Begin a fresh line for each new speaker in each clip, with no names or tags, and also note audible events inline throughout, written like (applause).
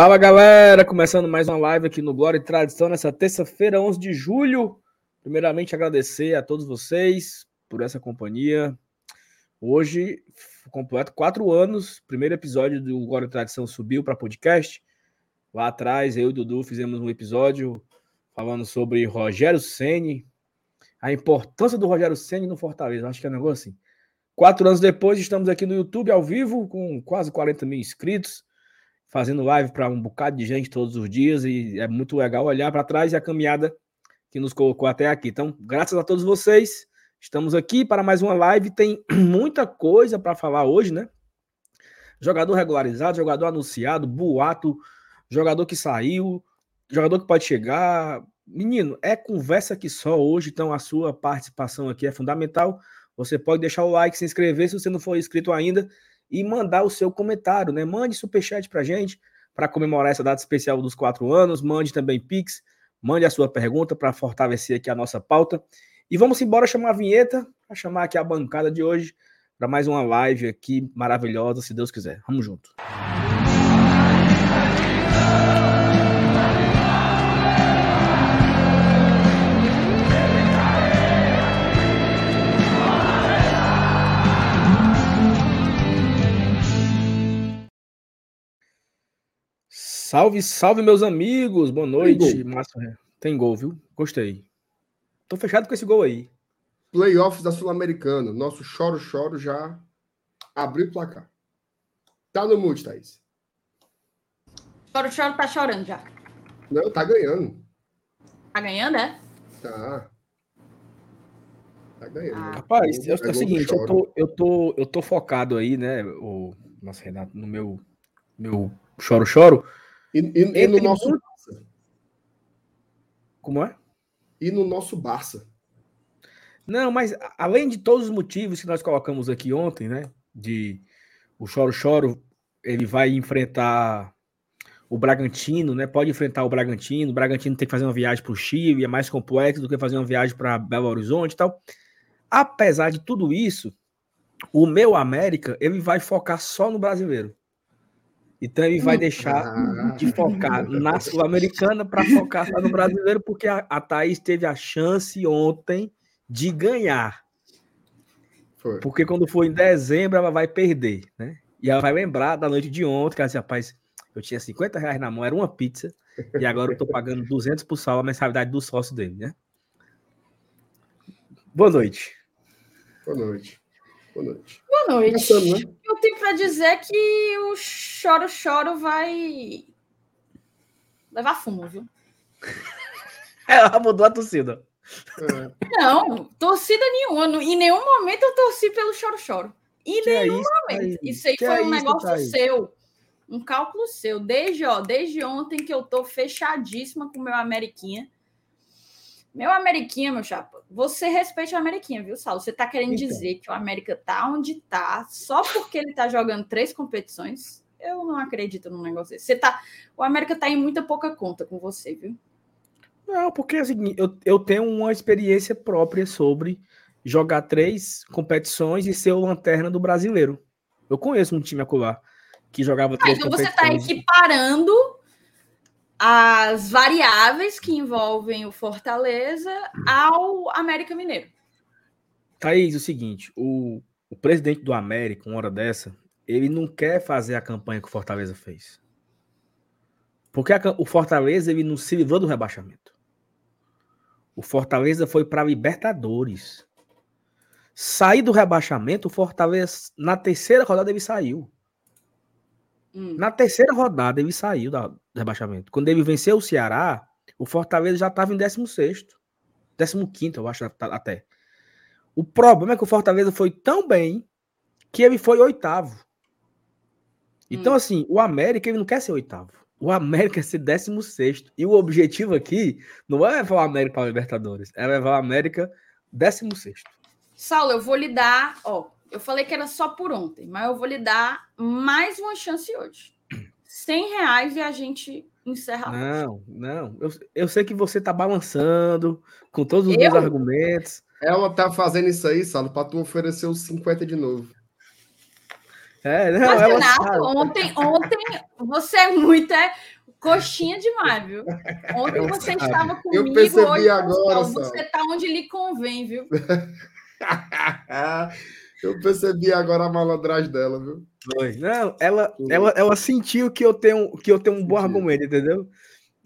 Fala galera, começando mais uma live aqui no Glória e Tradição nessa terça-feira, 11 de julho. Primeiramente, agradecer a todos vocês por essa companhia. Hoje, completo quatro anos, primeiro episódio do Glória e Tradição subiu para podcast. Lá atrás, eu e o Dudu fizemos um episódio falando sobre Rogério Ceni, a importância do Rogério Ceni no Fortaleza. Acho que é um negócio assim. Quatro anos depois, estamos aqui no YouTube ao vivo com quase 40 mil inscritos fazendo live para um bocado de gente todos os dias e é muito legal olhar para trás e a caminhada que nos colocou até aqui. Então, graças a todos vocês, estamos aqui para mais uma live. Tem (clears throat) muita coisa para falar hoje, né? Jogador regularizado, jogador anunciado, boato, jogador que saiu, jogador que pode chegar. Menino, é conversa que só hoje, então a sua participação aqui é fundamental. Você pode deixar o like, se inscrever se você não for inscrito ainda e mandar o seu comentário, né? Mande superchat pra gente para comemorar essa data especial dos quatro anos. Mande também Pix, mande a sua pergunta para fortalecer aqui a nossa pauta. E vamos embora chamar a vinheta, para chamar aqui a bancada de hoje para mais uma live aqui maravilhosa, se Deus quiser. Vamos junto. Salve, salve, meus amigos. Boa noite, Márcio. Tem gol, viu? Gostei. Tô fechado com esse gol aí.
Playoffs da Sul-Americana. Nosso choro-choro já abriu o placar. Tá no mute, Thaís.
Choro-choro tá chorando já.
Não, tá ganhando.
Tá ganhando, é?
Tá. Tá ganhando. Ah,
Rapaz, é, é o seguinte, eu tô, eu, tô, eu tô focado aí, né, o nosso Renato, no meu meu choro-choro.
E, e, e no nosso Barça.
Como é?
E no nosso Barça.
Não, mas além de todos os motivos que nós colocamos aqui ontem, né? De o choro-choro, ele vai enfrentar o Bragantino, né? Pode enfrentar o Bragantino. O Bragantino tem que fazer uma viagem para o Chile, é mais complexo do que fazer uma viagem para Belo Horizonte e tal. Apesar de tudo isso, o meu América ele vai focar só no brasileiro. Então ele vai hum. deixar ah. de focar na Sul-Americana para focar só no brasileiro, porque a, a Thaís teve a chance ontem de ganhar. Foi. Porque quando for em dezembro, ela vai perder, né? E ela vai lembrar da noite de ontem, que ela disse, rapaz, eu tinha 50 reais na mão, era uma pizza, e agora eu tô pagando 200 por sal a mensalidade do sócio dele, né? Boa noite.
Boa noite.
Boa noite. Boa noite. Passando, né? Eu tenho para dizer que o Choro Choro vai levar fumo, viu? (laughs)
Ela mudou a torcida.
É. Não, torcida nenhuma. Em nenhum momento eu torci pelo Choro Choro. Em que é nenhum é isso, momento. Isso aí que foi é um negócio isso, seu. Um cálculo seu. Desde, ó, desde ontem que eu tô fechadíssima com o meu Ameriquinha. Meu Ameriquinha, meu chapa, você respeita o Ameriquinha, viu, Saulo? Você tá querendo então. dizer que o América tá onde tá só porque ele tá jogando três competições? Eu não acredito num negócio desse. Você tá... O América tá em muita pouca conta com você, viu?
Não, porque assim, eu, eu tenho uma experiência própria sobre jogar três competições e ser o lanterna do brasileiro. Eu conheço um time acolá que jogava ah, três
então competições. Então você tá equiparando as variáveis que envolvem o Fortaleza ao América Mineiro.
Thaís, o seguinte, o, o presidente do América, uma hora dessa, ele não quer fazer a campanha que o Fortaleza fez. Porque a, o Fortaleza ele não se livrou do rebaixamento. O Fortaleza foi para Libertadores. Sair do rebaixamento, o Fortaleza, na terceira rodada, ele saiu. Hum. Na terceira rodada, ele saiu do rebaixamento. Quando ele venceu o Ceará, o Fortaleza já estava em 16. 15, eu acho até. O problema é que o Fortaleza foi tão bem que ele foi oitavo. Então, hum. assim, o América ele não quer ser oitavo. O América quer ser 16. E o objetivo aqui não é levar o América para a Libertadores, é levar o América 16.
Saulo, eu vou lhe dar, ó, eu falei que era só por ontem, mas eu vou lhe dar mais uma chance hoje. 100 reais e a gente encerra.
Não, não. Eu, eu sei que você tá balançando com todos os eu? meus argumentos.
Ela tá fazendo isso aí, Salo, para tu oferecer os 50 de novo.
É, não, Mas, Renato, ontem, ontem você é muito é, coxinha demais, viu? Ontem você estava comigo,
eu percebi hoje agora,
você está onde lhe convém, viu? (laughs)
eu percebi agora a malandragem dela, viu?
Foi. Não, ela, ela, ela sentiu que eu tenho, que eu tenho um bom argumento, entendeu?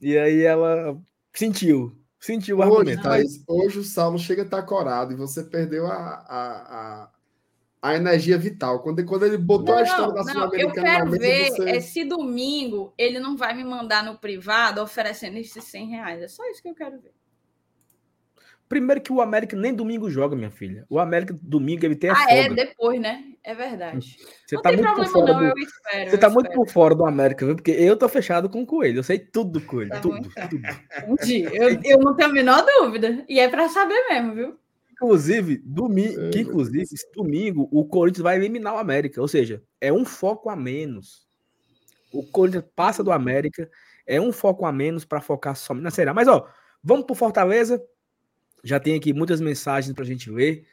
E aí ela sentiu. Sentiu o
hoje,
argumento.
Thaís, hoje o Saulo chega a estar corado e você perdeu a, a, a, a energia vital. Quando, quando ele botou não, a história da Sul-Americana
Eu quero ver você... esse domingo ele não vai me mandar no privado oferecendo esses 100 reais. É só isso que eu quero ver.
Primeiro que o América nem domingo joga, minha filha. O América domingo ele tem a
Ah, é, folga. é depois, né? É verdade.
Você não tá muito por fora não, do... eu espero. Você eu tá espero. muito por fora do América, viu? Porque eu tô fechado com o Coelho. Eu sei tudo do Coelho. Tá tudo, tudo.
Eu, eu não tenho a menor dúvida. E é para saber mesmo, viu?
Inclusive, domingo, que inclusive, domingo, o Corinthians vai eliminar o América. Ou seja, é um foco a menos. O Corinthians passa do América, é um foco a menos para focar só na Série Mas, ó, vamos pro Fortaleza. Já tem aqui muitas mensagens para a gente ler.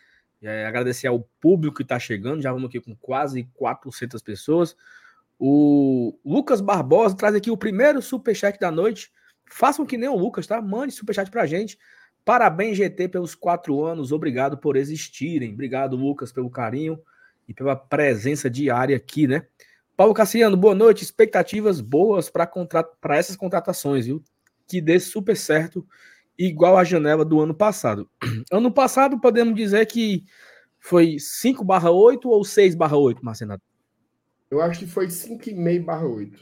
É, agradecer ao público que está chegando. Já vamos aqui com quase 400 pessoas. O Lucas Barbosa traz aqui o primeiro superchat da noite. Façam que nem o Lucas, tá? Mande superchat para a gente. Parabéns, GT, pelos quatro anos. Obrigado por existirem. Obrigado, Lucas, pelo carinho e pela presença diária aqui, né? Paulo Cassiano, boa noite. Expectativas boas para contra... essas contratações, viu? Que dê super certo igual a janela do ano passado. (clears throat) Ano passado, podemos dizer que foi 5/8 ou 6/8, Marcenato?
Eu acho que foi 5,5/8.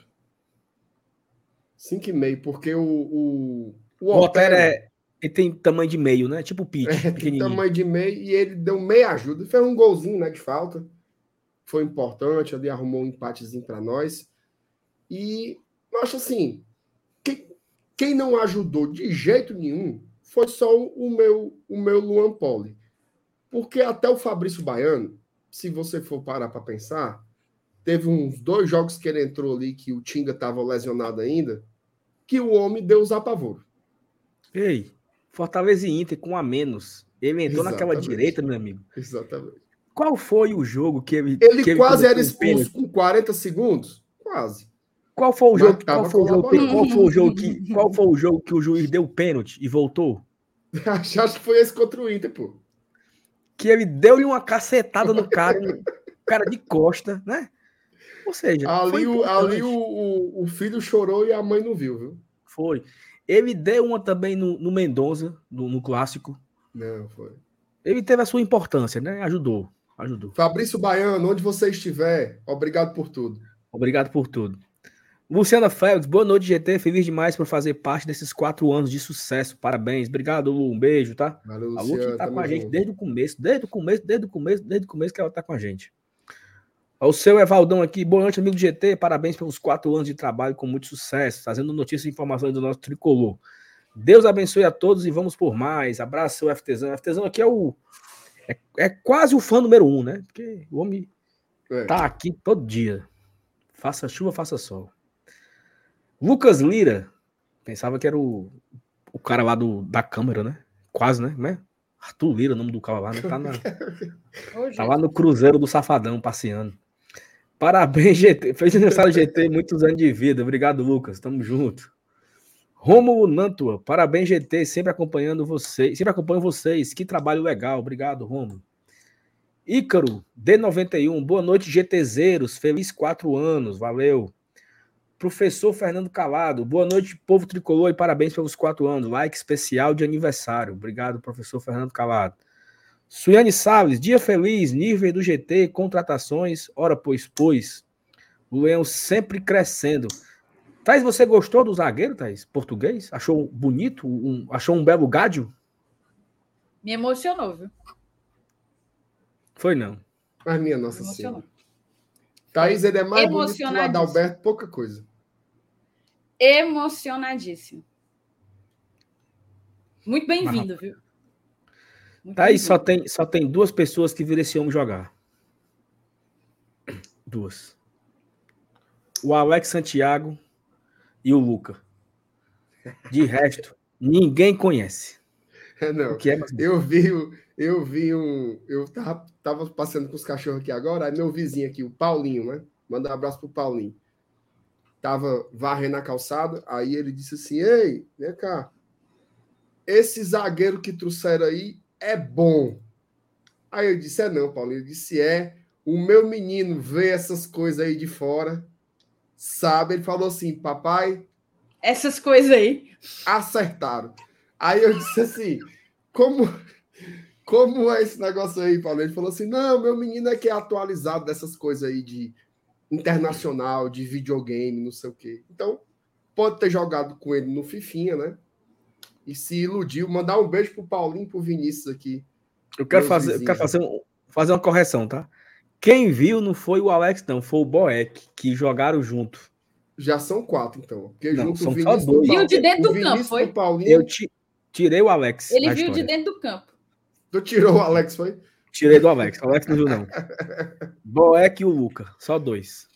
5,5, porque o. O,
o, o Otero é, ele tem tamanho de meio, né? Tipo o Pete. (laughs)
É, tem tamanho de meio e ele deu meia ajuda. Fez um golzinho né, de falta. Foi importante, ali arrumou um empatezinho para nós. E eu acho assim, quem não ajudou de jeito nenhum foi só o meu, o meu Luan Poli. Porque até o Fabrício Baiano, se você for parar para pensar, teve uns dois jogos que ele entrou ali que o Tinga estava lesionado ainda, que o homem deu os apavoros.
Ei, Fortaleza e Inter com a menos. Ele entrou Exatamente. naquela direita, meu amigo.
Exatamente.
Qual foi o jogo que ele.
Ele
que
quase ele era expulso com 40 segundos? Quase.
Qual foi o jogo? Qual foi o jogo, que, qual foi o jogo que (laughs) qual foi o jogo que o juiz deu pênalti e voltou? (laughs)
Acho que foi esse contra o Inter, pô.
Que ele deu-lhe uma cacetada no cara, cara de costa, né? Ou seja,
ali, o, ali o, o, o, filho chorou e a mãe não viu, viu?
Foi. Ele deu uma também no, no Mendonça, no, no clássico.
Não, foi.
Ele teve a sua importância, né? Ajudou, ajudou.
Fabrício Baiano, onde você estiver, obrigado por tudo.
Obrigado por tudo. Luciana Félix, boa noite, GT. Feliz demais por fazer parte desses quatro anos de sucesso. Parabéns. Obrigado, Lu. Um beijo, tá?
Valeu, Luciana. A Lu que
tá com a gente desde o começo, desde o começo, desde o começo, desde o começo que ela tá com a gente. O seu Evaldão aqui, boa noite, amigo do GT. Parabéns pelos quatro anos de trabalho com muito sucesso, trazendo notícias e informações do nosso tricolor. Deus abençoe a todos e vamos por mais. Abraço, seu FTzão. FTzão aqui é o. É, é, quase o fã número um, né? Porque o homem é. tá aqui todo dia. Faça chuva, faça sol. Lucas Lira. Pensava que era o, o cara lá do, da câmera, né? Quase, né? né? Arthur Lira, o nome do cara lá, né? Tá, na, (laughs) tá lá no Cruzeiro do Safadão, passeando. Parabéns, GT. Fez aniversário GT, muitos anos de vida. Obrigado, Lucas. Tamo junto. Romulo Nantua, parabéns, GT, sempre acompanhando vocês. Sempre acompanho vocês. Que trabalho legal. Obrigado, Romulo. Ícaro, D91, boa noite, GTZeros. Feliz quatro anos. Valeu. Professor Fernando Calado, boa noite, povo tricolor, e parabéns pelos quatro anos. Like especial de aniversário. Obrigado, professor Fernando Calado. Suiane Salles, dia feliz, nível do GT, contratações, ora pois, pois. O Leão sempre crescendo. Thais, você gostou do zagueiro, Thais? Português? Achou bonito? Um, achou um belo gádio?
Me emocionou, viu?
Foi não.
Mas minha nossa senhora. Thaís, ele é mais bonito que o Adalberto, pouca coisa.
Emocionadíssimo. Muito bem-vindo, viu?
Muito Thaís, só tem, só tem duas pessoas que viram esse homem jogar. Duas. O Alex Santiago e o Luca. De resto, ninguém conhece. (laughs)
É, não. É eu vi, eu vi um. Eu tava, tava passeando com os cachorros aqui agora, aí meu vizinho aqui, o Paulinho, né? Manda um abraço pro Paulinho. Tava varrendo a calçada, aí ele disse assim: Ei, vem cá. Esse zagueiro que trouxeram aí é bom. Aí eu disse: É não, Paulinho. Eu disse: É. O meu menino vê essas coisas aí de fora, sabe? Ele falou assim: Papai.
Essas coisas aí.
Acertaram. Aí eu disse assim: Como como é esse negócio aí, Paulo? Ele falou assim: não, meu menino é que é atualizado dessas coisas aí de internacional, de videogame, não sei o quê. Então, pode ter jogado com ele no Fifinha, né? E se iludiu. Mandar um beijo pro Paulinho e pro Vinícius aqui.
Eu quero fazer, eu quero fazer, um, fazer uma correção, tá? Quem viu não foi o Alex, não, foi o Boeck, que jogaram junto.
Já são quatro, então.
Porque não, junto são o Vinícius só dois.
Viu de dentro do campo, foi?
Paulinho... Eu tirei o Alex.
Ele viu de dentro do campo.
Tu tirou o Alex, foi?
Tirei do Alex. O Alex não viu, não. Boeck e o Luca. Só dois.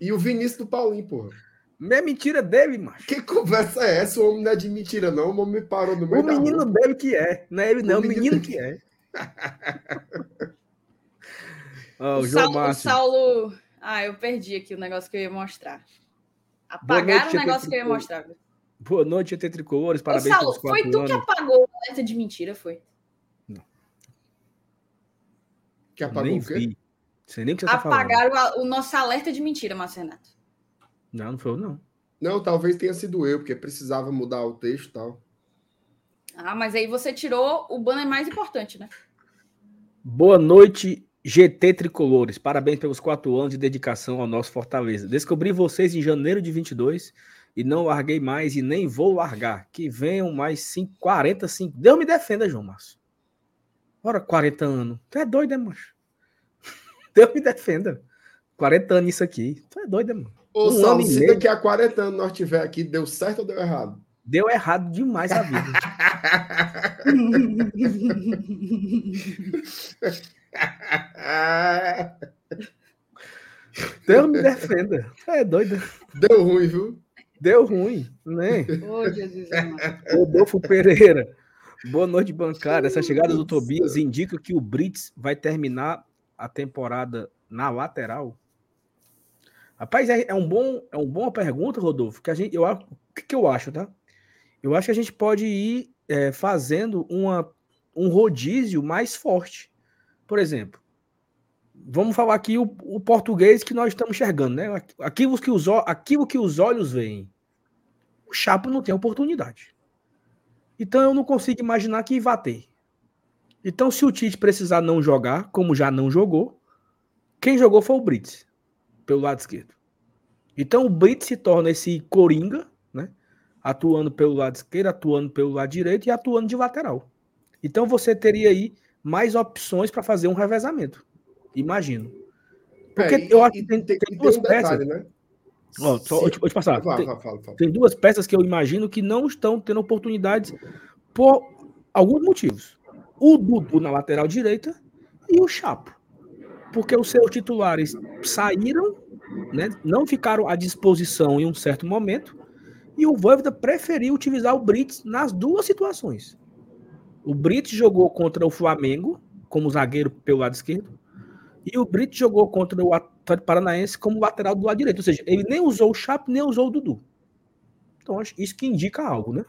E o Vinícius do Paulinho, porra.
Não é mentira dele, macho.
Que conversa é essa? O homem não é de mentira, não. O homem me parou no meio
O menino dele que é. Não é ele, não. O menino, menino que é. (laughs)
oh, o, João Saulo, o Saulo. Ah, eu perdi aqui o negócio que eu ia mostrar. Apagaram noite, o negócio que eu ia mostrar.
Boa noite, ET Tricolores. Parabéns
Ô, Saulo, foi tu anos. que apagou a alerta de mentira, foi?
Que apagou nem o quê? Vi.
Sei nem o que você
tá Apagaram tá o nosso alerta de mentira, Márcio Renato.
Não, não foi eu, não.
Não, talvez tenha sido eu, porque precisava mudar o texto e tal.
Ah, mas aí você tirou o banner mais importante, né?
Boa noite, GT Tricolores. Parabéns pelos quatro anos de dedicação ao nosso Fortaleza. Descobri vocês em janeiro de 22 e não larguei mais e nem vou largar. Que venham mais 5, 45. Deus me defenda, João Márcio. Ora, 40 anos. Tu é doido, é, macho? (laughs) Deus me defenda. 40 anos isso aqui. Tu é doido, é, mano.
Ô, um Saulo, se daqui a 40 anos nós tiver aqui, deu certo ou deu errado?
Deu errado demais a vida. (laughs) Deus me defenda. É doido.
Deu ruim, viu?
Deu ruim, né? Ô, Jesus, Rodolfo Pereira. Boa noite, bancada. Essa chegada do Tobias indica que o Brits vai terminar a temporada na lateral? Rapaz, é, é, um bom, é uma boa pergunta, Rodolfo. Que a gente, eu, o que, que eu acho, tá? Eu acho que a gente pode ir é, fazendo uma, um rodízio mais forte. Por exemplo, vamos falar aqui o, o português que nós estamos enxergando, né? Aquilo que os, aquilo que os olhos veem. O Chapo não tem oportunidade. Então eu não consigo imaginar que vá ter. Então, se o Tite precisar não jogar, como já não jogou, quem jogou foi o Brits, pelo lado esquerdo. Então o Brits se torna esse coringa, né? Atuando pelo lado esquerdo, atuando pelo lado direito e atuando de lateral. Então você teria aí mais opções para fazer um revezamento. Imagino. Porque é, eu acho que tem, tem, tem duas um peças. Detalhe, né? Ó, só, vou, te, te passar. tem, fala, fala. tem, duas peças que eu imagino que não estão tendo oportunidades por alguns motivos. O Dudu na lateral direita e o Chapo. Porque os seus titulares saíram, né, não ficaram à disposição em um certo momento, e o Voivoda preferiu utilizar o Brits nas duas situações. O Brits jogou contra o Flamengo, como zagueiro pelo lado esquerdo, e o Brito jogou contra o Atlético Paranaense como lateral do lado direito. Ou seja, ele nem usou o Chape, nem usou o Dudu. Então, acho isso que indica algo, né?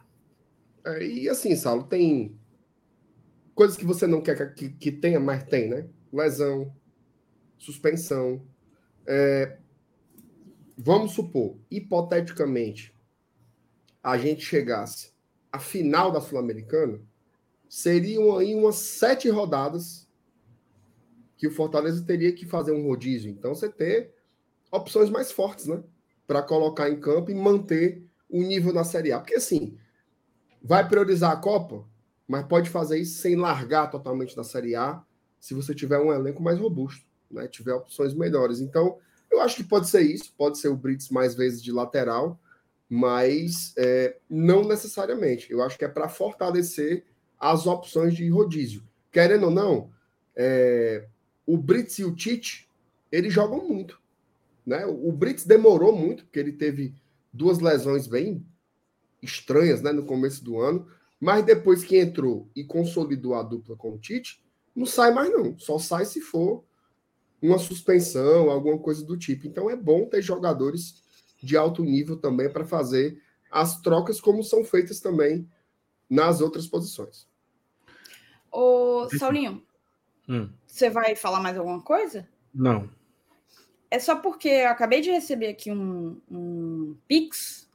É, e assim, Saulo, tem coisas que você não quer que, que tenha, mas tem, né? Lesão, suspensão. É, vamos supor, hipoteticamente, a gente chegasse à final da Sul-Americana, seriam aí umas sete rodadas que o Fortaleza teria que fazer um rodízio. Então, você ter opções mais fortes, né? Para colocar em campo e manter o nível na Série A. Porque, assim, vai priorizar a Copa, mas pode fazer isso sem largar totalmente da Série A, se você tiver um elenco mais robusto, né? Tiver opções melhores. Então, eu acho que pode ser isso. Pode ser o Brits mais vezes de lateral, mas é, não necessariamente. Eu acho que é para fortalecer as opções de rodízio. Querendo ou não, é, o Brits e o Tite, eles jogam muito. Né? O Brits demorou muito, porque ele teve duas lesões bem estranhas né, no começo do ano, mas depois que entrou e consolidou a dupla com o Tite, não sai mais não. Só sai se for uma suspensão, alguma coisa do tipo. Então é bom ter jogadores de alto nível também para fazer as trocas como são feitas também nas outras posições.
Ô, Saulinho, hum. você vai falar mais alguma coisa?
Não.
É só porque eu acabei de receber aqui um, um Pix.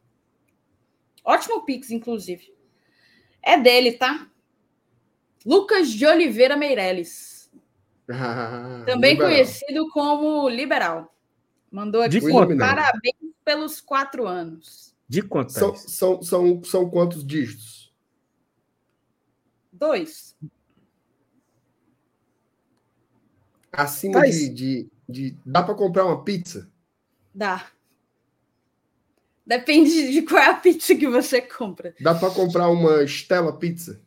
Ótimo Pix, inclusive. É dele, tá? Lucas de Oliveira Meirelles. (laughs) Ah, também liberal. conhecido como liberal. Mandou aqui parabéns pelos quatro anos.
De quantos?
São, são, são, são quantos dígitos?
Dois.
Acima de, de, de, Dá para comprar uma pizza?
Dá. Depende de qual é a pizza que você compra.
Dá para comprar uma Stella Pizza?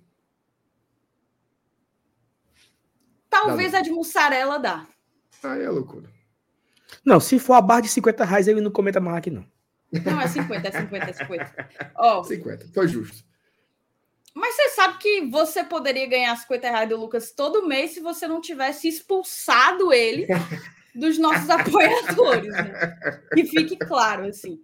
Talvez dá. a de mussarela dá.
Aí é loucura.
Não, se for a barra de 50 reais, ele não comenta mais aqui, não.
Não, é 50, é 50, é 50. Oh,
50, foi justo.
Mas você sabe que você poderia ganhar 50 reais do Lucas todo mês se você não tivesse expulsado ele (laughs) dos nossos apoiadores, né? Que fique claro, assim.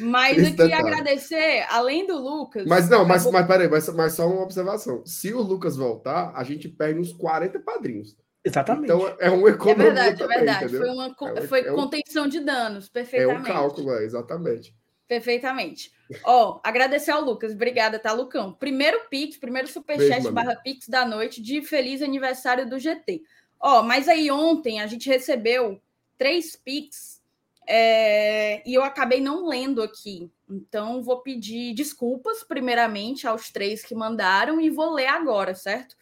Mas eu queria agradecer, além do Lucas.
Mas não, mas, vou... mas peraí, mas, mas só uma observação. Se o Lucas voltar, a gente perde uns 40 padrinhos.
Exatamente.
Então é um economia.
É verdade, também, é verdade. Entendeu? Foi, uma, é, foi é um, contenção de danos, perfeitamente.
É um cálculo, é, exatamente.
Perfeitamente. Ó, oh, agradecer ao Lucas. Obrigada, tá, Lucão? Primeiro Pix, primeiro superchat barra Pix da noite de feliz aniversário do GT. Ó, oh, mas aí ontem a gente recebeu três Pix é, e eu acabei não lendo aqui. Então vou pedir desculpas, primeiramente, aos três que mandaram e vou ler agora, certo?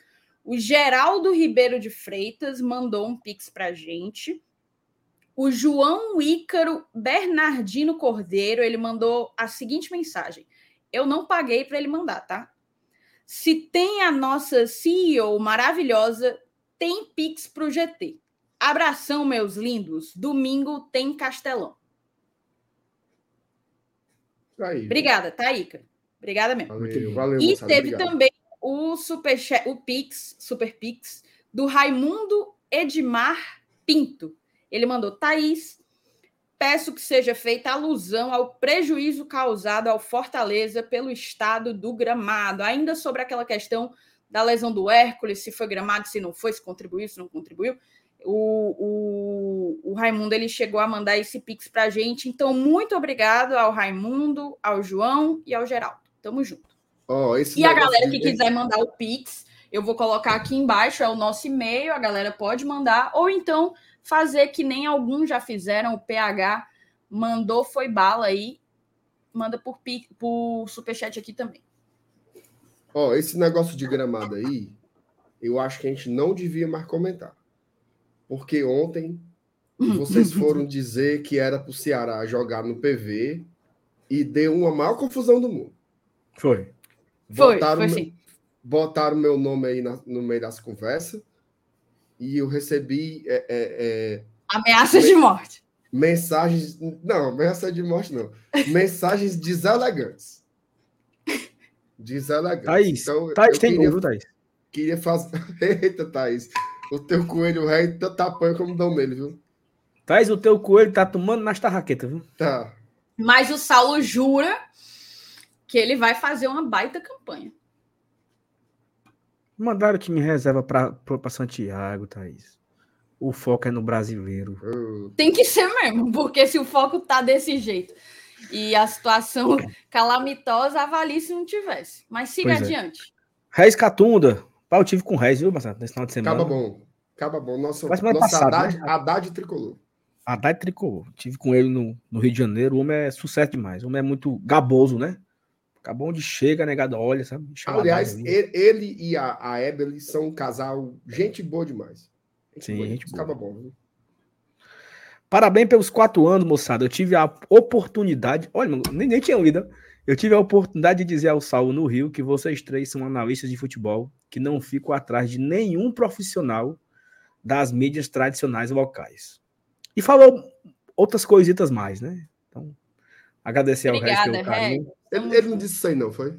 O Geraldo Ribeiro de Freitas mandou um pix para gente. O João Ícaro Bernardino Cordeiro, ele mandou a seguinte mensagem. Eu não paguei para ele mandar, tá? Se tem a nossa CEO maravilhosa, tem pix para o GT. Abração, meus lindos. Domingo tem Castelão. Aí, Obrigada, tá, Ícaro? Obrigada mesmo.
Valeu, valeu,
e teve obrigado. também o super o Pix, Super Pix do Raimundo Edmar Pinto. Ele mandou Thaís, peço que seja feita alusão ao prejuízo causado ao Fortaleza pelo estado do gramado. Ainda sobre aquela questão da lesão do Hércules, se foi gramado, se não foi, se contribuiu, se não contribuiu. O, o, o Raimundo ele chegou a mandar esse pix para a gente. Então, muito obrigado ao Raimundo, ao João e ao Geraldo. Tamo junto.
Oh,
e a galera que quiser mandar o Pix, eu vou colocar aqui embaixo, é o nosso e-mail, a galera pode mandar, ou então fazer que nem alguns já fizeram, o PH mandou, foi bala aí, manda por, por superchat aqui também.
Ó, oh, esse negócio de gramado aí, eu acho que a gente não devia mais comentar. Porque ontem vocês (laughs) foram dizer que era para o Ceará jogar no PV e deu uma maior confusão do mundo.
Foi.
Foi, botaram, foi sim.
Botaram meu nome aí na, no meio das conversas e eu recebi. É, é, é,
Ameaças de morte.
Mensagens. Não, ameaça de morte não. Mensagens deselegantes. Deselegantes.
Thaís, então, Thaís tem queria, gol, Thaís?
Queria fazer. (laughs) Eita, Thaís. O teu coelho rei tá tapanho como dão nele, viu?
Thaís, o teu coelho tá tomando nas tarraquetas, viu?
Tá.
Mas o Saulo jura que ele vai fazer uma baita campanha.
Mandaram o time reserva para Santiago, Thaís. O foco é no brasileiro.
Tem que ser mesmo, porque se o foco tá desse jeito e a situação calamitosa, avalie se não tivesse. Mas siga pois é. adiante.
É. Reis Catunda. Pá, eu tive com Reis, viu, Marcelo, nesse final de semana.
Acaba bom. Acaba bom. Nosso, nossa passada, Haddad, né? Haddad tricolor.
Haddad tricolor. Tive com ele no, no Rio de Janeiro. O homem é sucesso demais. O homem é muito gaboso, né? Acabou onde chega, negado, olha, sabe?
Aliás, ele, ele, e a, a Eberly são um casal, gente boa demais.
Gente Sim, boa, gente boa.
bom. Viu?
Parabéns pelos quatro anos, moçada. Eu tive a oportunidade, olha, nem, nem tinha ouvido. Eu tive a oportunidade de dizer ao Saulo no Rio que vocês três são analistas de futebol que não ficam atrás de nenhum profissional das mídias tradicionais locais. E falou outras coisitas mais, né? Então, agradecer
Obrigada,
ao resto pelo carinho.
Ele, ele, não disse isso aí, não, foi?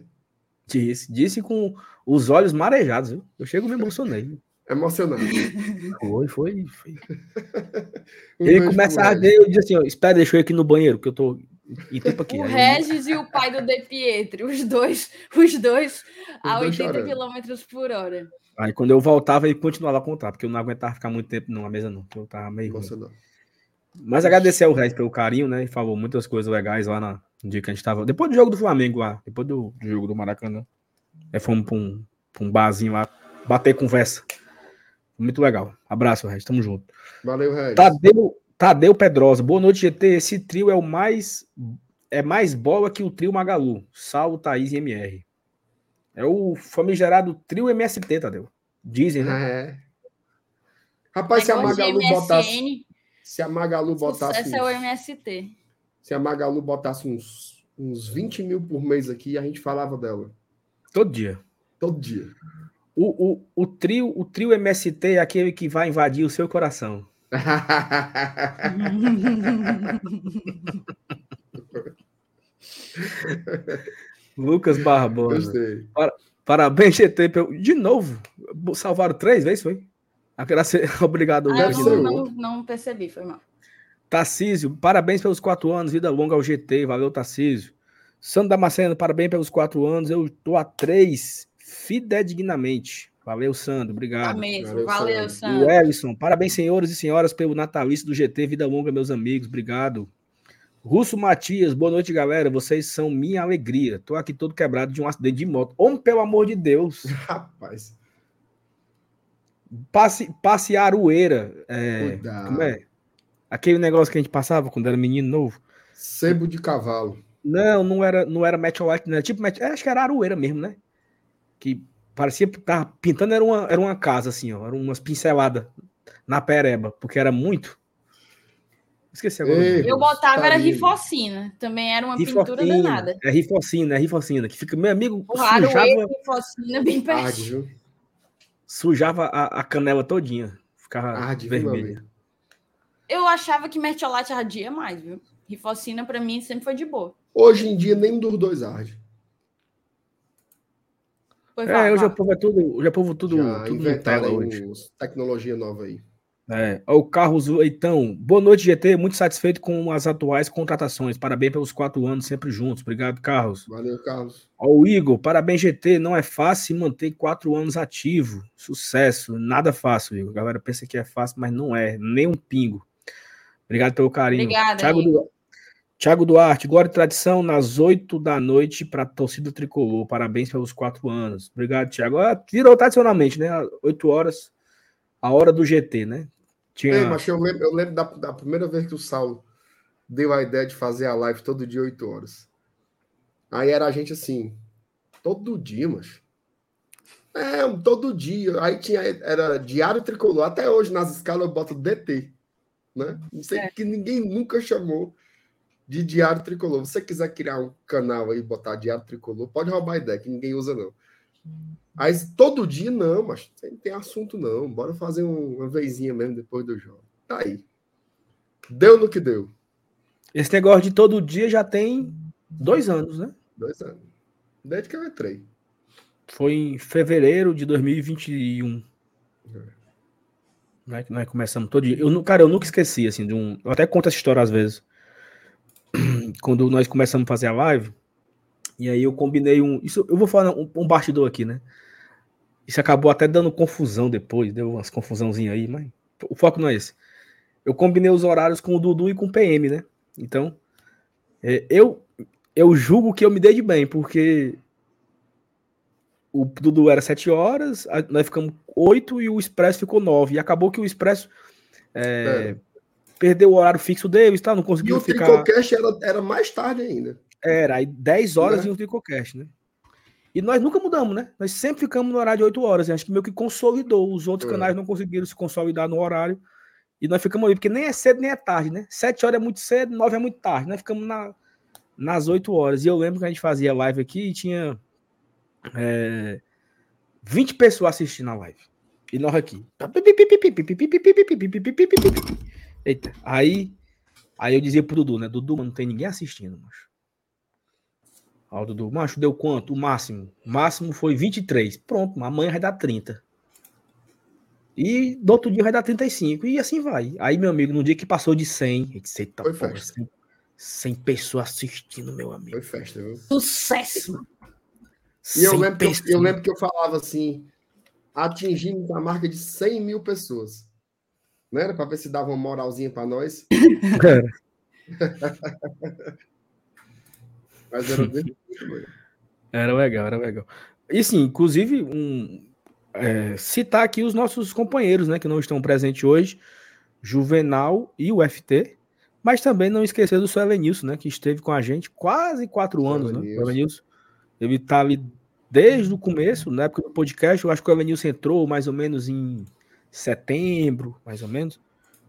Disse, disse com os olhos marejados, viu? Eu chego e me emocionei.
Emocionado. (laughs)
Foi, foi, foi. (laughs) um ele começa a arder, eu disse assim, ó, espera, deixa eu ir aqui no banheiro, que eu tô em tempo aqui.
O Regis e o pai do De Pietri, os dois, os dois a 80 km por hora.
Aí quando eu voltava, ele continuava a contar, porque eu não aguentava ficar muito tempo numa mesa, não. Eu tava meio. Mas agradecer ao Regis pelo carinho, né? Ele falou muitas coisas legais lá na, no dia que a gente tava. Depois do jogo do Flamengo lá, depois do, do jogo do Maracanã. Aí fomos pra um, pra um barzinho lá, bater conversa. Muito legal. Abraço, Regis. Tamo junto.
Valeu, Regis.
Tadeu, Tadeu Pedrosa. Boa noite, GT. Esse trio é o mais. É mais bola que o trio Magalu. Sal, Thaís e MR. É o famigerado trio MST, Tadeu. Dizem, né? É.
Rapaz, se a Magalu botasse. Se a Magalu botasse.
Esse é o MST.
Se a Magalu botasse uns, uns 20 mil por mês aqui, a gente falava dela.
Todo dia.
Todo dia.
O, o, o, trio, o trio MST é aquele que vai invadir o seu coração. (laughs) Lucas Barbosa. Para, parabéns, GT. De novo. Salvaram três vezes, foi? Agradecer, (laughs) obrigado.
Ah, não, não, não, percebi, foi mal.
Tarcísio, parabéns pelos quatro anos. Vida longa ao GT. Valeu, Tarcísio. Sandro Damasceno, parabéns pelos quatro anos. Eu tô a três, fidedignamente. Valeu, Sandro. Obrigado.
Tá mesmo. Valeu, Sandro. O
Ellison, parabéns, senhores e senhoras, pelo natalício do GT. Vida longa, meus amigos. Obrigado. Russo Matias, boa noite, galera. Vocês são minha alegria. Tô aqui todo quebrado de um acidente de moto. Homem, pelo amor de Deus. (laughs)
Rapaz.
Passe, passe Arueira. É, como é? Aquele negócio que a gente passava quando era menino novo.
Sebo de cavalo.
Não, não era, não era Meteorite, não era tipo, é, acho que era Aroeira mesmo, né? Que parecia que tava pintando, era uma, era uma casa, assim, ó, eram umas pinceladas na pereba, porque era muito. Esqueci agora.
Ei, eu botava, tá era rifocina, também era uma rifocina, pintura danada.
É rifocina, é rifocina, que fica, meu amigo,
o sujava... rifocina bem perto.
Sujava a, a, canela todinha, ficava Arde, vermelha.
Eu achava que mertiolate ardia mais, viu? Rifocina para mim sempre foi de boa.
Hoje em dia, nem dos dois arde.
é, hoje o povo é tudo, hoje o povo tudo, Já tudo
inventaram hoje. tecnologia nova aí.
É, o Carlos Leitão, boa noite, GT. Muito satisfeito com as atuais contratações. Parabéns pelos quatro anos sempre juntos. Obrigado, Carlos.
Valeu, Carlos.
O Igor, parabéns, GT. Não é fácil manter quatro anos ativo. Sucesso. Nada fácil, Igor. A galera pensa que é fácil, mas não é. Nem um pingo. Obrigado pelo carinho.
Obrigada. Thiago,
Tiago Duarte, glória e tradição nas oito da noite para a torcida tricolor. Parabéns pelos quatro anos. Obrigado, Tiago. Ah, virou tradicionalmente, né? Oito horas, a hora do GT, né?
Tinha... É, mas eu lembro, eu lembro da, da, primeira vez que o Saulo deu a ideia de fazer a live todo dia, oito horas. Aí era a gente assim, todo dia, mas. É, todo dia. Aí tinha, era diário tricolor. Até hoje, nas escalas, eu boto DT. Né? Não sei é. que ninguém nunca chamou de Diário Tricolor. Se você quiser criar um canal aí e botar Diário Tricolor, pode roubar a ideia, que ninguém usa, não. Mas todo dia, não, mas não tem assunto, não. Bora fazer uma vezinha mesmo depois do jogo. Tá aí. Deu no que deu.
Esse negócio de todo dia já tem dois anos, né?
Dois anos. Desde que eu entrei.
Foi em fevereiro de 2021. É. Nós, nós começamos todo dia. Eu, cara, eu nunca esqueci, assim, de um. Eu até conto essa história às vezes (clears throat) quando nós começamos a fazer a live, e aí eu combinei um. Isso eu vou falar um, um bastidor aqui, né? Isso acabou até dando confusão depois, deu umas confusãozinhas aí, mas o foco não é esse. Eu combinei os horários com o Dudu e com o PM, né? Então, é, eu eu julgo que eu me dei de bem, porque o Dudu era 7 horas, nós ficamos 8 e o Expresso ficou 9. E acabou que o Expresso é, é perdeu o horário fixo deles, tá? Não conseguiu ficar.
E o Tricocast era, era mais tarde ainda.
Era, aí 10 horas é. e o Tricocast, né? E nós nunca mudamos, né? Nós sempre ficamos no horário de 8 horas. Acho que meio que consolidou. Os outros é. canais não conseguiram se consolidar no horário. E nós ficamos ali, porque nem é cedo nem é tarde, né? 7 horas é muito cedo, 9 é muito tarde. Nós ficamos na, nas 8 horas. E eu lembro que a gente fazia live aqui e tinha é, 20 pessoas assistindo a live. E nós aqui. Eita, aí, aí eu dizia pro Dudu, né? Dudu, não tem ninguém assistindo, macho. Ó, o Dudu, macho, deu quanto? O máximo. O máximo foi 23. Pronto, amanhã vai dar 30. E do outro dia vai dar 35. E assim vai. Aí, meu amigo, no dia que passou de 100, a gente
Foi festa. 100,
100 pessoas assistindo, meu amigo.
Foi festa, viu?
Sucesso!
E eu lembro, que eu, eu lembro que eu falava assim, atingindo a marca de 100 mil pessoas. Não era para ver se dava uma moralzinha para nós? (laughs) Mas era bem...
Era legal, era legal. E sim, inclusive, um, é, citar aqui os nossos companheiros, né, que não estão presentes hoje, Juvenal e o FT, mas também não esquecer do seu Elenilson, né, que esteve com a gente quase quatro anos, né, o Elenilson. Ele tá ali desde o começo, na época do podcast, eu acho que o Elenilson entrou mais ou menos em setembro, mais ou menos.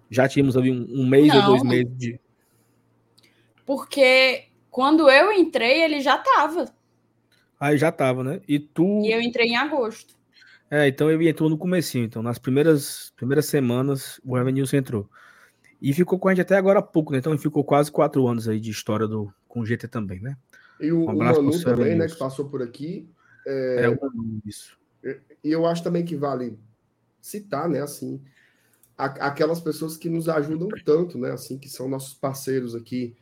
Já tínhamos ali um, um mês não, ou dois meses de.
Porque quando eu entrei, ele já estava.
Aí já estava, né? E tu.
E eu entrei em agosto.
É, então ele entrou no comecinho. Então, nas primeiras, primeiras semanas, o Evanilson entrou. E ficou com a gente até agora há pouco, né? Então ele ficou quase quatro anos aí de história do, com o GT também, né?
E o, um o Manu também, né? Que passou por aqui. É, é o Manu, isso. E eu acho também que vale citar, né? Assim, aquelas pessoas que nos ajudam tanto, né? Assim, que são nossos parceiros aqui.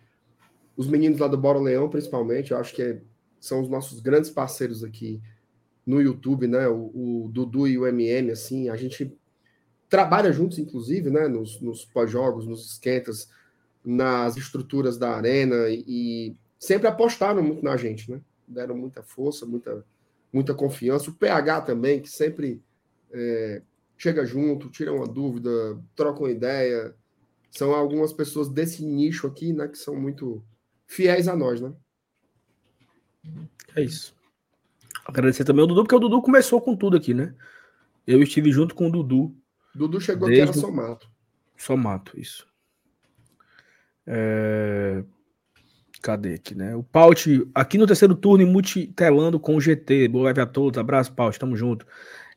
Os meninos lá do Bora Leão, principalmente, eu acho que é, são os nossos grandes parceiros aqui no YouTube, né? O, o, Dudu e o MM, assim, a gente trabalha juntos, inclusive, né? Nos, nos pós-jogos, nos esquentas, nas estruturas da arena e, sempre apostaram muito na gente, né? Deram muita força, muita, muita confiança. O PH também, que sempre é, chega junto, tira uma dúvida, troca uma ideia. São algumas pessoas desse nicho aqui, né? Que são muito fiéis a nós, né?
É isso. Agradecer também ao Dudu, porque o Dudu começou com tudo aqui, né? Eu estive junto com o Dudu.
Dudu chegou aqui, era Somato.
Somato, isso. É... Cadê aqui, né? O Paut, aqui no terceiro turno, multitelando com o GT. Boa live a todos. Abraço, Paut, tamo junto.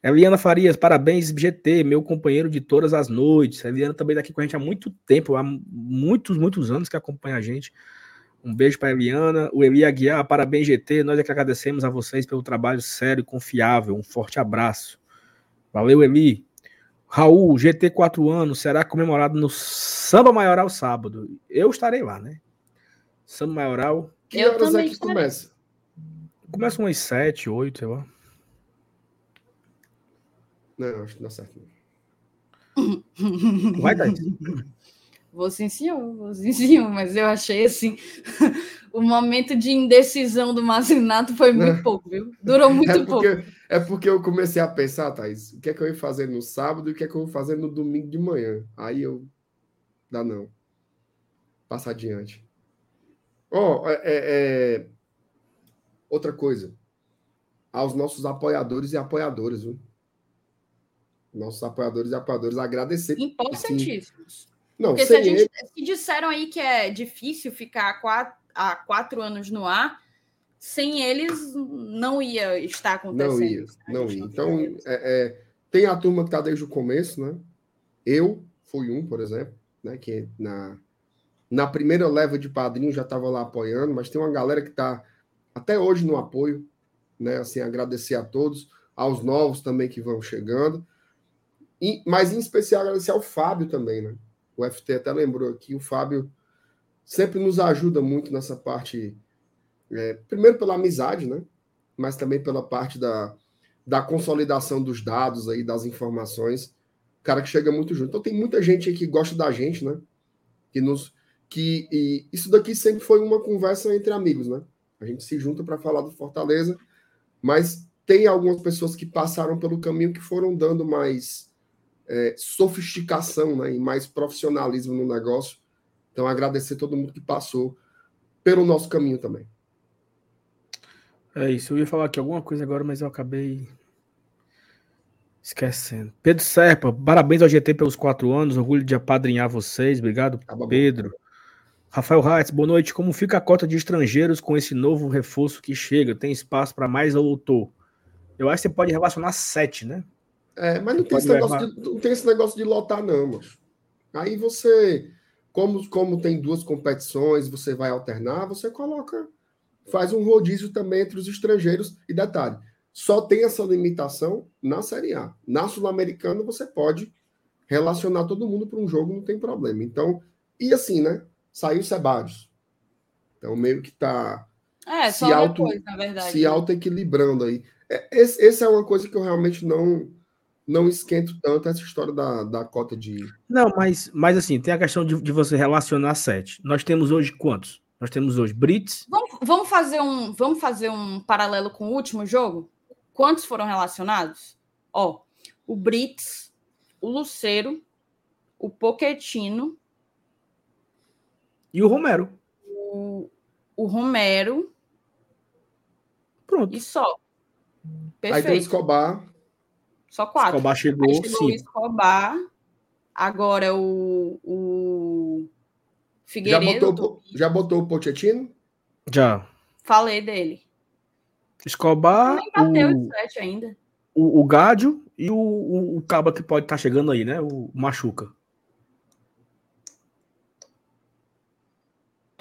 Eliana Farias, parabéns, GT, meu companheiro de todas as noites. A Eliana também tá aqui com a gente há muito tempo, há muitos, muitos anos que acompanha a gente. Um beijo para Eliana. O Eli Aguiar, parabéns, GT. Nós é que agradecemos a vocês pelo trabalho sério e confiável. Um forte abraço. Valeu, Eli. Raul, GT 4 anos, será comemorado no Samba Maioral sábado. Eu estarei lá, né? Samba Maioral.
Que eu horas é que começa?
Começa umas 7, 8, sei lá.
Não, acho que não dá certo. (laughs)
Vai, Thaís.
Vou sim, senhor, vou sim, senhor, mas eu achei assim, (laughs) o momento de indecisão do Mazinato foi muito não. pouco, viu? Durou muito
é
porque,
pouco. É porque eu comecei a pensar, Thaís, o que é que eu ia fazer no sábado e o que é que eu vou fazer no domingo de manhã. Aí eu. Dá não. Passa adiante. Ó, oh, é, é, outra coisa. Aos nossos apoiadores e apoiadoras, viu? Nossos apoiadores e apoiadoras agradecer.
Importantíssimos. Assim, não, Porque se, a gente, se disseram aí que é difícil ficar quatro, há quatro anos no ar, sem eles não ia estar acontecendo.
Não ia, não ia. Então, é, é, tem a turma que está desde o começo, né? Eu fui um, por exemplo, né? Que na, na primeira leva de padrinho já estava lá apoiando, mas tem uma galera que está até hoje no apoio, né? Assim, agradecer a todos, aos novos também que vão chegando. E, mas em especial agradecer ao Fábio também, né? O FT até lembrou aqui, o Fábio sempre nos ajuda muito nessa parte, é, primeiro pela amizade, né? Mas também pela parte da, da consolidação dos dados aí, das informações. Cara que chega muito junto. Então tem muita gente que gosta da gente, né? Que nos que e isso daqui sempre foi uma conversa entre amigos, né? A gente se junta para falar do Fortaleza, mas tem algumas pessoas que passaram pelo caminho que foram dando mais é, sofisticação né, e mais profissionalismo no negócio. Então, agradecer todo mundo que passou pelo nosso caminho também.
É isso. Eu ia falar aqui alguma coisa agora, mas eu acabei esquecendo. Pedro Serpa, parabéns ao GT pelos quatro anos. Orgulho de apadrinhar vocês. Obrigado, tá Pedro. Rafael Reitz, boa noite. Como fica a cota de estrangeiros com esse novo reforço que chega? Tem espaço para mais ou Eu acho que você pode relacionar sete, né?
É, mas não tem, esse negócio de, não tem esse negócio de lotar, não, mas. Aí você, como, como tem duas competições, você vai alternar, você coloca, faz um rodízio também entre os estrangeiros. E detalhe, só tem essa limitação na Série A. Na Sul-Americana, você pode relacionar todo mundo para um jogo, não tem problema. Então, e assim, né? Saiu o Sebadios. Então, meio que está
é, se, auto, depois, na verdade.
se auto-equilibrando aí. É, esse, esse é uma coisa que eu realmente não não esquento tanto essa história da, da cota de.
Não, mas, mas assim, tem a questão de, de você relacionar sete. Nós temos hoje quantos? Nós temos hoje Brits.
Vamos, vamos, fazer um, vamos fazer um paralelo com o último jogo? Quantos foram relacionados? Ó, o Brits, o Luceiro, o Poquetino.
E o Romero.
O, o Romero.
Pronto.
E só.
Perfeito. Aí tem o Escobar.
Só quatro.
Escobar chegou, Aí chegou
sim. O Escobar. Agora o, o Figueiredo.
Já botou, já botou o Pochettino?
Já.
Falei dele.
Escobar.
Nem bateu o, sete ainda.
O, o Gádio e o, o, o Caba que pode estar tá chegando aí, né? O Machuca.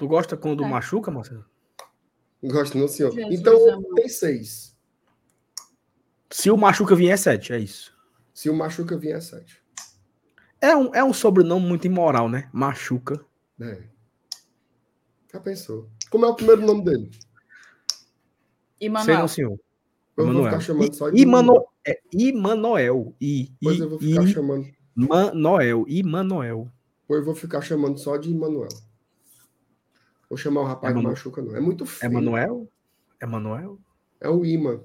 Tu gosta quando é. machuca, Marcelo?
Gosto, não, senhor. Jesus então, amor. tem seis.
Se o Machuca vier, é sete, é isso.
Se o Machuca vier, é sete.
É um, é um sobrenome muito imoral, né? Machuca.
É. Já pensou? Como é o primeiro nome dele?
Imanoel. Sei
não, senhor.
Eu Imanoel. vou ficar chamando só de
Imanoel. É Imanoel. I,
pois eu vou ficar I, chamando.
Manoel. Imanoel.
Pois eu vou ficar chamando só de Imanoel. Vou chamar o rapaz é Manu... machuca, não. É muito feio.
É Manuel? É Manuel?
É o Ima.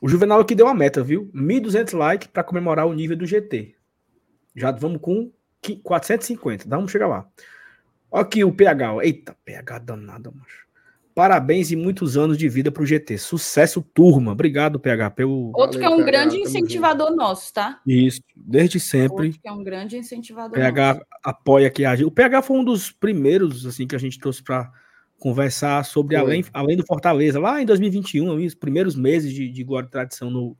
O Juvenal aqui deu uma meta, viu? 1.200 likes para comemorar o nível do GT. Já vamos com 450. Vamos chegar lá. Aqui o PH. Eita, PH danado, macho. Parabéns e muitos anos de vida para o GT. Sucesso, turma. Obrigado, PH, pelo.
Outro que é um PH, grande incentivador nosso, tá?
Isso, desde sempre. Outro
que é um grande incentivador.
PH nosso. apoia aqui a gente. O PH foi um dos primeiros, assim, que a gente trouxe para conversar sobre além, além do Fortaleza, lá em 2021, os primeiros meses de, de Glória e Tradição no,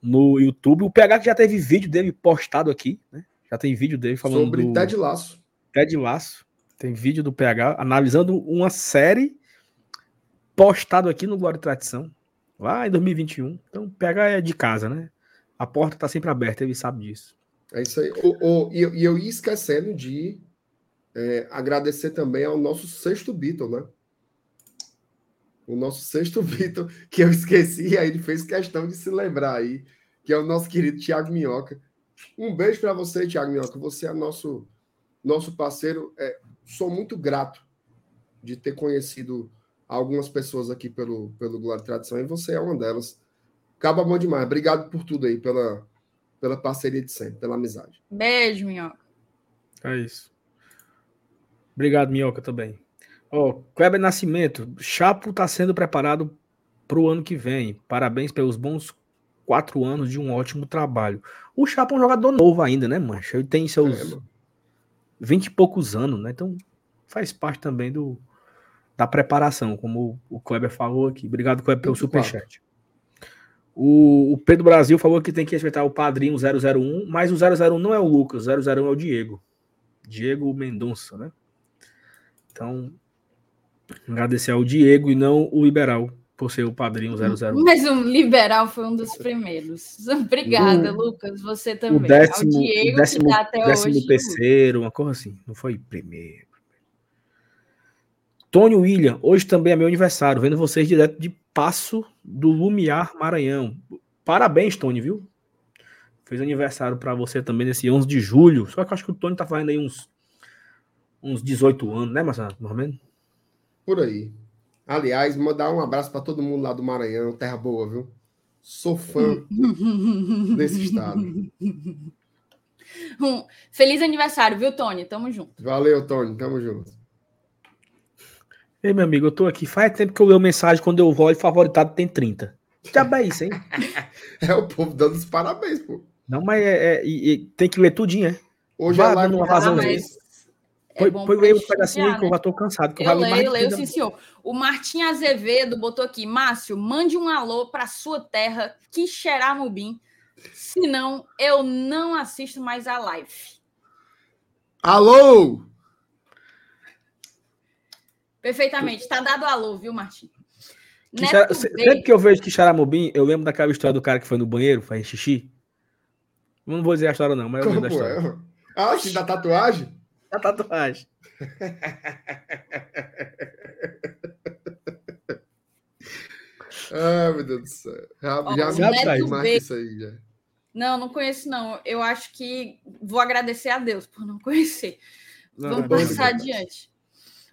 no YouTube. O PH que já teve vídeo dele postado aqui, né? Já tem vídeo dele falando.
Sobre do... Ted Laço.
Ted Laço. Tem vídeo do PH analisando uma série postado aqui no Glória e Tradição, lá em 2021. Então, PH é de casa, né? A porta tá sempre aberta, ele sabe disso.
É isso aí. O, o, e, eu, eu ia esquecendo de é, agradecer também ao nosso sexto Beatle, né? O nosso sexto Beatle, que eu esqueci, aí ele fez questão de se lembrar aí, que é o nosso querido Tiago Minhoca. Um beijo para você, Tiago Minhoca. Você é nosso, nosso parceiro. É, sou muito grato de ter conhecido algumas pessoas aqui pelo, pelo Glória e Tradição, e você é uma delas. Acaba bom demais. Obrigado por tudo aí, pela, pela parceria de sempre, pela amizade.
Beijo, Minhoca.
É isso. Obrigado, Minhoca, também. Ó, oh, Kleber Nascimento, Chapo está sendo preparado para o ano que vem. Parabéns pelos bons quatro anos de um ótimo trabalho. O Chapo é um jogador novo ainda, né, mancha? Ele tem seus é, vinte e poucos anos, né? Então faz parte também do da preparação, como o Kleber falou aqui. Obrigado, Kleber, pelo superchat. O, o Pedro Brasil falou que tem que respeitar o padrinho 001, mas o 001 não é o Lucas, o 001 é o Diego. Diego Mendonça, né? Então, agradecer ao Diego e não o Liberal por ser o padrinho 00.
Mas o Liberal foi um dos primeiros. (laughs) Obrigada, o, Lucas. Você também.
O décimo, ao Diego, o décimo, tá até décimo hoje. terceiro, uma coisa assim. Não foi primeiro. Tony William, hoje também é meu aniversário, vendo vocês direto de Passo do Lumiar, Maranhão. Parabéns, Tony, viu? Fez aniversário para você também nesse 11 de julho. Só que eu acho que o Tony tá fazendo aí uns uns 18 anos, né, Marcelo? Mais ou menos?
Por aí. Aliás, mandar um abraço para todo mundo lá do Maranhão, terra boa, viu? Sou fã (laughs) desse estado.
Um feliz aniversário, viu, Tony? Tamo junto.
Valeu, Tony. Tamo junto.
Ei, meu amigo, eu tô aqui. Faz tempo que eu leio mensagem quando eu olho favoritado tem 30. Já é isso, hein? (laughs)
é o povo dando os parabéns, pô.
Não, mas é, é, é tem que ler tudinho, é?
Hoje Vá é lá
numa razão mas... É põe um pedacinho aí que eu já tô cansado. Que
eu, eu leio, eu leio, sim, senhor. O Martim Azevedo botou aqui, Márcio, mande um alô para sua terra, Quixeramobim. Senão, eu não assisto mais a live.
Alô!
Perfeitamente. Tá dado alô, viu, Martim?
Sempre que eu vejo Xaramubim, eu lembro daquela história do cara que foi no banheiro, faz xixi. Não vou dizer a história, não, mas eu lembro da história.
É? Ah, sim, da tatuagem?
Da tatuagem. (laughs)
ah, meu Deus do céu. Já, oh, já me marca isso aí, já.
Não, não conheço, não. Eu acho que vou agradecer a Deus por não conhecer. Não, Vamos passar adiante.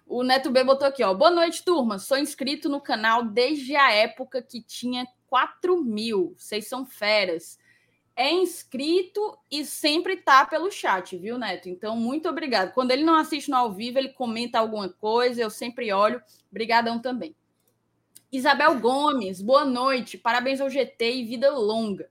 O Neto B botou aqui, ó. Boa noite, turma. Sou inscrito no canal desde a época que tinha 4 mil. Vocês são feras. É inscrito e sempre tá pelo chat, viu, Neto? Então, muito obrigado. Quando ele não assiste no ao vivo, ele comenta alguma coisa, eu sempre olho. Obrigadão também. Isabel Gomes, boa noite. Parabéns ao GT e vida longa.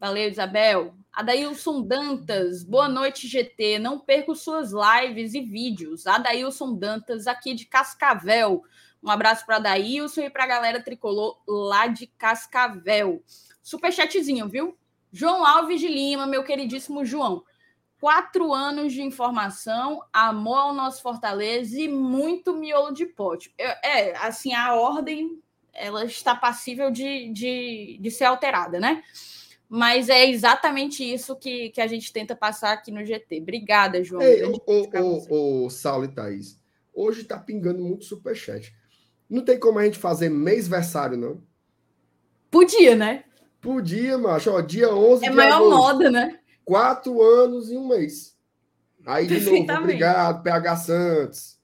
Valeu, Isabel. Adailson Dantas, boa noite, GT. Não perco suas lives e vídeos. Adailson Dantas, aqui de Cascavel. Um abraço para Adailson e para a galera tricolor lá de Cascavel. Superchatzinho, viu? João Alves de Lima, meu queridíssimo João. Quatro anos de informação, amor ao nosso Fortaleza e muito miolo de pote. É, assim, a ordem ela está passível de, de, de ser alterada, né? mas é exatamente isso que, que a gente tenta passar aqui no GT. Obrigada, João.
Ei, o, o, o, Saulo e Thaís, hoje tá pingando muito superchat. Não tem como a gente fazer mês-versário, não?
Podia, né?
Podia, macho. Ó, dia 11
É maior agosto. moda, né?
Quatro anos e um mês. Aí, de novo, obrigado, PH Santos.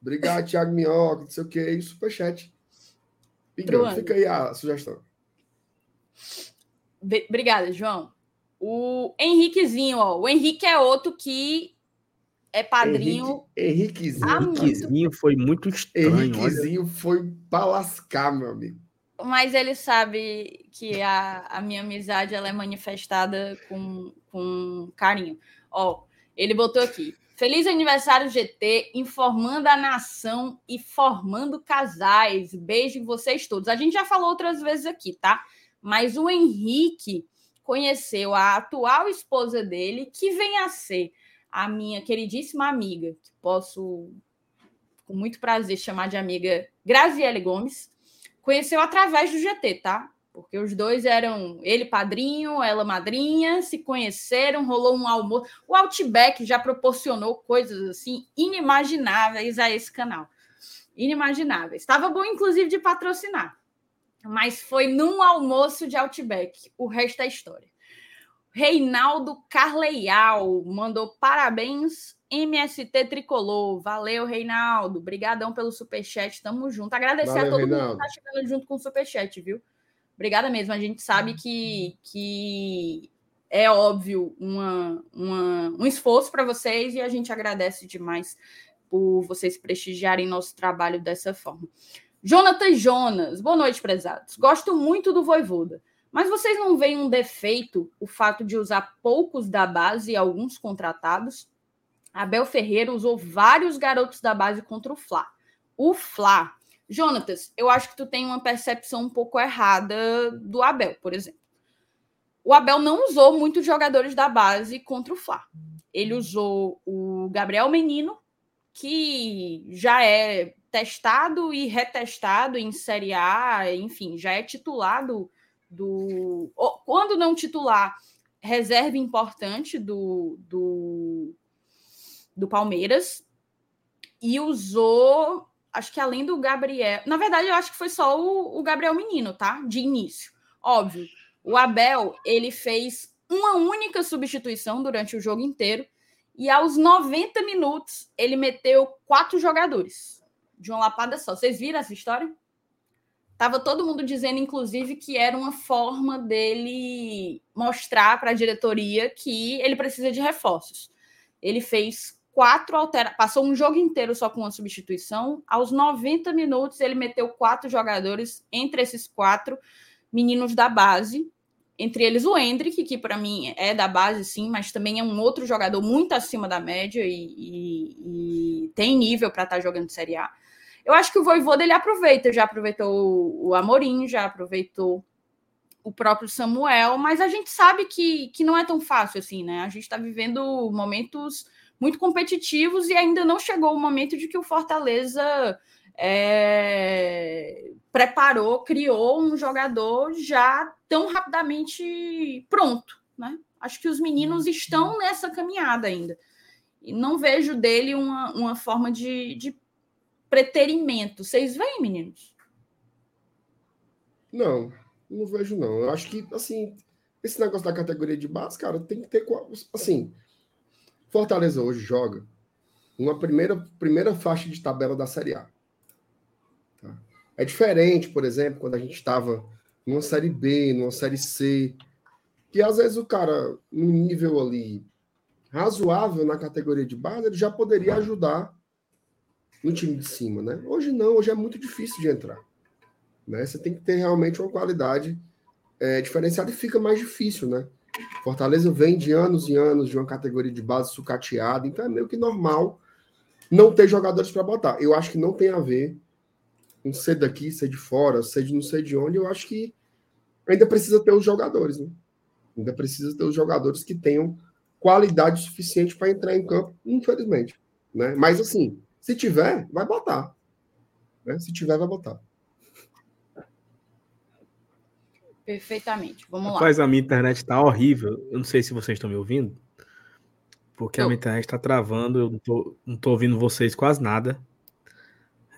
Obrigado, Thiago Minhoca, não sei o que, e superchat. Pingando. Fica aí a sugestão.
Obrigada, João. O Henriquezinho, ó. O Henrique é outro que é padrinho.
Henrique, Henriquezinho.
Henriquezinho foi muito estranho.
Henriquezinho olha. foi pra lascar, meu amigo.
Mas ele sabe que a, a minha amizade ela é manifestada com, com carinho. Ó, ele botou aqui. Feliz aniversário GT, informando a nação e formando casais. Beijo em vocês todos. A gente já falou outras vezes aqui, tá? mas o Henrique conheceu a atual esposa dele, que vem a ser a minha queridíssima amiga, que posso com muito prazer chamar de amiga Graziele Gomes, conheceu através do GT, tá? Porque os dois eram ele padrinho, ela madrinha, se conheceram, rolou um almoço. O Outback já proporcionou coisas assim inimagináveis a esse canal. Inimagináveis. Estava bom, inclusive, de patrocinar mas foi num almoço de Outback. O resto é história. Reinaldo Carleial mandou parabéns, MST Tricolor. Valeu, Reinaldo. Obrigadão pelo superchat. Tamo junto. Agradecer Valeu, a todo Reinaldo. mundo que tá chegando junto com o superchat, viu? Obrigada mesmo. A gente sabe que, que é óbvio uma, uma um esforço para vocês e a gente agradece demais por vocês prestigiarem nosso trabalho dessa forma. Jonathan Jonas, boa noite, prezados. Gosto muito do Voivoda, mas vocês não veem um defeito o fato de usar poucos da base e alguns contratados? Abel Ferreira usou vários garotos da base contra o Fla. O Fla. Jonatas, eu acho que tu tem uma percepção um pouco errada do Abel, por exemplo. O Abel não usou muitos jogadores da base contra o Fla. Ele usou o Gabriel Menino, que já é testado e retestado em Série A, enfim, já é titulado do. Quando não titular, reserva importante do, do, do Palmeiras. E usou, acho que além do Gabriel. Na verdade, eu acho que foi só o, o Gabriel Menino, tá? De início. Óbvio. O Abel, ele fez uma única substituição durante o jogo inteiro. E aos 90 minutos, ele meteu quatro jogadores de uma lapada só. Vocês viram essa história? Tava todo mundo dizendo, inclusive, que era uma forma dele mostrar para a diretoria que ele precisa de reforços. Ele fez quatro alterações, passou um jogo inteiro só com uma substituição. Aos 90 minutos, ele meteu quatro jogadores, entre esses quatro, meninos da base, entre eles o Hendrick, que para mim é da base, sim, mas também é um outro jogador muito acima da média e, e, e tem nível para estar tá jogando Série A. Eu acho que o Voivoda ele aproveita, já aproveitou o Amorim, já aproveitou o próprio Samuel, mas a gente sabe que, que não é tão fácil assim, né? A gente está vivendo momentos muito competitivos e ainda não chegou o momento de que o Fortaleza é, preparou, criou um jogador já tão rapidamente pronto, né? Acho que os meninos uhum. estão nessa caminhada ainda. E não vejo dele uma, uma forma de, de preterimento. Vocês veem, meninos?
Não, não vejo, não. Eu acho que, assim, esse negócio da categoria de base, cara, tem que ter. Assim, Fortaleza hoje joga uma primeira, primeira faixa de tabela da Série A. Tá? É diferente, por exemplo, quando a gente estava numa Série B, numa Série C, que às vezes o cara, num nível ali razoável na categoria de base, ele já poderia ajudar no time de cima, né? Hoje não, hoje é muito difícil de entrar. Né? Você tem que ter realmente uma qualidade é, diferenciada e fica mais difícil, né? Fortaleza vem de anos e anos de uma categoria de base sucateada, então é meio que normal não ter jogadores para botar. Eu acho que não tem a ver com ser daqui, ser de fora, ser de não sei de onde. Eu acho que ainda precisa ter os jogadores, né? Ainda precisa ter os jogadores que tenham qualidade suficiente para entrar em campo, infelizmente. Né? Mas assim, se tiver, vai botar. Né? Se tiver, vai botar.
Perfeitamente. Vamos lá.
Rapaz, a minha internet tá horrível. Eu não sei se vocês estão me ouvindo. Porque eu. a minha internet está travando, eu não tô, não tô ouvindo vocês quase nada.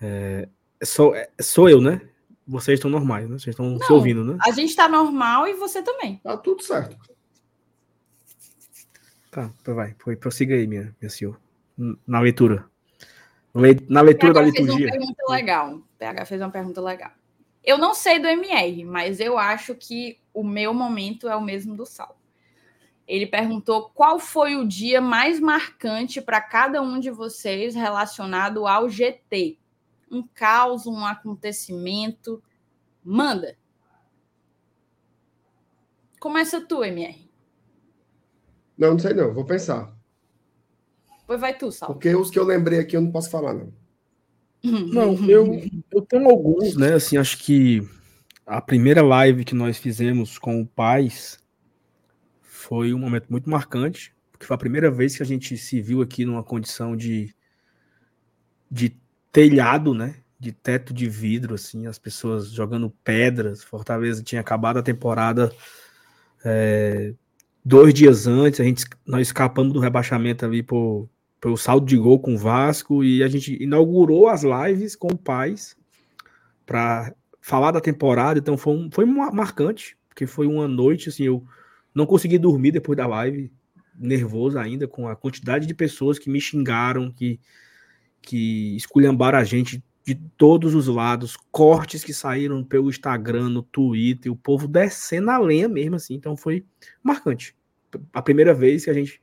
É, sou, é, sou eu, né? Vocês estão normais, né? Vocês estão se ouvindo, né?
A gente está normal e você também.
Tá tudo certo.
Tá, vai. Foi, prossiga aí, minha, minha senhor. Na leitura. Na leitura da liturgia. Fez uma
pergunta legal. O PH fez uma pergunta legal. Eu não sei do MR, mas eu acho que o meu momento é o mesmo do Sal. Ele perguntou qual foi o dia mais marcante para cada um de vocês relacionado ao GT. Um caos, um acontecimento. Manda. Começa tu, MR.
Não, não sei não, vou pensar.
Pois vai tu, Sal.
Porque os que eu lembrei aqui eu não posso falar, não.
Não, eu, eu tenho alguns, né? Assim, acho que a primeira live que nós fizemos com o Paz foi um momento muito marcante, porque foi a primeira vez que a gente se viu aqui numa condição de, de telhado, né? De teto de vidro, assim, as pessoas jogando pedras. Fortaleza tinha acabado a temporada é, dois dias antes, a gente, nós escapamos do rebaixamento ali por, pelo saldo de gol com o Vasco e a gente inaugurou as lives com o Paz para falar da temporada, então foi, um, foi marcante, porque foi uma noite, assim, eu não consegui dormir depois da live, nervoso ainda, com a quantidade de pessoas que me xingaram, que, que esculhambaram a gente de todos os lados, cortes que saíram pelo Instagram, no Twitter, o povo descendo a lenha mesmo, assim, então foi marcante. A primeira vez que a gente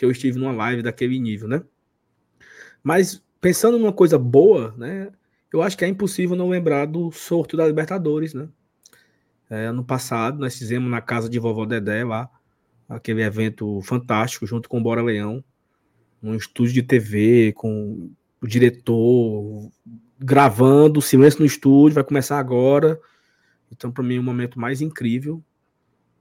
que eu estive numa live daquele nível, né? Mas pensando numa coisa boa, né? Eu acho que é impossível não lembrar do sorteio da Libertadores, né? É, ano passado nós fizemos na casa de vovó Dedé lá, aquele evento fantástico junto com o Bora Leão, um estúdio de TV com o diretor gravando, silêncio no estúdio, vai começar agora. Então, para mim, o momento mais incrível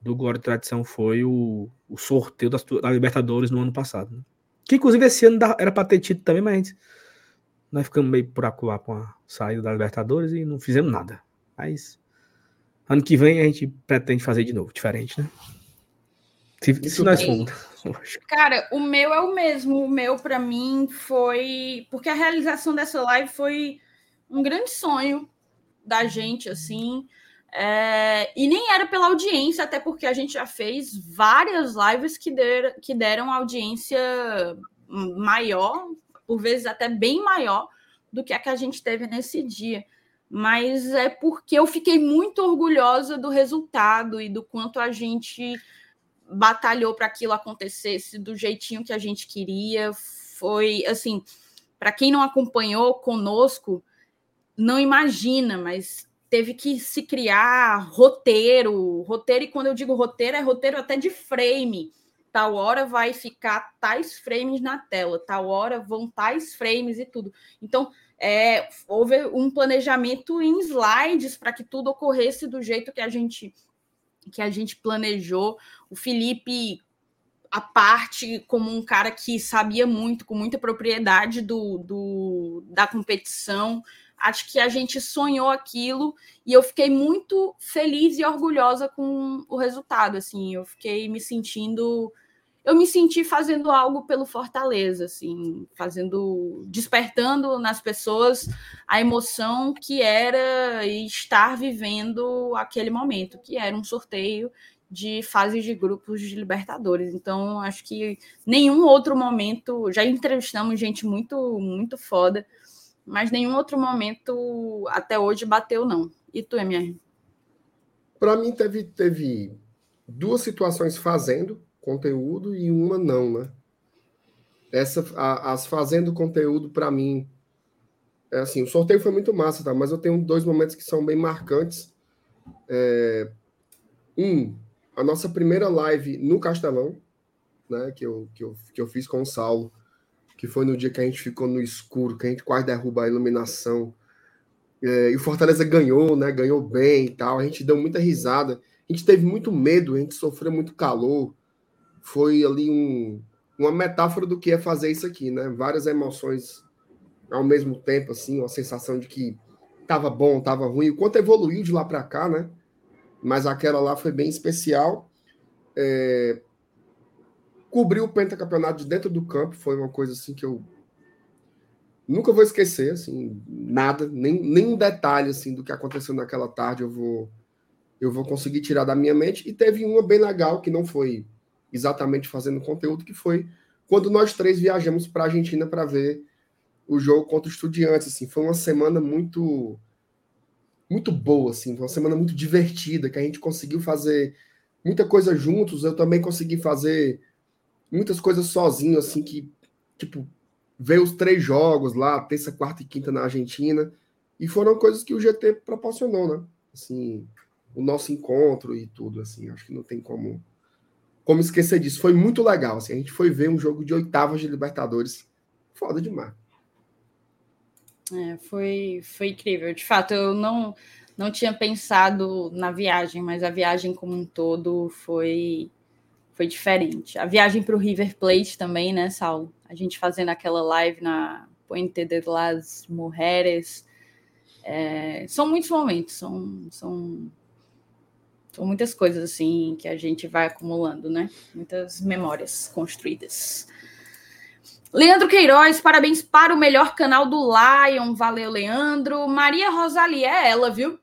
do Glória e Tradição foi o, o sorteio das, da Libertadores no ano passado. Né? Que, inclusive, esse ano era para ter tido também, mas nós ficamos meio por acuar com a saída da Libertadores e não fizemos nada. Mas ano que vem a gente pretende fazer de novo, diferente, né? Se, se nós formos. (laughs)
Cara, o meu é o mesmo. O meu, para mim, foi. Porque a realização dessa live foi um grande sonho da gente, assim. É... E nem era pela audiência, até porque a gente já fez várias lives que, der... que deram audiência maior, por vezes até bem maior do que a que a gente teve nesse dia. Mas é porque eu fiquei muito orgulhosa do resultado e do quanto a gente batalhou para aquilo acontecesse do jeitinho que a gente queria. Foi assim, para quem não acompanhou conosco, não imagina, mas teve que se criar roteiro, roteiro, e quando eu digo roteiro, é roteiro até de frame. Tal hora vai ficar tais frames na tela, tal hora vão tais frames e tudo. Então, é, houve um planejamento em slides para que tudo ocorresse do jeito que a gente que a gente planejou. O Felipe a parte como um cara que sabia muito, com muita propriedade do, do da competição, acho que a gente sonhou aquilo e eu fiquei muito feliz e orgulhosa com o resultado. Assim, eu fiquei me sentindo, eu me senti fazendo algo pelo Fortaleza, assim, fazendo, despertando nas pessoas a emoção que era estar vivendo aquele momento, que era um sorteio de fases de grupos de Libertadores. Então, acho que nenhum outro momento, já entrevistamos gente muito muito foda mas nenhum outro momento até hoje bateu, não. E tu, MR?
Para mim, teve, teve duas situações fazendo conteúdo e uma não, né? Essa, a, as fazendo conteúdo, para mim, é assim, o sorteio foi muito massa, tá? Mas eu tenho dois momentos que são bem marcantes. É, um, a nossa primeira live no Castelão, né? Que eu, que eu, que eu fiz com o Saulo que foi no dia que a gente ficou no escuro, que a gente quase derruba a iluminação. É, e o Fortaleza ganhou, né? Ganhou bem e tal. A gente deu muita risada. A gente teve muito medo, a gente sofreu muito calor. Foi ali um, uma metáfora do que é fazer isso aqui, né? Várias emoções ao mesmo tempo, assim, uma sensação de que tava bom, tava ruim. O quanto evoluiu de lá para cá, né? Mas aquela lá foi bem especial. É, Cobrir o pentacampeonato de dentro do campo foi uma coisa assim que eu nunca vou esquecer, assim, nada, nem, nem um detalhe assim do que aconteceu naquela tarde eu vou eu vou conseguir tirar da minha mente. E teve uma bem legal que não foi exatamente fazendo conteúdo, que foi quando nós três viajamos para a Argentina para ver o jogo contra os Estudiantes, assim, foi uma semana muito muito boa, assim, uma semana muito divertida, que a gente conseguiu fazer muita coisa juntos, eu também consegui fazer muitas coisas sozinho, assim, que, tipo, ver os três jogos lá, terça, quarta e quinta na Argentina, e foram coisas que o GT proporcionou, né? Assim, o nosso encontro e tudo, assim, acho que não tem como como esquecer disso. Foi muito legal, assim, a gente foi ver um jogo de oitavas de Libertadores, foda demais.
É, foi, foi incrível. De fato, eu não, não tinha pensado na viagem, mas a viagem como um todo foi foi diferente. A viagem para o River Plate também, né, Saulo? A gente fazendo aquela live na Puente de las Mujeres. É, são muitos momentos, são, são, são muitas coisas assim que a gente vai acumulando, né? Muitas memórias construídas. Leandro Queiroz, parabéns para o melhor canal do Lion. Valeu, Leandro. Maria Rosalie, é ela, viu?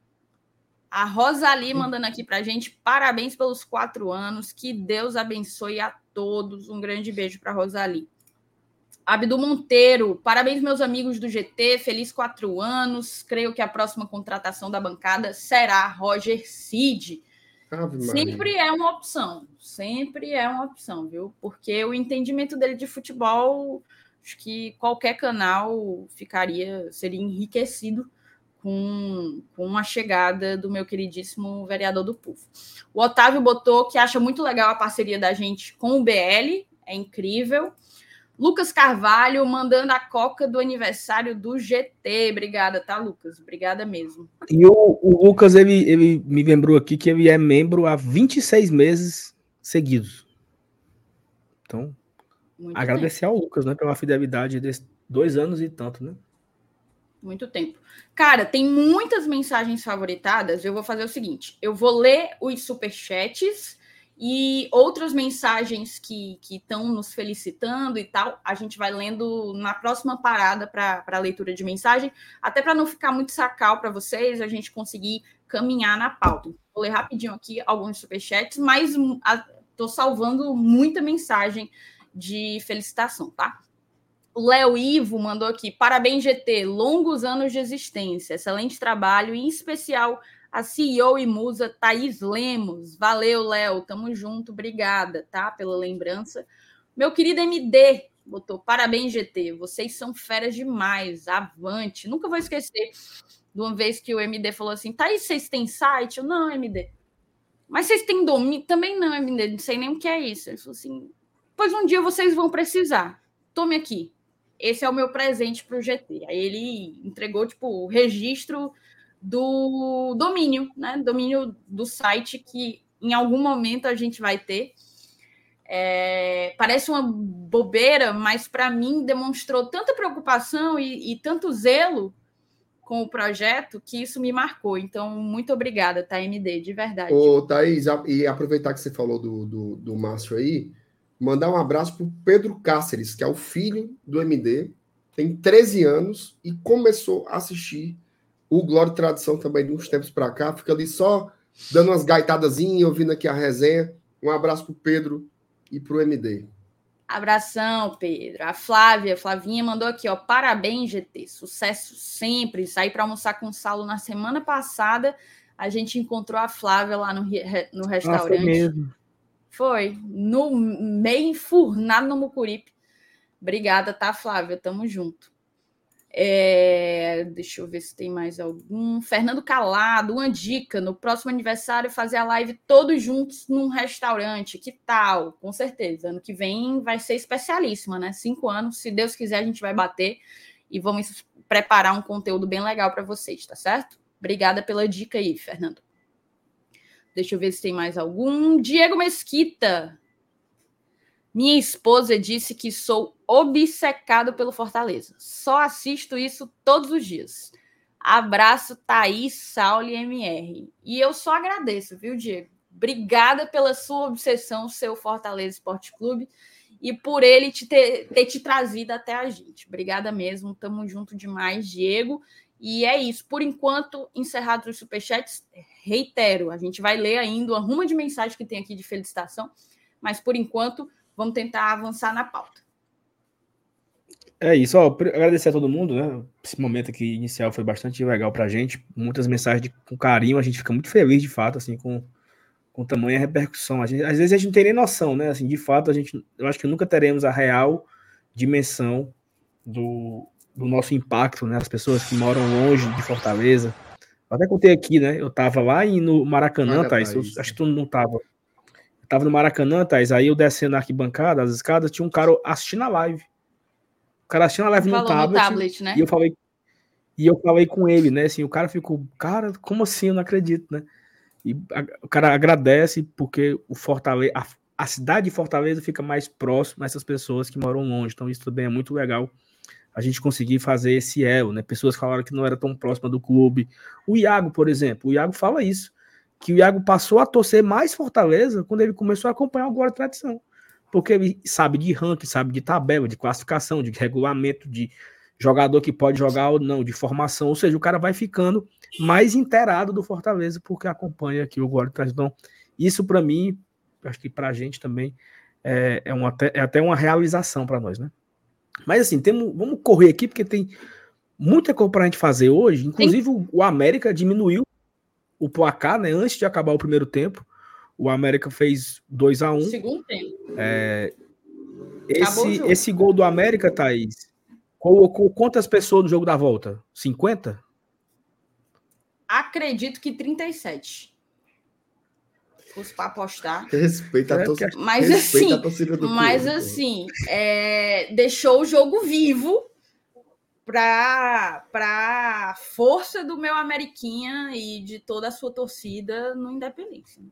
A Rosalie mandando aqui para a gente, parabéns pelos quatro anos, que Deus abençoe a todos. Um grande beijo para Rosalie. Abdu Monteiro, parabéns, meus amigos do GT, feliz quatro anos. Creio que a próxima contratação da bancada será Roger Cid. Sempre é uma opção, sempre é uma opção, viu? Porque o entendimento dele de futebol, acho que qualquer canal ficaria, seria enriquecido com, com a chegada do meu queridíssimo vereador do PUF. O Otávio botou que acha muito legal a parceria da gente com o BL, é incrível. Lucas Carvalho mandando a coca do aniversário do GT. Obrigada, tá, Lucas? Obrigada mesmo.
E o, o Lucas, ele, ele me lembrou aqui que ele é membro há 26 meses seguidos. Então, muito agradecer bem. ao Lucas, né, pela fidelidade desses dois anos e tanto, né?
Muito tempo. Cara, tem muitas mensagens favoritadas. Eu vou fazer o seguinte: eu vou ler os superchats e outras mensagens que estão nos felicitando e tal. A gente vai lendo na próxima parada para a leitura de mensagem, até para não ficar muito sacal para vocês, a gente conseguir caminhar na pauta. Vou ler rapidinho aqui alguns superchats, mas estou salvando muita mensagem de felicitação, tá? Léo Ivo mandou aqui: parabéns, GT, longos anos de existência, excelente trabalho, em especial a CEO e musa Thaís Lemos. Valeu, Léo, tamo junto, obrigada, tá, pela lembrança. Meu querido MD botou: parabéns, GT, vocês são feras demais, avante. Nunca vou esquecer de uma vez que o MD falou assim: Thaís, vocês têm site? Eu, não, MD. Mas vocês têm domínio? Também não, MD, não sei nem o que é isso. Ele falou assim: pois um dia vocês vão precisar. Tome aqui esse é o meu presente para o GT. Aí ele entregou tipo o registro do domínio, né? Domínio do site que em algum momento a gente vai ter. É, parece uma bobeira, mas para mim demonstrou tanta preocupação e, e tanto zelo com o projeto que isso me marcou. Então, muito obrigada, tá, MD, de verdade.
Ô, Thaís, e aproveitar que você falou do, do, do Márcio aí, mandar um abraço para o Pedro Cáceres, que é o filho do MD, tem 13 anos e começou a assistir o Glória e Tradição também de uns tempos para cá, fica ali só dando umas gaitadazinhas, ouvindo aqui a resenha. Um abraço para o Pedro e para o MD.
Abração, Pedro. A Flávia, Flavinha mandou aqui, ó. Parabéns, GT. Sucesso sempre. Saí para almoçar com o Saulo na semana passada. A gente encontrou a Flávia lá no, no restaurante. Ah, foi mesmo. Foi. No meio enfurnado no Mucuripe. Obrigada, tá, Flávia? Tamo junto. É, deixa eu ver se tem mais algum. Fernando Calado, uma dica: no próximo aniversário, fazer a live todos juntos num restaurante. Que tal? Com certeza. Ano que vem vai ser especialíssima, né? Cinco anos, se Deus quiser, a gente vai bater e vamos preparar um conteúdo bem legal para vocês, tá certo? Obrigada pela dica aí, Fernando. Deixa eu ver se tem mais algum. Diego Mesquita. Minha esposa disse que sou obcecado pelo Fortaleza. Só assisto isso todos os dias. Abraço, Thaís, Sauli MR. E eu só agradeço, viu, Diego? Obrigada pela sua obsessão, seu Fortaleza Esporte Clube, e por ele te ter, ter te trazido até a gente. Obrigada mesmo, tamo junto demais, Diego. E é isso. Por enquanto, encerrados os superchats, reitero, a gente vai ler ainda uma ruma de mensagem que tem aqui de felicitação, mas por enquanto vamos tentar avançar na pauta.
É isso, ó, agradecer a todo mundo, né? Esse momento aqui inicial foi bastante legal pra gente, muitas mensagens de, com carinho, a gente fica muito feliz de fato, assim, com, com tamanha repercussão. A gente, às vezes a gente não tem nem noção, né? Assim, de fato, a gente, eu acho que nunca teremos a real dimensão do, do nosso impacto, né? As pessoas que moram longe de Fortaleza. Eu até contei aqui, né? Eu tava lá no Maracanã, Thais, eu, acho que tu não tava tava no Maracanã, Thais, aí eu descendo na arquibancada, as escadas, tinha um cara assistindo a live. O cara assistindo a live no tablet, no tablet, né? E eu falei, e eu falei com ele, né? Assim, o cara ficou, cara, como assim? Eu não acredito, né? E a, o cara agradece porque o Fortaleza, a, a, cidade de Fortaleza fica mais próxima a essas pessoas que moram longe. Então, isso também é muito legal a gente conseguir fazer esse elo, né? Pessoas falaram que não era tão próxima do clube. O Iago, por exemplo, o Iago fala isso que o Iago passou a torcer mais Fortaleza quando ele começou a acompanhar o Guarda Tradição. Porque ele sabe de ranking, sabe de tabela, de classificação, de regulamento, de jogador que pode jogar ou não, de formação. Ou seja, o cara vai ficando mais inteirado do Fortaleza porque acompanha aqui o Guarda Tradição. Isso, para mim, acho que para a gente também é, é, uma, é até uma realização para nós, né? Mas assim, temos, vamos correr aqui porque tem muita coisa para a gente fazer hoje. Inclusive, o, o América diminuiu o placar, né? Antes de acabar o primeiro tempo, o América fez 2 a 1 um.
Segundo tempo.
É, esse, esse gol do América, Thaís, colocou quantas pessoas no jogo da volta? 50?
Acredito que 37. Fosse para apostar.
Respeita a é, torcida.
Mas assim, mas assim, é, deixou o jogo vivo para a força do meu Ameriquinha e de toda a sua torcida no Independência.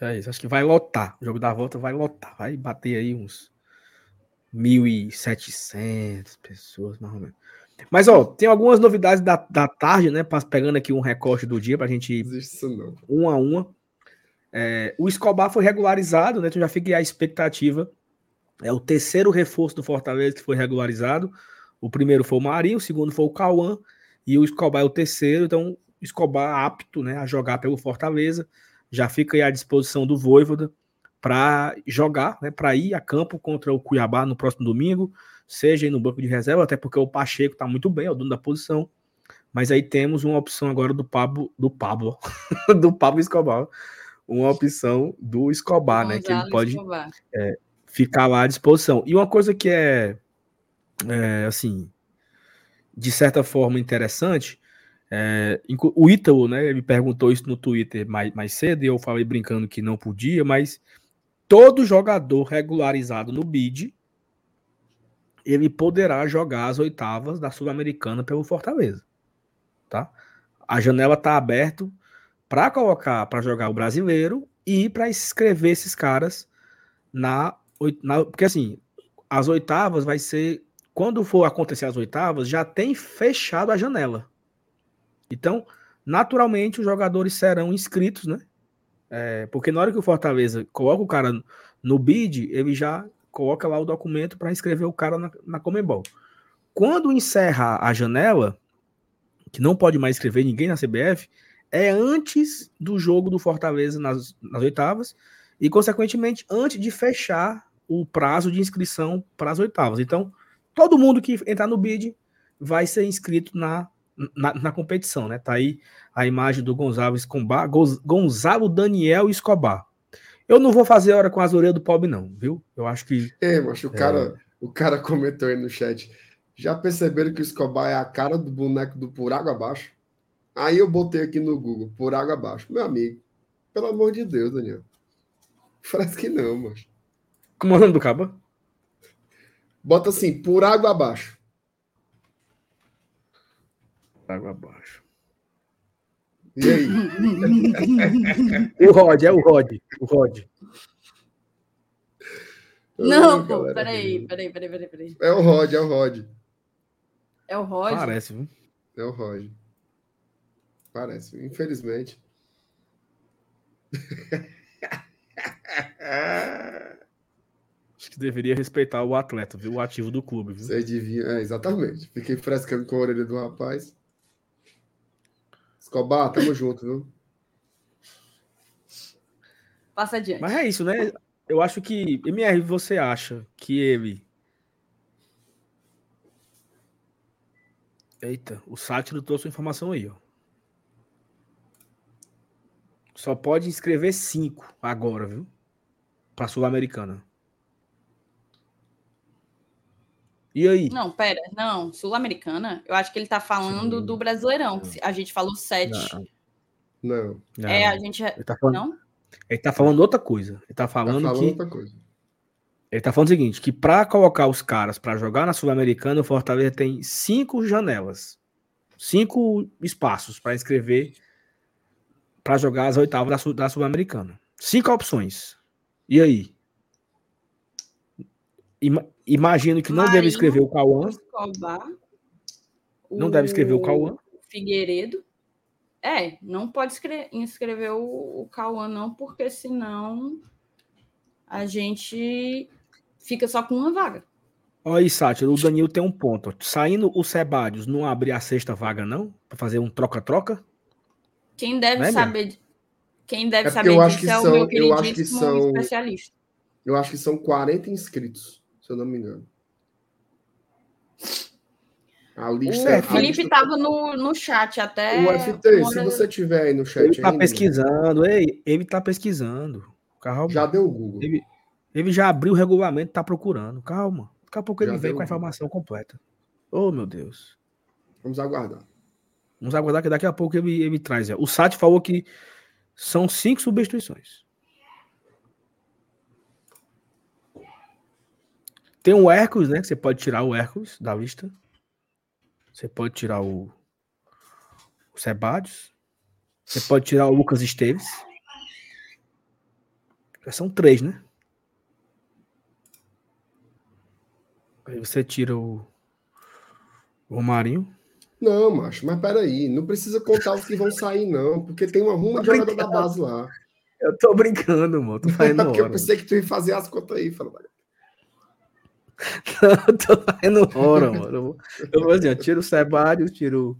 É isso, acho que vai lotar. O jogo da volta vai lotar, vai bater aí uns 1.700 pessoas, mais ou menos. Mas, ó, tem algumas novidades da, da tarde, né? Pegando aqui um recorte do dia pra gente ir uma a uma. É, o Escobar foi regularizado, né? Então já fica a expectativa é o terceiro reforço do Fortaleza que foi regularizado. O primeiro foi o Marinho, o segundo foi o Cauã e o Escobar é o terceiro. Então, Escobar apto né, a jogar pelo Fortaleza. Já fica aí à disposição do Voivoda para jogar, né, para ir a campo contra o Cuiabá no próximo domingo, seja no banco de reserva, até porque o Pacheco está muito bem, é o dono da posição. Mas aí temos uma opção agora do Pablo, do Pablo, (laughs) do Pablo Escobar, uma opção do Escobar, né, que ele pode é, ficar lá à disposição. E uma coisa que é, é assim, de certa forma interessante, é, o Ítalo, né, ele perguntou isso no Twitter mais, mais cedo, e eu falei brincando que não podia, mas todo jogador regularizado no BID, ele poderá jogar as oitavas da Sul-Americana pelo Fortaleza, tá? A janela está aberta para colocar, para jogar o brasileiro e para inscrever esses caras na porque assim, as oitavas vai ser quando for acontecer as oitavas, já tem fechado a janela. Então, naturalmente, os jogadores serão inscritos, né? É, porque na hora que o Fortaleza coloca o cara no bid, ele já coloca lá o documento para inscrever o cara na, na. Quando encerra a janela, que não pode mais escrever ninguém na CBF, é antes do jogo do Fortaleza nas, nas oitavas e, consequentemente, antes de fechar o prazo de inscrição para as oitavas. Então, todo mundo que entrar no bid vai ser inscrito na, na, na competição, né? Tá aí a imagem do Gonzalo Escobar, Gonzalo Daniel Escobar. Eu não vou fazer hora com as orelhas do pobre, não, viu? Eu acho que.
É, mas o cara, é... o cara comentou aí no chat. Já perceberam que o Escobar é a cara do boneco do Por Água Abaixo? Aí eu botei aqui no Google, Por Água Abaixo. Meu amigo, pelo amor de Deus, Daniel. Parece que não, mas.
Como é o nome do cabo?
Bota assim, Por Água Abaixo.
Água abaixo.
E aí? (laughs)
o Rod, é o Rod. O Rod.
Não, pô, peraí, peraí, peraí, peraí, peraí.
É o Rod, é o Rod.
É o Rod?
Parece, viu?
É o Rod. Parece, infelizmente. (laughs)
Acho que deveria respeitar o atleta, viu? O ativo do clube, viu?
Você devia, é, exatamente. Fiquei frescando com a orelha do rapaz. Escobar, tamo junto, viu?
Passa adiante.
Mas é isso, né? Eu acho que. MR, você acha que ele. Eita, o Sátiro trouxe informação aí, ó. Só pode inscrever cinco agora, viu? Pra Sul-Americana. E aí?
Não, pera, não, Sul-Americana, eu acho que ele tá falando Sim. do Brasileirão. Não. A gente falou sete.
Não.
não. É, a gente.
Ele tá falando, não? Ele tá falando outra coisa. Ele tá falando, tá falando que. Outra coisa. Ele tá falando o seguinte: que para colocar os caras para jogar na Sul-Americana, o Fortaleza tem cinco janelas, cinco espaços para inscrever para jogar as oitavas da Sul-Americana. Cinco opções. E aí? Imagino que não Marinho, deve escrever o Cauã. Não deve escrever o Cauã.
Figueiredo. É, não pode inscrever o, o Cauã, não, porque senão a gente fica só com uma vaga.
Olha aí, Sátiro, o Danilo tem um ponto. Saindo o Sebadios, não abrir a sexta vaga, não? Para fazer um troca-troca?
Quem deve é saber. Quem deve é saber disso é o meu queridíssimo especialista.
Eu acho que são 40 inscritos se eu não me engano.
A lista, o Felipe estava no, no chat até.
O FT, se você tiver aí no chat.
Ele está pesquisando, ei, ele está pesquisando. Calma.
Já deu o Google.
Ele, ele já abriu o regulamento, está procurando. Calma. Daqui a pouco ele já vem com a informação completa. Oh, meu Deus.
Vamos aguardar.
Vamos aguardar que daqui a pouco ele, ele traz. O Sat falou que são cinco substituições. Tem o Hércules, né? Que você pode tirar o Hércules da lista. Você pode tirar o, o Sebadios. Você pode tirar o Lucas Esteves. Já são três, né? Aí você tira o, o Romarinho.
Não, macho, mas peraí, não precisa contar os que vão sair, não, porque tem uma ruma de jogador da base lá.
Eu tô brincando, mano. Tô (laughs) fazendo
porque eu pensei que tu ia fazer as contas aí, falando.
Não, (laughs) tô fazendo hora, mano. Eu vou assim, ó, tiro o Sebário, tiro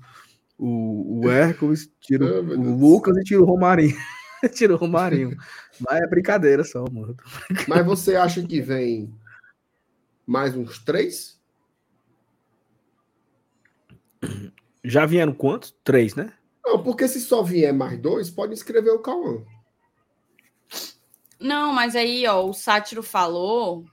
o, o (laughs) Hércules, tiro oh, o Lucas e tiro o Romarinho. (laughs) tiro o Romarinho. Mas é brincadeira só, mano.
Mas você acha que vem mais uns três?
Já vieram quantos? Três, né?
Não, porque se só vier mais dois, pode escrever o Cauã.
Não, mas aí, ó, o Sátiro falou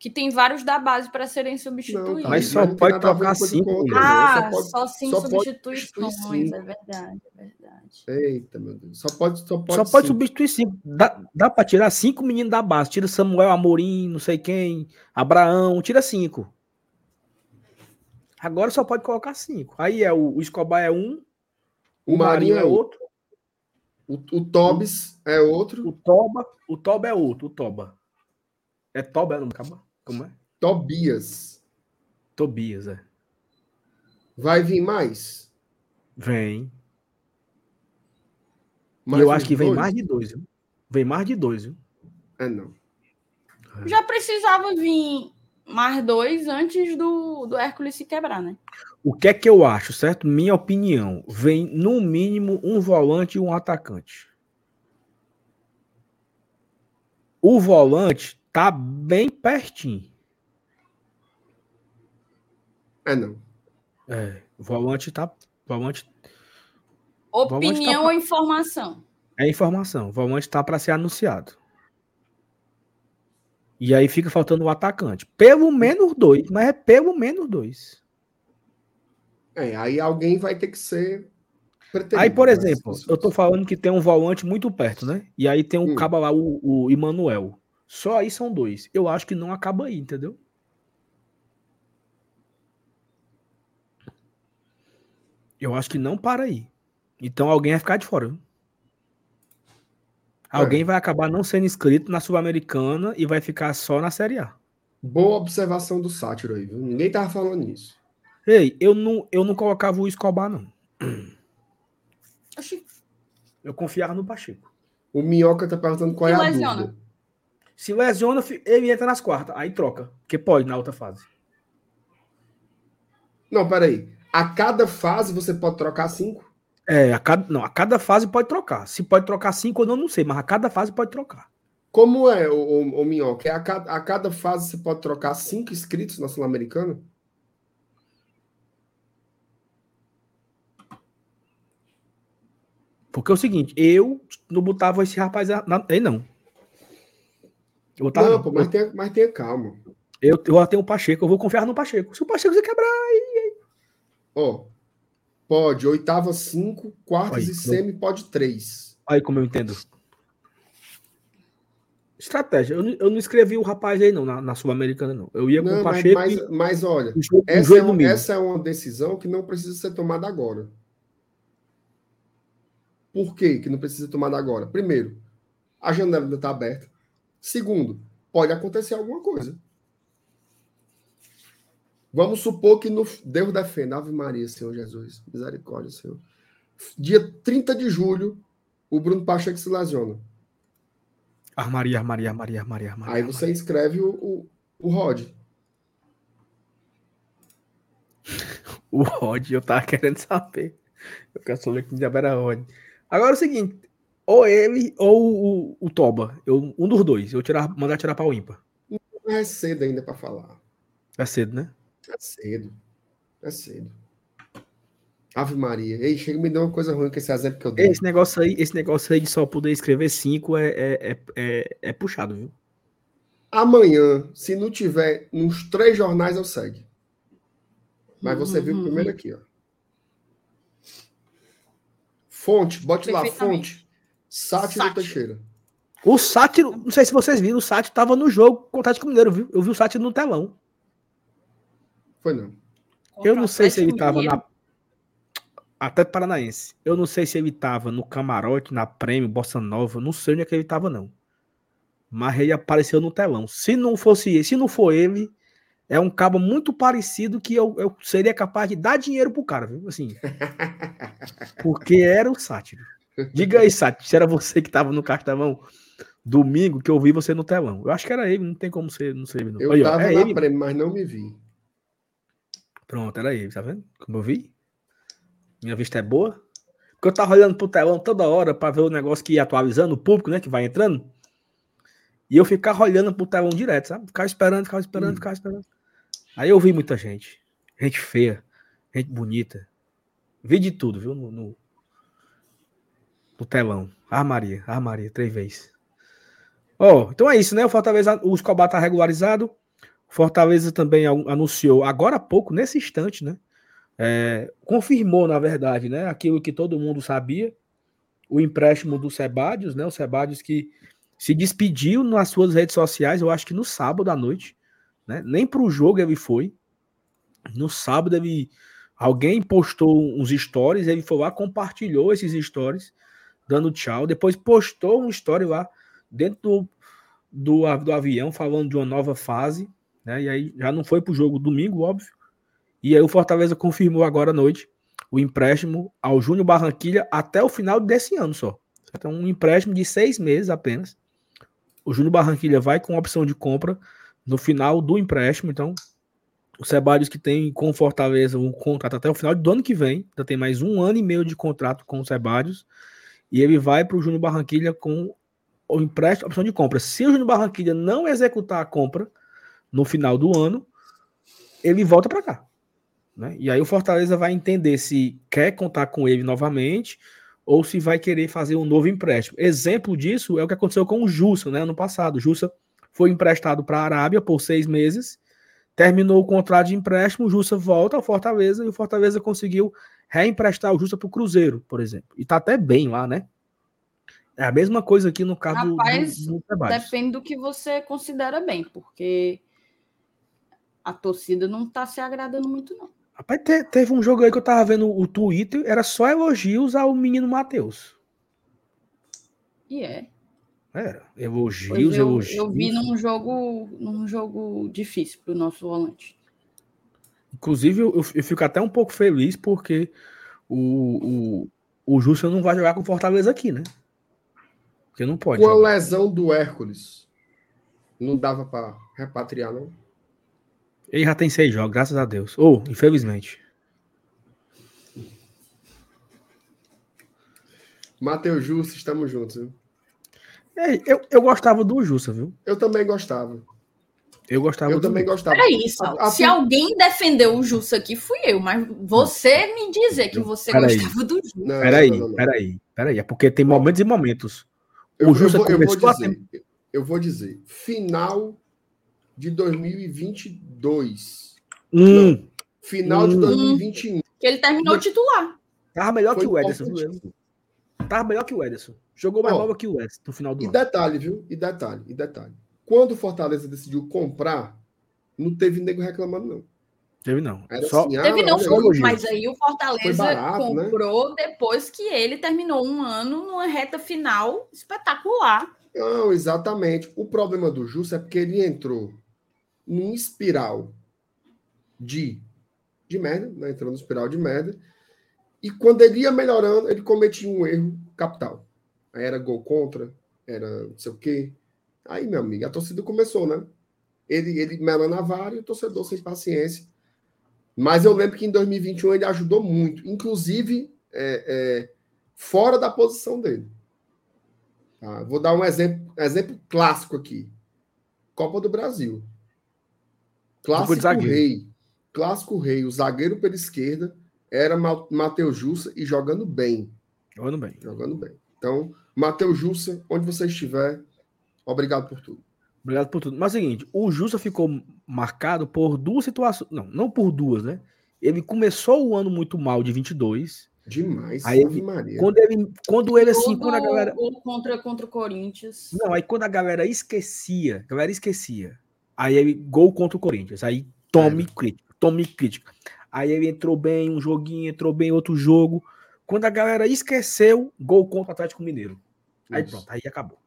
que tem vários da base para serem substituídos.
Não, mas só pode trocar cinco.
Ah, só, pode, só cinco só substituições, é verdade, é verdade.
Eita, meu Deus. Só pode, só pode,
só pode substituir cinco. Dá, dá para tirar cinco meninos da base. Tira Samuel, Amorim, não sei quem, Abraão, tira cinco. Agora só pode colocar cinco. Aí é o, o Escobar é um,
o, o Marinho, Marinho é, é outro. O, o Tobis é outro.
O Toba, o Toba é outro, o Toba. É Toba, é o nome, acaba? Como é?
Tobias.
Tobias, é.
Vai vir mais?
Vem. Mais eu acho que dois? vem mais de dois, viu? Vem mais de dois, viu?
É, não.
Já precisava vir mais dois antes do, do Hércules se quebrar, né?
O que é que eu acho, certo? Minha opinião, vem no mínimo um volante e um atacante. O volante tá bem pertinho.
É não.
É, o volante tá, volante
Opinião volante tá, ou informação?
É informação. O volante tá para ser anunciado. E aí fica faltando o atacante. Pelo menos dois, mas é pelo menos dois.
É, aí alguém vai ter que ser.
Aí, por né, exemplo, eu tô falando que tem um volante muito perto, né? E aí tem um hum. cabo lá, o, o Emanuel. Só aí são dois. Eu acho que não acaba aí, entendeu? Eu acho que não para aí. Então alguém vai ficar de fora. Viu? Alguém é. vai acabar não sendo inscrito na Sul-Americana e vai ficar só na Série A.
Boa observação do Sátiro aí, viu? Ninguém tava falando nisso.
Ei, eu não, eu não colocava o Escobar, não. Eu confiava no Pacheco.
O Minhoca tá perguntando qual Se é a dúvida.
Se lesiona, ele entra nas quartas. Aí troca. Porque pode na outra fase.
Não, peraí. A cada fase você pode trocar cinco?
É, a cada, não, a cada fase pode trocar. Se pode trocar cinco ou não, não sei, mas a cada fase pode trocar.
Como é, o, o, o Minhoca? É a, cada, a cada fase você pode trocar cinco inscritos na Sul-Americana?
Porque é o seguinte, eu não botava esse rapaz na, aí, não.
Botava, não, pô, mas, tenha, mas tenha calma.
Eu, eu tenho o Pacheco, eu vou confiar no Pacheco. Se o Pacheco se quebrar, aí.
Ó, oh, Pode. Oitava, cinco. Quartas Aí, e semi, pode três.
Aí como eu entendo. Estratégia. Eu, eu não escrevi o rapaz aí, não, na, na Sul-Americana, não. Eu ia com não, o Pacheco.
Mas, mas, mas olha, essa, é uma, essa é uma decisão que não precisa ser tomada agora. Por que, que não precisa ser tomada agora? Primeiro, a janela ainda está aberta. Segundo, pode acontecer alguma coisa. Vamos supor que no, Deus defenda, Ave Maria, Senhor Jesus. Misericórdia, Senhor. Dia 30 de julho, o Bruno Pacheco se lesiona.
Armaria, armaria, armaria, armaria, armaria.
Aí você inscreve o, o, o Rod. (laughs)
o Rod, eu tava querendo saber. Eu quero saber que diabo era Rod. Agora é o seguinte: ou ele ou o, o Toba. Eu, um dos dois. Eu tirar, mandar tirar para o ímpar.
Não é cedo ainda para falar.
É cedo, né?
É cedo. É cedo. Ave Maria. Ei, chega me dá uma coisa ruim com esse exemplo que eu dei.
Esse negócio aí, esse negócio aí de só poder escrever cinco é, é, é, é, é puxado, viu?
Amanhã, se não tiver uns três jornais, eu segue. Mas você uhum. viu o primeiro aqui, ó. Fonte, bote lá, fonte. Sátiro Teixeira.
O Sátiro, não sei se vocês viram, o Sátiro tava no jogo com o Tático Mineiro, viu? Eu vi o Sátiro no telão.
Foi não.
Eu não sei se ele estava na. Até Paranaense. Eu não sei se ele estava no camarote, na Prêmio, Bossa Nova. Não sei onde é que ele estava, não. Mas ele apareceu no telão. Se não fosse ele, se não for ele, é um cabo muito parecido que eu, eu seria capaz de dar dinheiro pro cara, viu? Assim. (laughs) Porque era o Sátiro. Diga aí, Sátiro, se era você que estava no Castelão domingo que eu vi você no telão. Eu acho que era ele, não tem como ser, não sei. Não.
Eu estava é na ele. Prêmio, mas não me vi.
Pronto, era aí, tá vendo? Como eu vi. Minha vista é boa. Porque eu tava olhando pro telão toda hora para ver o negócio que ia atualizando, o público, né, que vai entrando. E eu ficava olhando pro telão direto, sabe? Ficava esperando, ficava esperando, hum. ficava esperando. Aí eu vi muita gente. Gente feia, gente bonita. Vi de tudo, viu? No, no, no telão. Ah, Maria, ah, Maria, três vezes. Ó, oh, então é isso, né? O Fortaleza, o Escobar tá regularizado. Fortaleza também anunciou agora há pouco, nesse instante, né? É, confirmou, na verdade, né? Aquilo que todo mundo sabia, o empréstimo do Sebadios, né? O Sebadios que se despediu nas suas redes sociais, eu acho que no sábado à noite, né? Nem para o jogo ele foi. No sábado ele alguém postou uns stories, ele foi lá, compartilhou esses stories, dando tchau. Depois postou um story lá dentro do, do, do avião falando de uma nova fase. Né? E aí já não foi para o jogo domingo, óbvio, E aí o Fortaleza confirmou agora à noite o empréstimo ao Júnior Barranquilha até o final desse ano só. Então, um empréstimo de seis meses apenas. O Júnior Barranquilha vai com opção de compra no final do empréstimo. Então, o Sebadios que tem com o Fortaleza um contrato até o final do ano que vem, ainda tem mais um ano e meio de contrato com o Sebadios, e ele vai para o Júnior Barranquilha com o empréstimo, opção de compra. Se o Júnior Barranquilha não executar a compra no final do ano, ele volta para cá. Né? E aí o Fortaleza vai entender se quer contar com ele novamente ou se vai querer fazer um novo empréstimo. Exemplo disso é o que aconteceu com o Jussa, né? Ano passado. O Jussa foi emprestado para a Arábia por seis meses, terminou o contrato de empréstimo, o Jussa volta ao Fortaleza e o Fortaleza conseguiu reemprestar o Jussa para o Cruzeiro, por exemplo. E tá até bem lá, né? É a mesma coisa aqui no caso
Rapaz, do, do, do Depende do que você considera bem, porque a torcida não tá se agradando muito, não.
Rapaz, te, teve um jogo aí que eu tava vendo o Twitter, era só elogios ao menino Matheus.
E é.
Era. Elogios,
eu,
elogios.
Eu vi num jogo, num jogo difícil pro nosso volante.
Inclusive, eu, eu fico até um pouco feliz porque o, o, o Justo não vai jogar com Fortaleza aqui, né? Porque não pode.
Com a lesão do Hércules, não dava para repatriar, não?
Ele já tem seis jogos, graças a Deus. Ou, oh, infelizmente.
Matheus Justo, estamos juntos, viu?
É, eu, eu gostava do Justa, viu?
Eu também gostava.
Eu gostava.
Eu também gostava.
É isso. A, a, Se a... alguém defendeu o Justa aqui, fui eu. Mas você me dizer que você
pera
gostava
aí.
do Justa.
Peraí, peraí, peraí. É porque tem momentos e momentos.
O eu, Justa eu vou, eu vou dizer, eu vou dizer. Final de 2022.
Hum.
Não, final hum. de 2021.
Que ele terminou titular.
Tava melhor Foi que o Ederson? Tava melhor que o Ederson. Jogou mais bola que o Ederson no final do
e
ano.
E detalhe, viu? E detalhe, e detalhe. Quando o Fortaleza decidiu comprar, não teve nego reclamando, não.
Teve não.
Era Só... Assim, ah, teve não, foi, mas aí o Fortaleza barato, né? comprou né? depois que ele terminou um ano numa reta final espetacular.
Não, exatamente. O problema do Justo é porque ele entrou num espiral de, de merda, né? entrando no espiral de merda. E quando ele ia melhorando, ele cometia um erro capital. Aí era gol contra, era não sei o quê. Aí, meu amigo, a torcida começou, né? Ele, ele melando a vara e o torcedor sem paciência. Mas eu lembro que em 2021 ele ajudou muito, inclusive é, é, fora da posição dele. Tá? Vou dar um exemplo, exemplo clássico aqui. Copa do Brasil. Clássico rei. Clássico rei. O zagueiro pela esquerda era Matheus Jussa e jogando bem.
Jogando bem.
Jogando bem. Então, Matheus Jussa, onde você estiver, obrigado por tudo.
Obrigado por tudo. Mas é o seguinte, o Jussa ficou marcado por duas situações. Não, não por duas, né? Ele começou o ano muito mal de 22.
Demais.
Aí ele, Maria. Quando ele, quando ele assim, quando a galera.
contra, contra o Corinthians.
Não, aí quando a galera esquecia, a galera esquecia Aí ele, gol contra o Corinthians. Aí tome é. crítica, tome crítica. Aí ele entrou bem um joguinho, entrou bem outro jogo. Quando a galera esqueceu, gol contra o Atlético Mineiro. Aí Isso. pronto, aí acabou.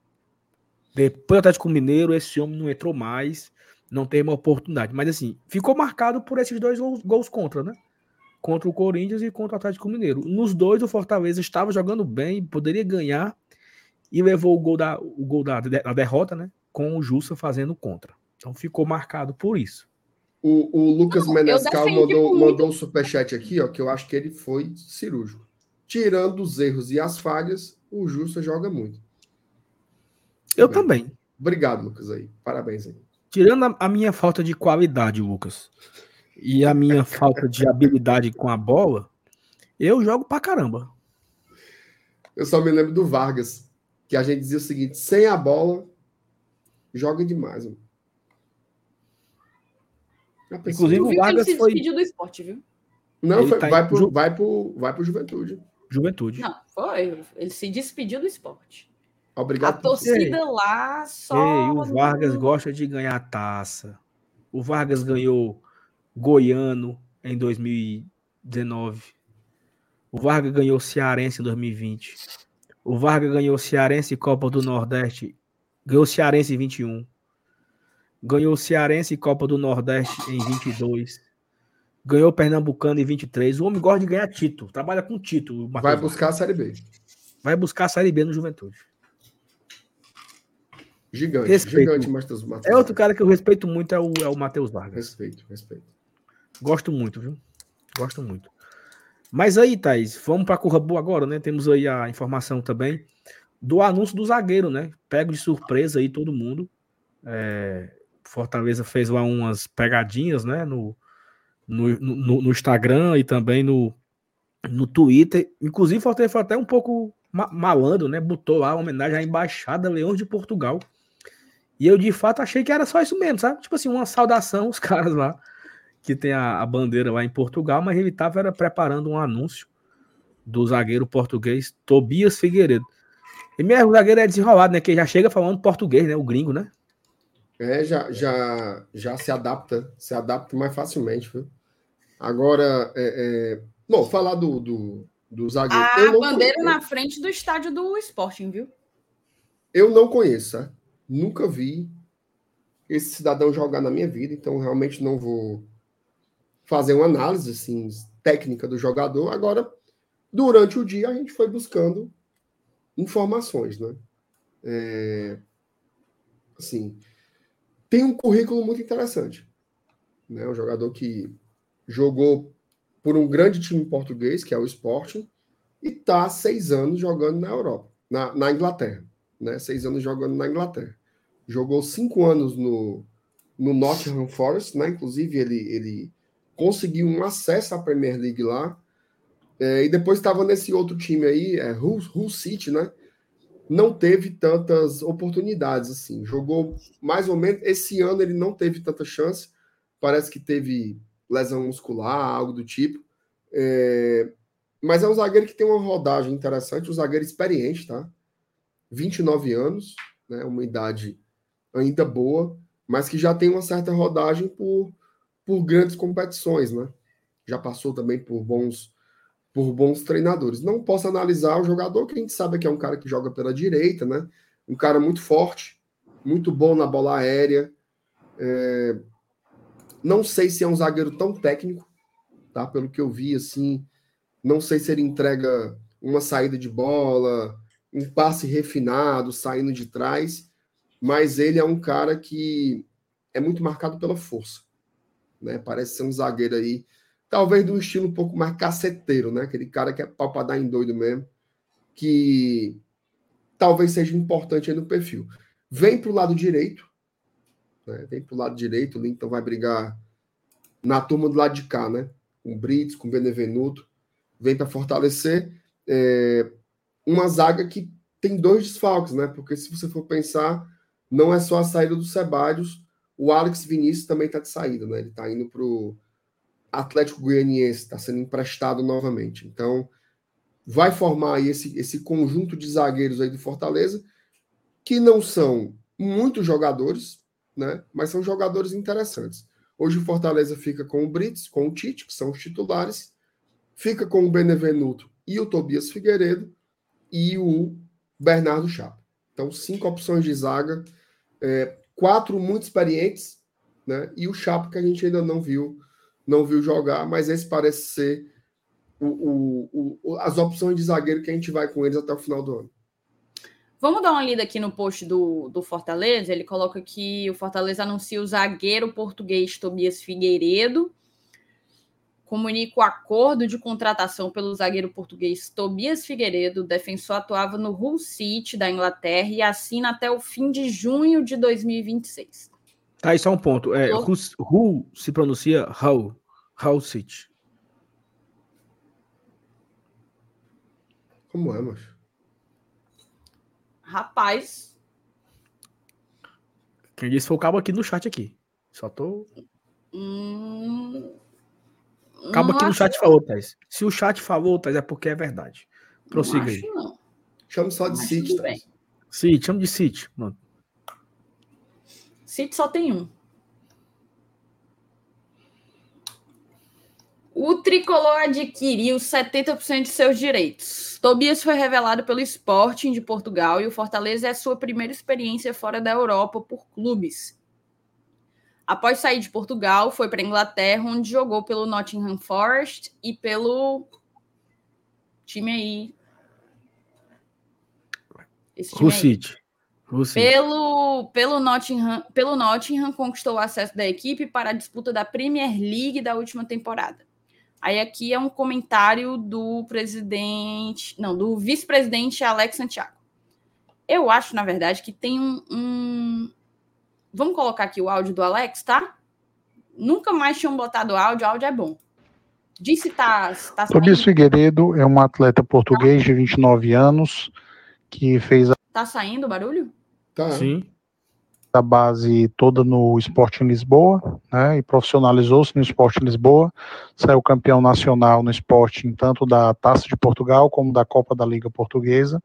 Depois do Atlético Mineiro, esse homem não entrou mais, não teve uma oportunidade. Mas assim, ficou marcado por esses dois gols, gols contra, né? Contra o Corinthians e contra o Atlético Mineiro. Nos dois, o Fortaleza estava jogando bem, poderia ganhar e levou o gol da, o gol da, da derrota, né? Com o Jussa fazendo contra. Então ficou marcado por isso.
O, o Lucas Menescal mandou, mandou um superchat aqui, ó, que eu acho que ele foi cirúrgico. Tirando os erros e as falhas, o Justo joga muito.
Eu Bem, também.
Obrigado, Lucas, aí. Parabéns aí.
Tirando a, a minha falta de qualidade, Lucas, e a minha (laughs) falta de habilidade com a bola, eu jogo pra caramba.
Eu só me lembro do Vargas, que a gente dizia o seguinte: sem a bola, joga demais. Mano.
Inclusive, o Vargas
ele se
foi.
do esporte, viu?
Não, foi, tá vai, pro, Ju... vai, pro, vai pro Juventude.
Juventude.
Não, foi. Ele se despediu do esporte.
Obrigado.
A torcida Ei. lá só.
Ei, o Vargas gosta de ganhar taça. O Vargas ganhou Goiano em 2019. O Vargas ganhou Cearense em 2020. O Vargas ganhou Cearense Copa do Nordeste. Ganhou Cearense em 21 ganhou Cearense e Copa do Nordeste em 22. Ganhou o Pernambucano em 23. O homem gosta de ganhar título. Trabalha com título.
Vai buscar a Série B.
Vai buscar a Série B no Juventude.
Gigante.
Respeito.
Gigante, Matheus
É outro cara que eu respeito muito, é o, é o Matheus Vargas.
Respeito, respeito.
Gosto muito, viu? Gosto muito. Mas aí, Thaís, vamos para a curva boa agora, né? Temos aí a informação também do anúncio do zagueiro, né? Pego de surpresa aí todo mundo. É, Fortaleza fez lá umas pegadinhas, né? No, no, no, no, Instagram e também no, no Twitter. Inclusive, Fortaleza foi até um pouco malandro, né? Botou lá homenagem à Embaixada Leões de Portugal. E eu, de fato, achei que era só isso mesmo, sabe? Tipo assim, uma saudação, os (laughs) caras lá, que tem a, a bandeira lá em Portugal, mas ele estava preparando um anúncio do zagueiro português Tobias Figueiredo. E mesmo o zagueiro é desenrolado, né? Que já chega falando português, né? O gringo, né?
É, já, já, já se adapta, se adapta mais facilmente, viu? Agora, é, é... bom, falar do, do, do zagueiro.
A bandeira na frente do estádio do Sporting, viu?
Eu não conheço, nunca vi esse cidadão jogar na minha vida, então realmente não vou fazer uma análise assim, técnica do jogador. Agora, durante o dia, a gente foi buscando informações, né? É, assim, tem um currículo muito interessante. Né? Um jogador que jogou por um grande time português, que é o Sporting, e está seis anos jogando na Europa, na, na Inglaterra. Né? Seis anos jogando na Inglaterra. Jogou cinco anos no, no Nottingham Forest, né? inclusive ele, ele conseguiu um acesso à Premier League lá, é, e depois estava nesse outro time aí, é, Hull, Hull City, né? Não teve tantas oportunidades assim. Jogou mais ou menos. Esse ano ele não teve tanta chance. Parece que teve lesão muscular, algo do tipo. É... Mas é um zagueiro que tem uma rodagem interessante, um zagueiro experiente, tá? 29 anos, né? Uma idade ainda boa, mas que já tem uma certa rodagem por, por grandes competições, né? Já passou também por bons por bons treinadores. Não posso analisar o jogador, que a gente sabe que é um cara que joga pela direita, né? Um cara muito forte, muito bom na bola aérea. É... Não sei se é um zagueiro tão técnico, tá? Pelo que eu vi, assim, não sei se ele entrega uma saída de bola, um passe refinado, saindo de trás, mas ele é um cara que é muito marcado pela força, né? Parece ser um zagueiro aí talvez de um estilo um pouco mais caceteiro, né? Aquele cara que é pau para dar em doido mesmo, que talvez seja importante aí no perfil. Vem para o lado direito, né? vem para o lado direito, o Lincoln vai brigar na turma do lado de cá, né? Com Brits, com Benevenuto, vem para fortalecer é, uma zaga que tem dois desfalques, né? Porque se você for pensar, não é só a saída do Sebadios, o Alex Vinícius também está de saída, né? Ele está indo para o Atlético Goianiense está sendo emprestado novamente. Então, vai formar aí esse, esse conjunto de zagueiros aí do Fortaleza, que não são muitos jogadores, né? Mas são jogadores interessantes. Hoje o Fortaleza fica com o Brits, com o Tite, que são os titulares, fica com o Benevenuto e o Tobias Figueiredo e o Bernardo Chapa. Então, cinco opções de zaga, é, quatro muito experientes, né? E o Chapa que a gente ainda não viu não viu jogar, mas esse parece ser o, o, o, as opções de zagueiro que a gente vai com eles até o final do ano.
Vamos dar uma lida aqui no post do, do Fortaleza. Ele coloca que o Fortaleza anuncia o zagueiro português Tobias Figueiredo. Comunica o acordo de contratação pelo zagueiro português Tobias Figueiredo. O defensor atuava no Hull City da Inglaterra e assina até o fim de junho de 2026.
Tá, aí só um ponto. É, who, who se pronuncia how? How City.
Como é, macho?
Rapaz.
Quem disse foi o cabo aqui no chat aqui. Só tô.
Hum...
Cabo aqui no chat falou, Thais. Se o chat falou, Thais, é porque é verdade. Prossiga aí.
Chama só de City.
City, chama de City. Mano.
City só tem um. O tricolor adquiriu 70% de seus direitos. Tobias foi revelado pelo Sporting de Portugal e o Fortaleza é a sua primeira experiência fora da Europa por clubes. Após sair de Portugal, foi para Inglaterra, onde jogou pelo Nottingham Forest e pelo time aí.
Esse time City.
Pelo, pelo, Nottingham, pelo Nottingham, conquistou o acesso da equipe para a disputa da Premier League da última temporada. Aí aqui é um comentário do presidente, não, do vice-presidente Alex Santiago. Eu acho, na verdade, que tem um, um, Vamos colocar aqui o áudio do Alex, tá? Nunca mais tinham botado áudio, áudio é bom. Disse tá, tá
Tobias Figueiredo é um atleta português de 29 anos que fez a...
Tá saindo o barulho?
Tá. Sim.
A base toda no Esporte em Lisboa, né? E profissionalizou-se no Esporte em Lisboa. Saiu campeão nacional no esporte, tanto da Taça de Portugal como da Copa da Liga Portuguesa.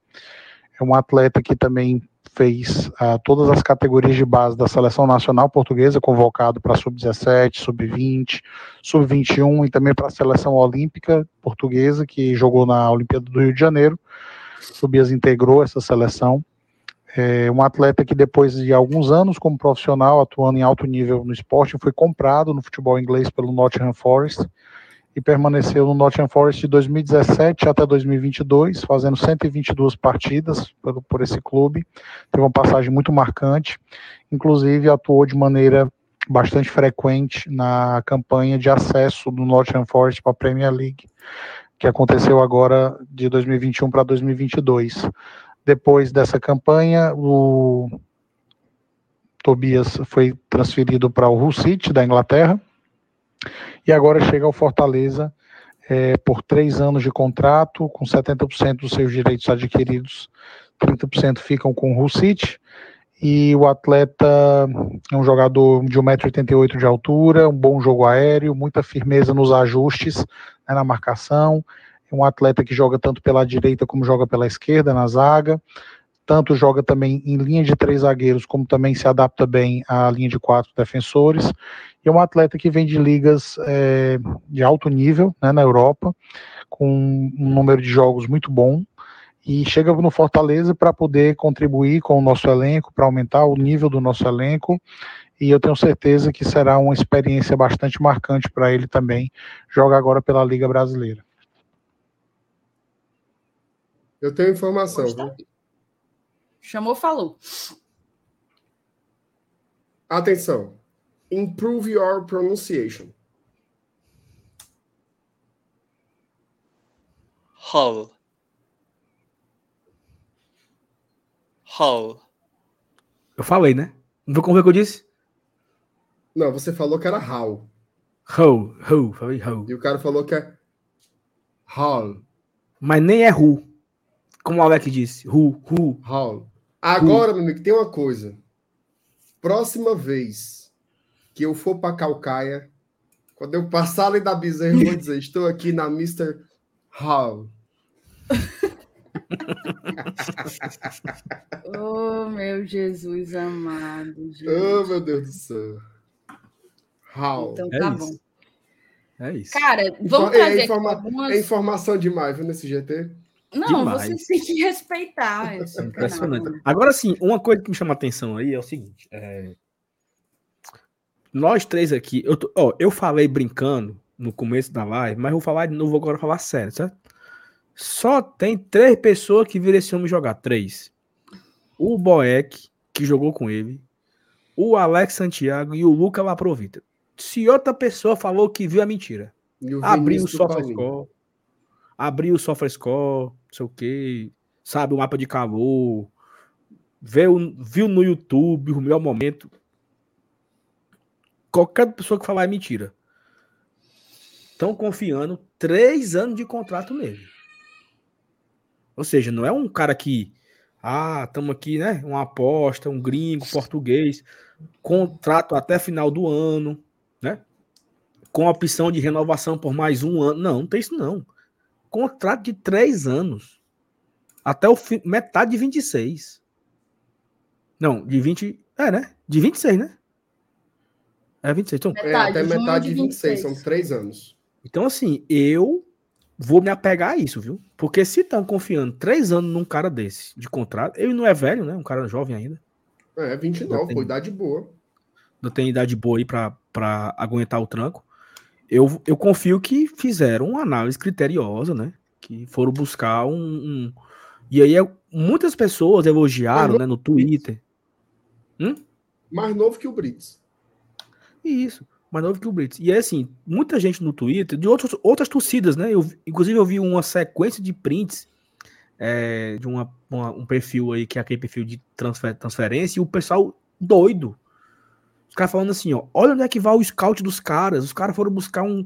É um atleta que também fez uh, todas as categorias de base da seleção nacional portuguesa, convocado para sub-17, sub-20, sub-21 e também para a seleção olímpica portuguesa, que jogou na Olimpíada do Rio de Janeiro. Tobias integrou essa seleção. É um atleta que depois de alguns anos como profissional, atuando em alto nível no esporte, foi comprado no futebol inglês pelo Nottingham Forest e permaneceu no Nottingham Forest de 2017 até 2022, fazendo 122 partidas por, por esse clube. Teve uma passagem muito marcante, inclusive atuou de maneira bastante frequente na campanha de acesso do Nottingham Forest para a Premier League, que aconteceu agora de 2021 para 2022. Depois dessa campanha, o Tobias foi transferido para o Hull City da Inglaterra. E agora chega ao Fortaleza é, por três anos de contrato, com 70% dos seus direitos adquiridos, 30% ficam com o Hull City, e o atleta é um jogador de 1,88m de altura, um bom jogo aéreo, muita firmeza nos ajustes, né, na marcação, um atleta que joga tanto pela direita como joga pela esquerda na zaga, tanto joga também em linha de três zagueiros, como também se adapta bem à linha de quatro defensores. E é um atleta que vem de ligas é, de alto nível né, na Europa, com um número de jogos muito bom, e chega no Fortaleza para poder contribuir com o nosso elenco, para aumentar o nível do nosso elenco. E eu tenho certeza que será uma experiência bastante marcante para ele também, joga agora pela Liga Brasileira.
Eu tenho informação, viu?
Chamou, falou.
Atenção. Improve your pronunciation.
Hull. Hull.
Eu falei, né? Não viu como é que eu disse?
Não, você falou que era how.
How, how, falei how.
E o cara falou que é Hall.
Mas nem é who. Como o Alec disse. Who, who.
Hall. Agora, meu amigo, tem uma coisa. Próxima vez que eu for para Calcaia, quando eu passar ali da Bezerra, eu vou dizer: estou aqui na Mr. Hall. (laughs)
oh, meu Jesus amado. Gente.
Oh, meu Deus do céu. Hall.
Então tá é bom.
Isso. É isso.
Cara, vamos é, trazer é, informa
algumas... é informação demais, viu, nesse GT?
Não, Demais. você (laughs) tem que respeitar.
É impressionante. Agora sim, uma coisa que me chama a atenção aí é o seguinte: é... nós três aqui, eu, tô, ó, eu falei brincando no começo da live, mas vou falar de novo agora falar sério, certo? Só tem três pessoas que viram esse homem jogar. Três. O Boeck, que jogou com ele, o Alex Santiago e o Luca Laprovita. Se outra pessoa falou que viu a mentira, abriu o SofaScore, abriu o SofaScore, não sei o que, sabe, o mapa de calor, viu, viu no YouTube o melhor momento. Qualquer pessoa que falar é mentira. Estão confiando três anos de contrato nele. Ou seja, não é um cara que, ah, estamos aqui, né? Uma aposta, um gringo, português, contrato até final do ano, né? Com opção de renovação por mais um ano. Não, não tem isso não contrato de três anos. Até o fim, metade de 26. Não, de 20. É, né? De 26, né? É 26. Então,
é, até metade de 26, 26, são três anos.
Então, assim, eu vou me apegar a isso, viu? Porque se estão confiando três anos num cara desse de contrato, ele não é velho, né? Um cara jovem ainda.
É, 29, tem... pô, idade boa.
ainda tem idade boa aí para aguentar o tranco. Eu, eu confio que fizeram uma análise criteriosa, né? Que foram buscar um. um... E aí muitas pessoas elogiaram né, no Twitter.
Hum? Mais novo que o Brits.
Isso, mais novo que o Brits. E é assim, muita gente no Twitter, de outros, outras torcidas, né? Eu, inclusive eu vi uma sequência de prints é, de uma, uma, um perfil aí, que é aquele perfil de transfer, transferência, e o pessoal doido. Caras falando assim, ó, olha onde é que vai o scout dos caras. Os caras foram buscar um,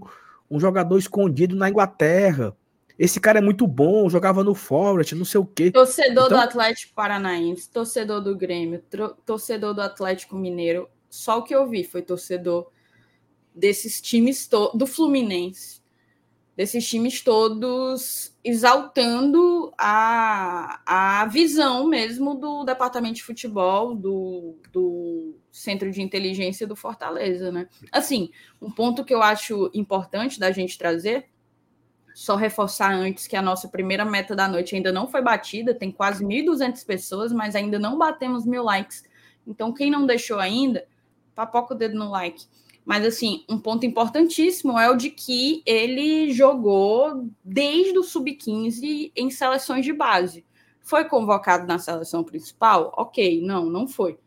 um jogador escondido na Inglaterra. Esse cara é muito bom, jogava no Forest, não sei o quê.
Torcedor então... do Atlético Paranaense, torcedor do Grêmio, torcedor do Atlético Mineiro. Só o que eu vi foi torcedor desses times do Fluminense desses times todos exaltando a, a visão mesmo do departamento de futebol, do, do centro de inteligência do Fortaleza, né? Assim, um ponto que eu acho importante da gente trazer, só reforçar antes que a nossa primeira meta da noite ainda não foi batida, tem quase 1.200 pessoas, mas ainda não batemos mil likes. Então, quem não deixou ainda, papoca o dedo no like. Mas, assim, um ponto importantíssimo é o de que ele jogou desde o sub-15 em seleções de base. Foi convocado na seleção principal? Ok, não, não foi.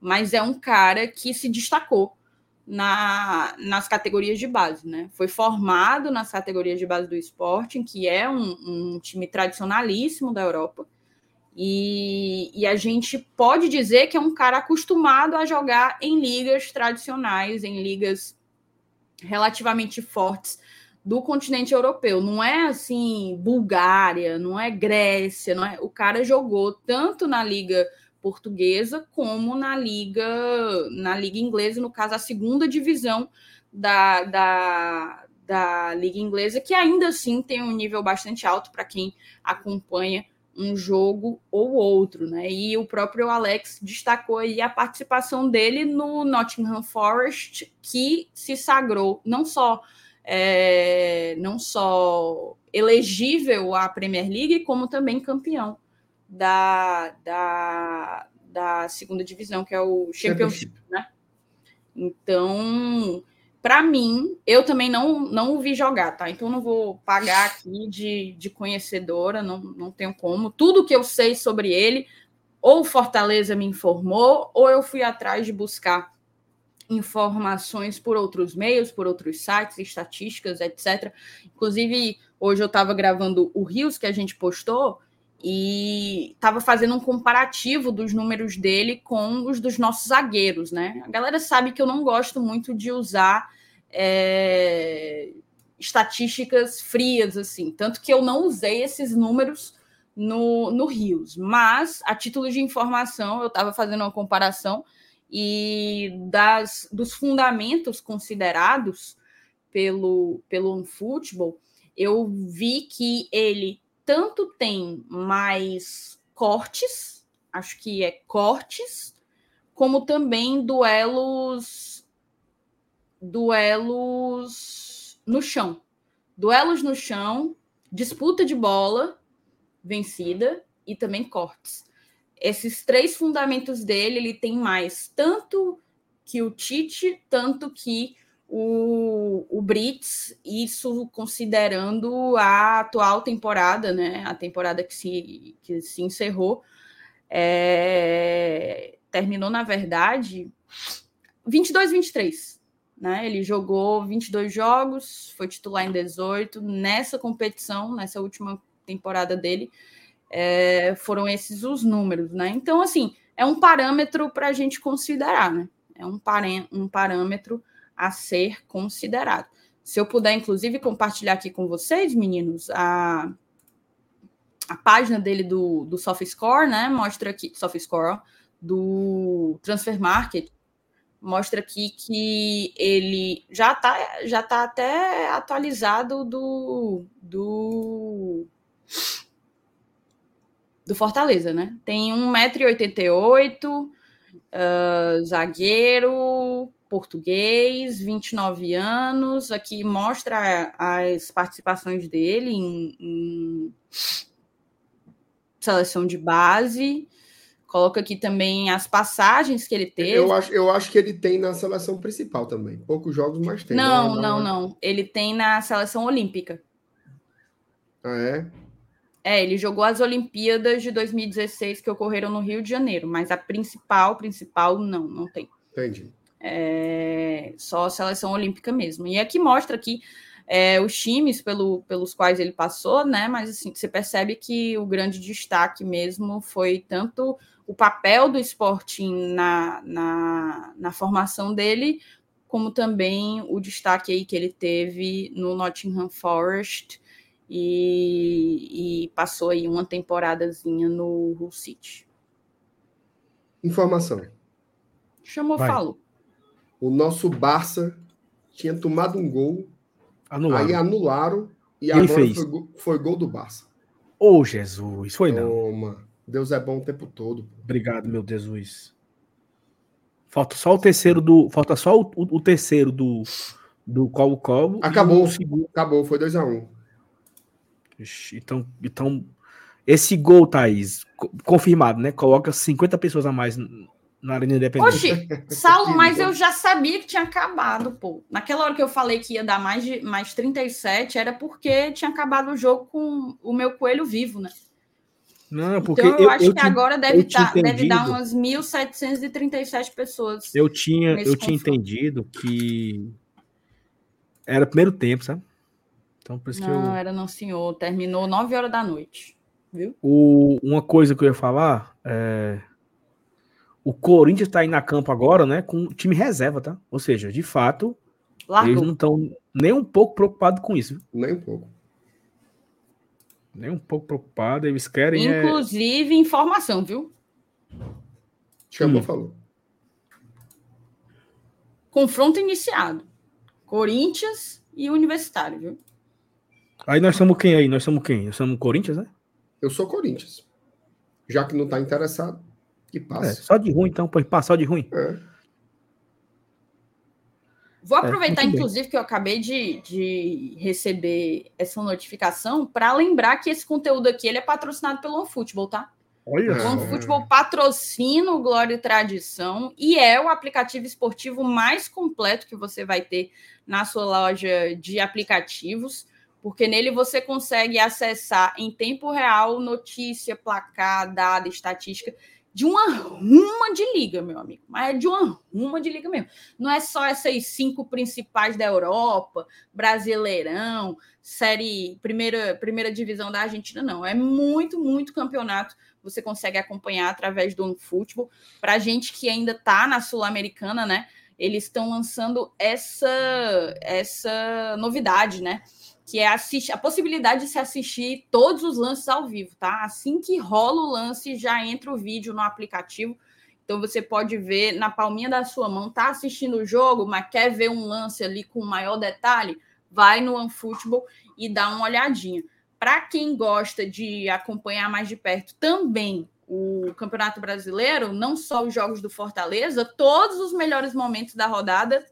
Mas é um cara que se destacou na, nas categorias de base, né? Foi formado nas categorias de base do Sporting, que é um, um time tradicionalíssimo da Europa. E, e, a gente pode dizer que é um cara acostumado a jogar em ligas tradicionais, em ligas relativamente fortes do continente europeu. Não é assim Bulgária, não é Grécia, não é. O cara jogou tanto na liga portuguesa como na liga na liga inglesa, no caso a segunda divisão da, da, da liga inglesa, que ainda assim tem um nível bastante alto para quem acompanha um jogo ou outro, né? E o próprio Alex destacou aí a participação dele no Nottingham Forest, que se sagrou não só é, não só elegível à Premier League, como também campeão da, da, da segunda divisão, que é o Championship, né? Então, para mim, eu também não, não o vi jogar, tá? Então não vou pagar aqui de, de conhecedora, não, não tenho como. Tudo que eu sei sobre ele, ou Fortaleza me informou, ou eu fui atrás de buscar informações por outros meios, por outros sites, estatísticas, etc. Inclusive, hoje eu estava gravando o Rios que a gente postou e estava fazendo um comparativo dos números dele com os dos nossos zagueiros, né? A galera sabe que eu não gosto muito de usar é, estatísticas frias, assim. Tanto que eu não usei esses números no, no Rios. Mas, a título de informação, eu estava fazendo uma comparação e das, dos fundamentos considerados pelo, pelo futebol, eu vi que ele tanto tem mais cortes, acho que é cortes, como também duelos duelos no chão. Duelos no chão, disputa de bola vencida e também cortes. Esses três fundamentos dele, ele tem mais tanto que o Tite, tanto que o, o Brits, isso considerando a atual temporada, né? A temporada que se, que se encerrou. É, terminou, na verdade, 22-23 né? Ele jogou 22 jogos, foi titular em 18. Nessa competição, nessa última temporada dele, é, foram esses os números, né? Então, assim, é um parâmetro para a gente considerar, né? É um, um parâmetro a ser considerado. Se eu puder, inclusive, compartilhar aqui com vocês, meninos, a, a página dele do, do SoftScore, né? Mostra aqui, SoftScore, do Transfer Market, mostra aqui que ele já está já tá até atualizado do, do, do Fortaleza, né? Tem 1,88m, uh, zagueiro, português, 29 anos. Aqui mostra as participações dele em, em seleção de base Coloca aqui também as passagens que ele teve.
Eu acho, eu acho que ele tem na seleção principal também. Poucos jogos, mas tem.
Não, não, não. Ele tem na seleção olímpica.
Ah, é?
É, ele jogou as Olimpíadas de 2016 que ocorreram no Rio de Janeiro, mas a principal, principal, não, não tem.
Entendi.
É, só a seleção olímpica mesmo. E aqui mostra aqui é, os times pelo, pelos quais ele passou, né? Mas assim, você percebe que o grande destaque mesmo foi tanto o papel do Sporting na, na, na formação dele, como também o destaque aí que ele teve no Nottingham Forest e, e passou aí uma temporadazinha no Hull City.
Informação.
Chamou, Vai. falou.
O nosso Barça tinha tomado um gol, anularam. aí anularam e, e agora fez. Foi, foi, gol do Barça.
Ô, oh, Jesus, foi não.
Toma. Deus é bom o tempo todo.
Obrigado, meu Jesus. Falta só o terceiro do. Falta só o, o, o terceiro do do Colo Colo.
Acabou. Acabou, foi 2x1. Um.
Então, então, esse gol, Thaís, confirmado, né? Coloca 50 pessoas a mais na Arena Independente.
Oxi, Saulo, (laughs) mas eu já sabia que tinha acabado, pô. Naquela hora que eu falei que ia dar mais, de, mais 37, era porque tinha acabado o jogo com o meu coelho vivo, né?
Não, porque
então, eu, eu acho eu que tinha, agora deve, tá, deve dar umas 1.737 pessoas.
Eu tinha, eu tinha entendido que era primeiro tempo, sabe?
Então, por isso não, que eu... era não, senhor. Terminou 9 horas da noite. Viu?
O, uma coisa que eu ia falar é. O Corinthians está aí na campo agora, né? Com time reserva, tá? Ou seja, de fato, Largou. eles não estão nem um pouco preocupados com isso.
Nem um pouco
nem um pouco preocupado. Eles querem.
É Inclusive, é... informação, viu?
Chamou, hum. falou.
Confronto iniciado. Corinthians e Universitário, viu?
Aí nós somos quem aí? Nós somos quem? Nós somos Corinthians, né?
Eu sou Corinthians. Já que não tá interessado, que passa. É,
só de ruim, então, pode passar de ruim. É.
Vou é, aproveitar, é, inclusive, que eu acabei de, de receber essa notificação para lembrar que esse conteúdo aqui ele é patrocinado pelo OneFootball, tá?
Olha
o OneFootball patrocina o Glória e Tradição e é o aplicativo esportivo mais completo que você vai ter na sua loja de aplicativos, porque nele você consegue acessar em tempo real notícia, placar, dado, estatística de uma ruma de liga, meu amigo. Mas é de uma ruma de liga mesmo. Não é só essas cinco principais da Europa, Brasileirão, série primeira, primeira divisão da Argentina, não. É muito, muito campeonato. Você consegue acompanhar através do futebol. Para gente que ainda está na Sul-Americana, né? Eles estão lançando essa, essa novidade, né? Que é assistir, a possibilidade de se assistir todos os lances ao vivo, tá? Assim que rola o lance, já entra o vídeo no aplicativo. Então você pode ver na palminha da sua mão, tá assistindo o jogo, mas quer ver um lance ali com maior detalhe, vai no OneFootball e dá uma olhadinha. Para quem gosta de acompanhar mais de perto também o Campeonato Brasileiro, não só os jogos do Fortaleza, todos os melhores momentos da rodada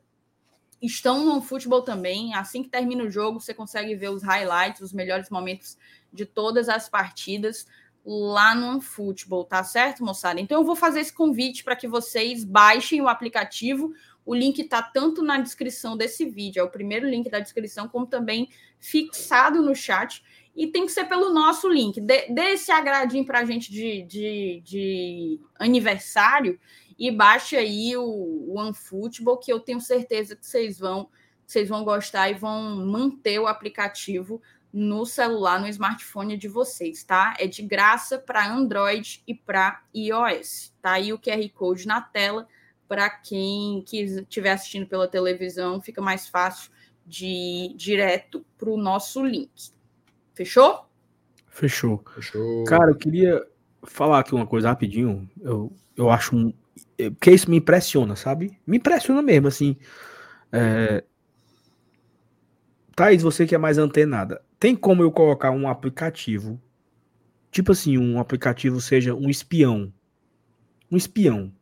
estão no futebol também. Assim que termina o jogo, você consegue ver os highlights, os melhores momentos de todas as partidas lá no futebol, tá certo, moçada? Então eu vou fazer esse convite para que vocês baixem o aplicativo. O link está tanto na descrição desse vídeo, é o primeiro link da descrição, como também fixado no chat. E tem que ser pelo nosso link. Dê, dê esse agradinho para a gente de, de, de aniversário e baixe aí o OneFootball, que eu tenho certeza que vocês vão, vocês vão gostar e vão manter o aplicativo no celular, no smartphone de vocês, tá? É de graça para Android e para iOS. Tá aí o QR Code na tela para quem estiver assistindo pela televisão, fica mais fácil de ir direto para o nosso link. Fechou?
Fechou? Fechou. Cara, eu queria falar aqui uma coisa rapidinho. Eu, eu acho um, porque isso me impressiona, sabe? Me impressiona mesmo, assim. É... Thaís, você que é mais antenada, tem como eu colocar um aplicativo, tipo assim, um aplicativo seja um espião, um espião.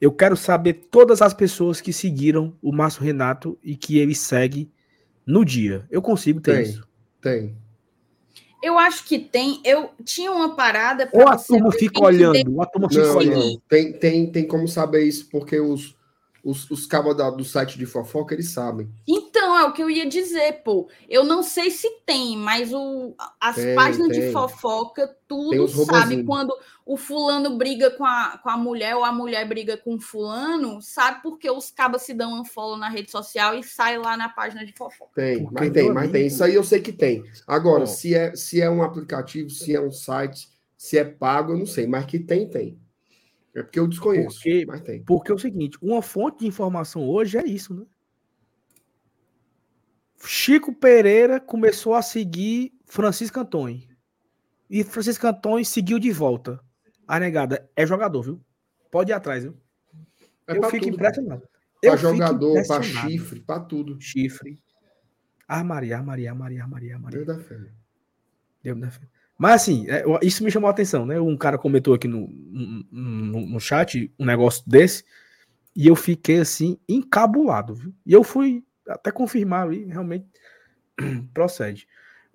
Eu quero saber todas as pessoas que seguiram o Márcio Renato e que ele segue no dia. Eu consigo ter
tem,
isso?
Tem.
Eu acho que tem. Eu tinha uma parada.
Ou a turma fica olhando, a turma fica
olhando. Tem, tem, tem como saber isso, porque os, os, os cabos do site de fofoca, eles sabem.
Então, é o que eu ia dizer, pô. Eu não sei se tem, mas o, as tem, páginas tem. de fofoca, tudo sabe. Quando o fulano briga com a, com a mulher ou a mulher briga com o fulano, sabe porque os cabos se dão um follow na rede social e sai lá na página de fofoca.
Tem, mas tem, mas tem. Isso aí eu sei que tem. Agora, se é, se é um aplicativo, se é um site, se é pago, eu não sei, mas que tem, tem. É porque eu desconheço.
Porque, mas tem. porque é o seguinte: uma fonte de informação hoje é isso, né? Chico Pereira começou a seguir Francisco Antônio. E Francisco Antônio seguiu de volta. A negada é jogador, viu? Pode ir atrás, viu?
É eu fico tudo, impressionado. Para jogador, para chifre, para tudo.
Chifre. Armaria, armaria, armaria, armaria, armaria.
Deus da fé.
Deus da fé. Mas assim, é, isso me chamou a atenção, né? Um cara comentou aqui no, no, no chat um negócio desse, e eu fiquei assim, encabulado, viu? E eu fui até confirmar e realmente (clears throat) procede.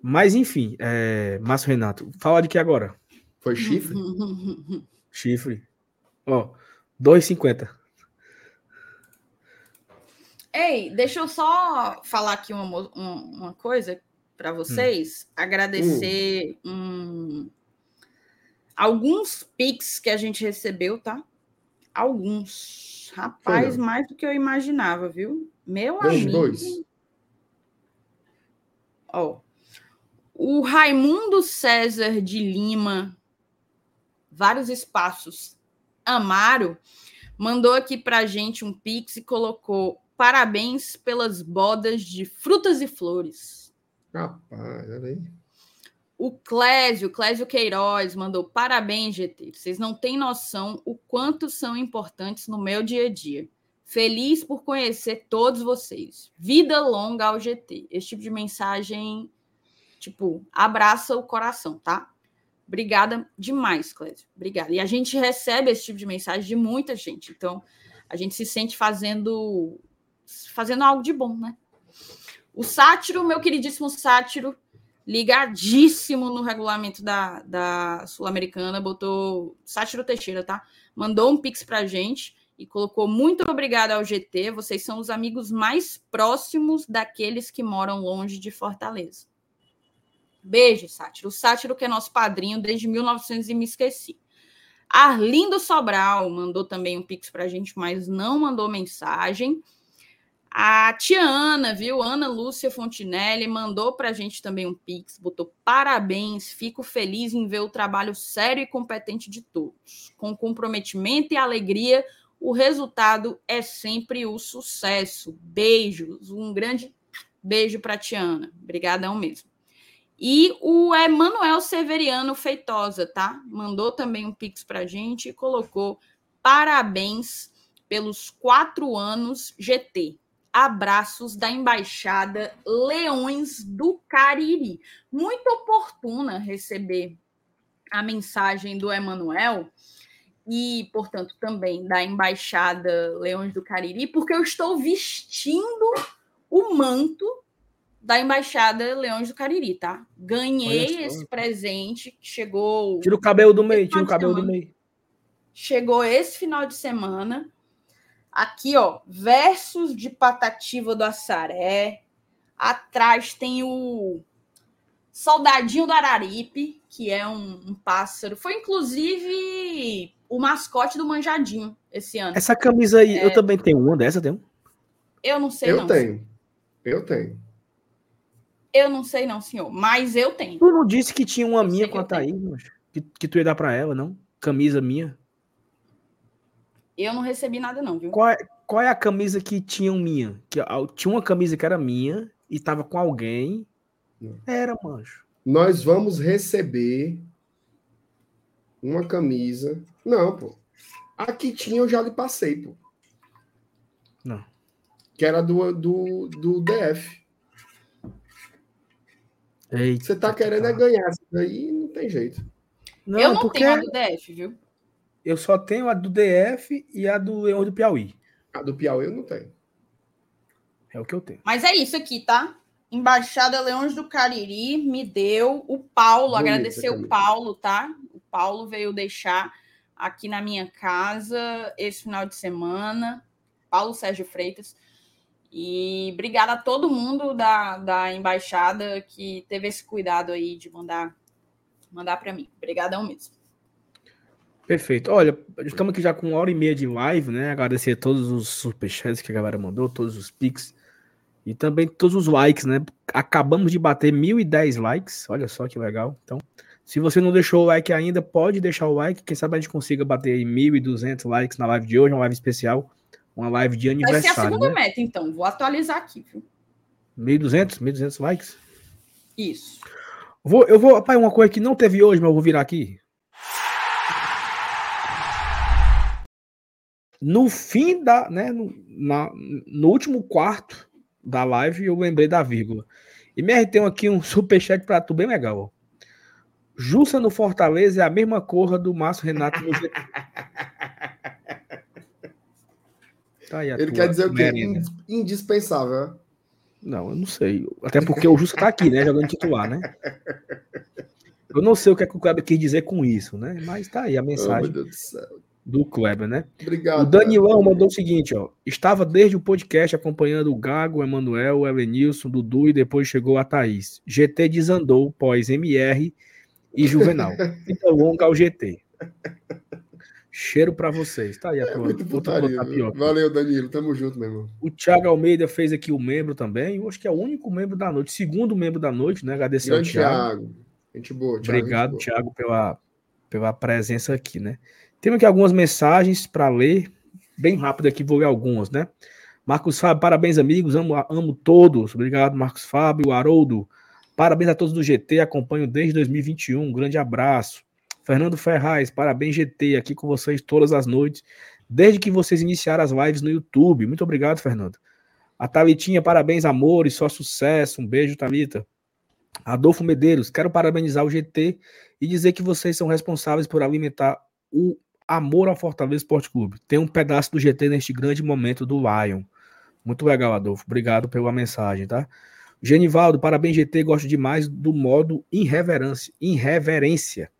Mas enfim, é, Márcio Renato, fala de que agora?
Foi chifre? (laughs)
chifre. Ó, 2,50.
Ei, deixa eu só falar aqui uma, uma coisa para hum. vocês, hum. agradecer hum. alguns pics que a gente recebeu, tá? Alguns. Rapaz, mais do que eu imaginava, viu? Meu Dois, amigo. Dois. Ó, o Raimundo César de Lima, vários espaços, Amaro, mandou aqui pra gente um pix e colocou parabéns pelas bodas de frutas e flores.
Rapaz, olha aí.
O Clésio, Clésio Queiroz, mandou parabéns, GT. Vocês não têm noção o quanto são importantes no meu dia a dia. Feliz por conhecer todos vocês. Vida longa ao GT. Esse tipo de mensagem, tipo, abraça o coração, tá? Obrigada demais, Clésio. Obrigada. E a gente recebe esse tipo de mensagem de muita gente. Então, a gente se sente fazendo fazendo algo de bom, né? O Sátiro, meu queridíssimo Sátiro, ligadíssimo no regulamento da, da Sul-Americana, botou Sátiro Teixeira, tá? Mandou um pix pra gente e colocou muito obrigado ao GT. Vocês são os amigos mais próximos daqueles que moram longe de Fortaleza. Beijo, Sátiro. O Sátiro que é nosso padrinho desde 1900 e me esqueci. Arlindo Sobral mandou também um pix pra gente, mas não mandou mensagem. A tia Ana, viu? Ana Lúcia Fontinelli mandou para a gente também um pix, botou parabéns, fico feliz em ver o trabalho sério e competente de todos. Com comprometimento e alegria, o resultado é sempre o sucesso. Beijos, um grande beijo para a tia. Obrigadão mesmo. E o Emanuel Severiano Feitosa, tá? Mandou também um pix para a gente e colocou parabéns pelos quatro anos GT abraços da embaixada Leões do Cariri. Muito oportuna receber a mensagem do Emanuel e, portanto, também da embaixada Leões do Cariri, porque eu estou vestindo o manto da embaixada Leões do Cariri, tá? Ganhei esse presente que chegou.
Tira o cabelo do meio, tira o cabelo do meio.
Chegou esse final de semana Aqui, ó, versos de Patativa do Assaré. Atrás tem o Soldadinho do Araripe, que é um, um, pássaro. Foi, inclusive, o mascote do Manjadinho esse ano.
Essa camisa aí, é... eu também tenho uma dessa, tenho?
Eu não sei,
eu
não.
Eu tenho. Eu tenho.
Eu não sei, não, senhor. Mas eu tenho.
Tu não disse que tinha uma eu minha com a Thaís, que, que tu ia dar pra ela, não? Camisa minha.
Eu não recebi nada, não, viu?
Qual é, qual é a camisa que tinha minha? Que, tinha uma camisa que era minha e tava com alguém. Era, mancho.
Nós vamos receber uma camisa. Não, pô. Aqui tinha, eu já lhe passei, pô.
Não.
Que era do, do, do DF. Eita, Você tá querendo é ganhar isso daí, não tem jeito.
Não, eu não porque... tenho a do DF, viu?
Eu só tenho a do DF e a do Leão do Piauí.
A do Piauí eu não tenho.
É o que eu tenho.
Mas é isso aqui, tá? Embaixada Leões do Cariri me deu. O Paulo, agradecer o Paulo, tá? O Paulo veio deixar aqui na minha casa esse final de semana. Paulo Sérgio Freitas. E obrigada a todo mundo da, da embaixada que teve esse cuidado aí de mandar mandar para mim. Obrigadão mesmo.
Perfeito. Olha, estamos aqui já com uma hora e meia de live, né? Agradecer a todos os superchats que a galera mandou, todos os pics e também todos os likes, né? Acabamos de bater 1.010 likes, olha só que legal. Então, se você não deixou o like ainda, pode deixar o like. Quem sabe a gente consiga bater 1.200 likes na live de hoje, uma live especial, uma live de aniversário. Vai ser a segunda
né? meta, então. Vou atualizar aqui, viu?
1.200? 1.200 likes?
Isso.
Vou, eu vou, pai, uma coisa que não teve hoje, mas eu vou virar aqui. No fim da, né, no, na, no último quarto da live, eu lembrei da vírgula. E me tem aqui um (laughs) superchat para tu bem legal. Ó. Jussa no Fortaleza é a mesma cor do Márcio Renato no GT. (laughs)
Tá Ele quer dizer o quê? Indispensável.
Não, eu não sei. Até porque o Justa tá aqui, né? Jogando titular, né? (laughs) Eu não sei o que, é que o Kleber quis dizer com isso, né? Mas tá aí a mensagem oh, do Kleber, né?
Obrigado.
O Danilão mandou o seguinte, ó. Estava desde o podcast acompanhando o Gago, o Emanuel, o Elenilson, Dudu e depois chegou a Thaís. GT desandou pós MR e Juvenal. (laughs) Fica longa ao GT. Cheiro para vocês. Tá aí a é tua,
putaria, Valeu, Danilo. Tamo junto, meu irmão.
O Thiago Almeida fez aqui o membro também. Eu acho que é o único membro da noite. Segundo membro da noite, né? Agradecer Grande ao Thiago. Thiago.
Gente boa,
Thiago, Obrigado, gente boa. Thiago, pela, pela presença aqui, né? Temos aqui algumas mensagens para ler. Bem rápido aqui, vou ler algumas, né? Marcos Fábio, parabéns, amigos. Amo, amo todos. Obrigado, Marcos Fábio. Haroldo, parabéns a todos do GT. Acompanho desde 2021. Um grande abraço. Fernando Ferraz, parabéns GT, aqui com vocês todas as noites, desde que vocês iniciaram as lives no YouTube. Muito obrigado, Fernando. A Thalitinha, parabéns, amor e só sucesso. Um beijo, Thalita. Adolfo Medeiros, quero parabenizar o GT e dizer que vocês são responsáveis por alimentar o amor ao Fortaleza Esporte Clube. Tem um pedaço do GT neste grande momento do Lion. Muito legal, Adolfo. Obrigado pela mensagem, tá? Genivaldo, parabéns, GT. Gosto demais do modo irreverência. Irreverência.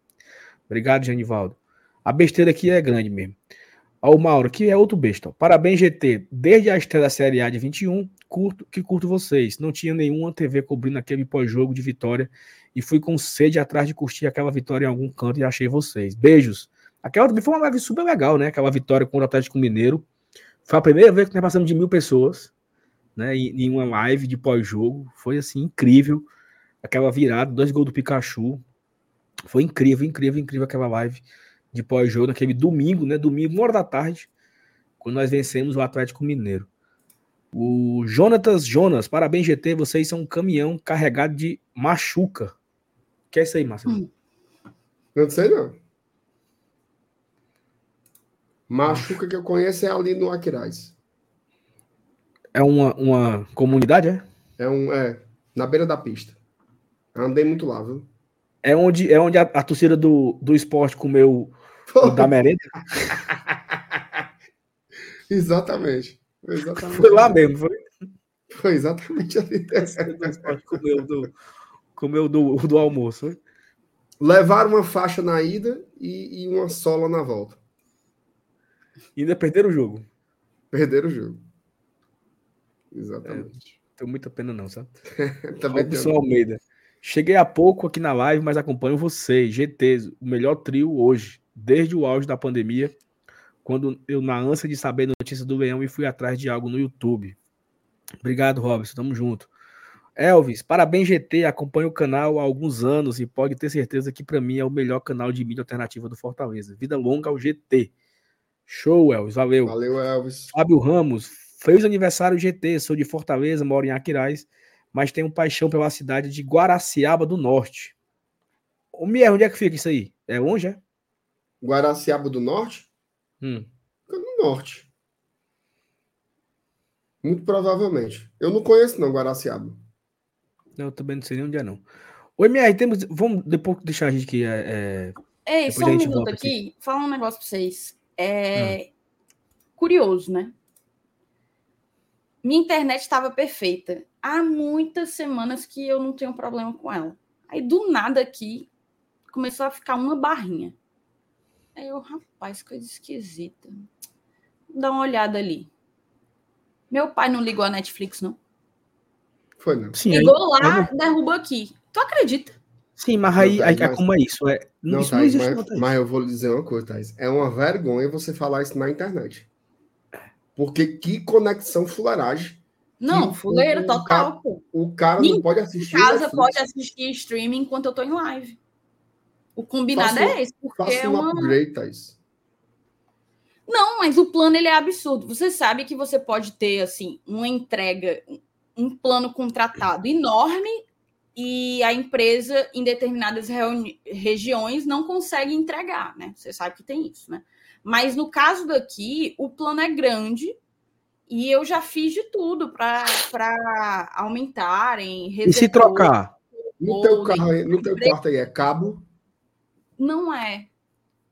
Obrigado, Genivaldo. A besteira aqui é grande mesmo. O Mauro, que é outro besta. Parabéns, GT. Desde a estreia da Série A de 21, curto, que curto vocês. Não tinha nenhuma TV cobrindo aquele pós-jogo de vitória e fui com sede atrás de curtir aquela vitória em algum canto e achei vocês. Beijos. Aquela também foi uma live super legal, né? Aquela vitória contra o Atlético Mineiro. Foi a primeira vez que nós passamos de mil pessoas, né? Em, uma live de pós-jogo. Foi assim, incrível. Aquela virada, dois gols do Pikachu. Foi incrível, incrível, incrível aquela live de pós-jogo, naquele domingo, né? Domingo, uma hora da tarde, quando nós vencemos o Atlético Mineiro. O Jonatas Jonas, parabéns, GT. Vocês são um caminhão carregado de machuca. O que é isso aí, Marcelo? Hum.
Não sei, não. Machuca que eu conheço é ali no Aquiraz.
É uma, uma comunidade, é?
É um, é, na beira da pista. Andei muito lá, viu?
É onde, é onde a, a torcida do, do esporte comeu o da merenda? (laughs)
exatamente. Foi exatamente.
Foi lá mesmo, foi?
Foi exatamente ali. do
esporte comeu do, comeu do, do almoço.
Levaram uma faixa na ida e, e uma sola na volta.
E ainda perderam o jogo.
Perderam o jogo. Exatamente.
É, tenho muita pena, não, sabe? (laughs) Também Robson Almeida. Cheguei há pouco aqui na live, mas acompanho vocês, GT, o melhor trio hoje, desde o auge da pandemia, quando eu, na ânsia de saber notícias do Leão, e fui atrás de algo no YouTube. Obrigado, Robson, tamo junto. Elvis, parabéns, GT. Acompanho o canal há alguns anos e pode ter certeza que para mim é o melhor canal de mídia alternativa do Fortaleza. Vida longa ao GT. Show, Elvis, valeu.
Valeu, Elvis.
Fábio Ramos, fez aniversário GT. Sou de Fortaleza, moro em Aquiraz mas um paixão pela cidade de Guaraciaba do Norte. O Mier, onde é que fica isso aí? É longe, é?
Guaraciaba do Norte?
Hum.
Fica no norte. Muito provavelmente. Eu não conheço, não, Guaraciaba.
Eu também não sei nem onde é, não. O MR, temos. Vamos depois deixar a gente aqui. É,
é... Ei, só um minuto aqui. aqui. Falar um negócio pra vocês. É. Hum. Curioso, né? Minha internet estava perfeita. há muitas semanas que eu não tenho problema com ela. Aí do nada aqui começou a ficar uma barrinha. Aí eu, rapaz, coisa esquisita. Dá uma olhada ali. Meu pai não ligou a Netflix, não?
Foi, não.
Sim, ligou aí, lá, aí... derrubou aqui. Tu acredita?
Sim, mas aí, aí mas... como é isso? É,
não, isso Thais, não mas, mas, eu vou lhe dizer uma coisa, Thais. É uma vergonha você falar isso na internet. Porque que conexão fuleiragem.
Não, fuleiro total.
O, o cara não pode assistir.
Em casa pode assistir streaming enquanto eu tô em live. O combinado faço, é esse. Porque faço é uma... upgrade, Thais. Não, mas o plano ele é absurdo. Você sabe que você pode ter assim uma entrega, um plano contratado enorme e a empresa em determinadas regiões não consegue entregar, né? Você sabe que tem isso, né? Mas no caso daqui, o plano é grande e eu já fiz de tudo para aumentarem.
E se trocar?
No teu, carro, no teu quarto aí é cabo?
Não é.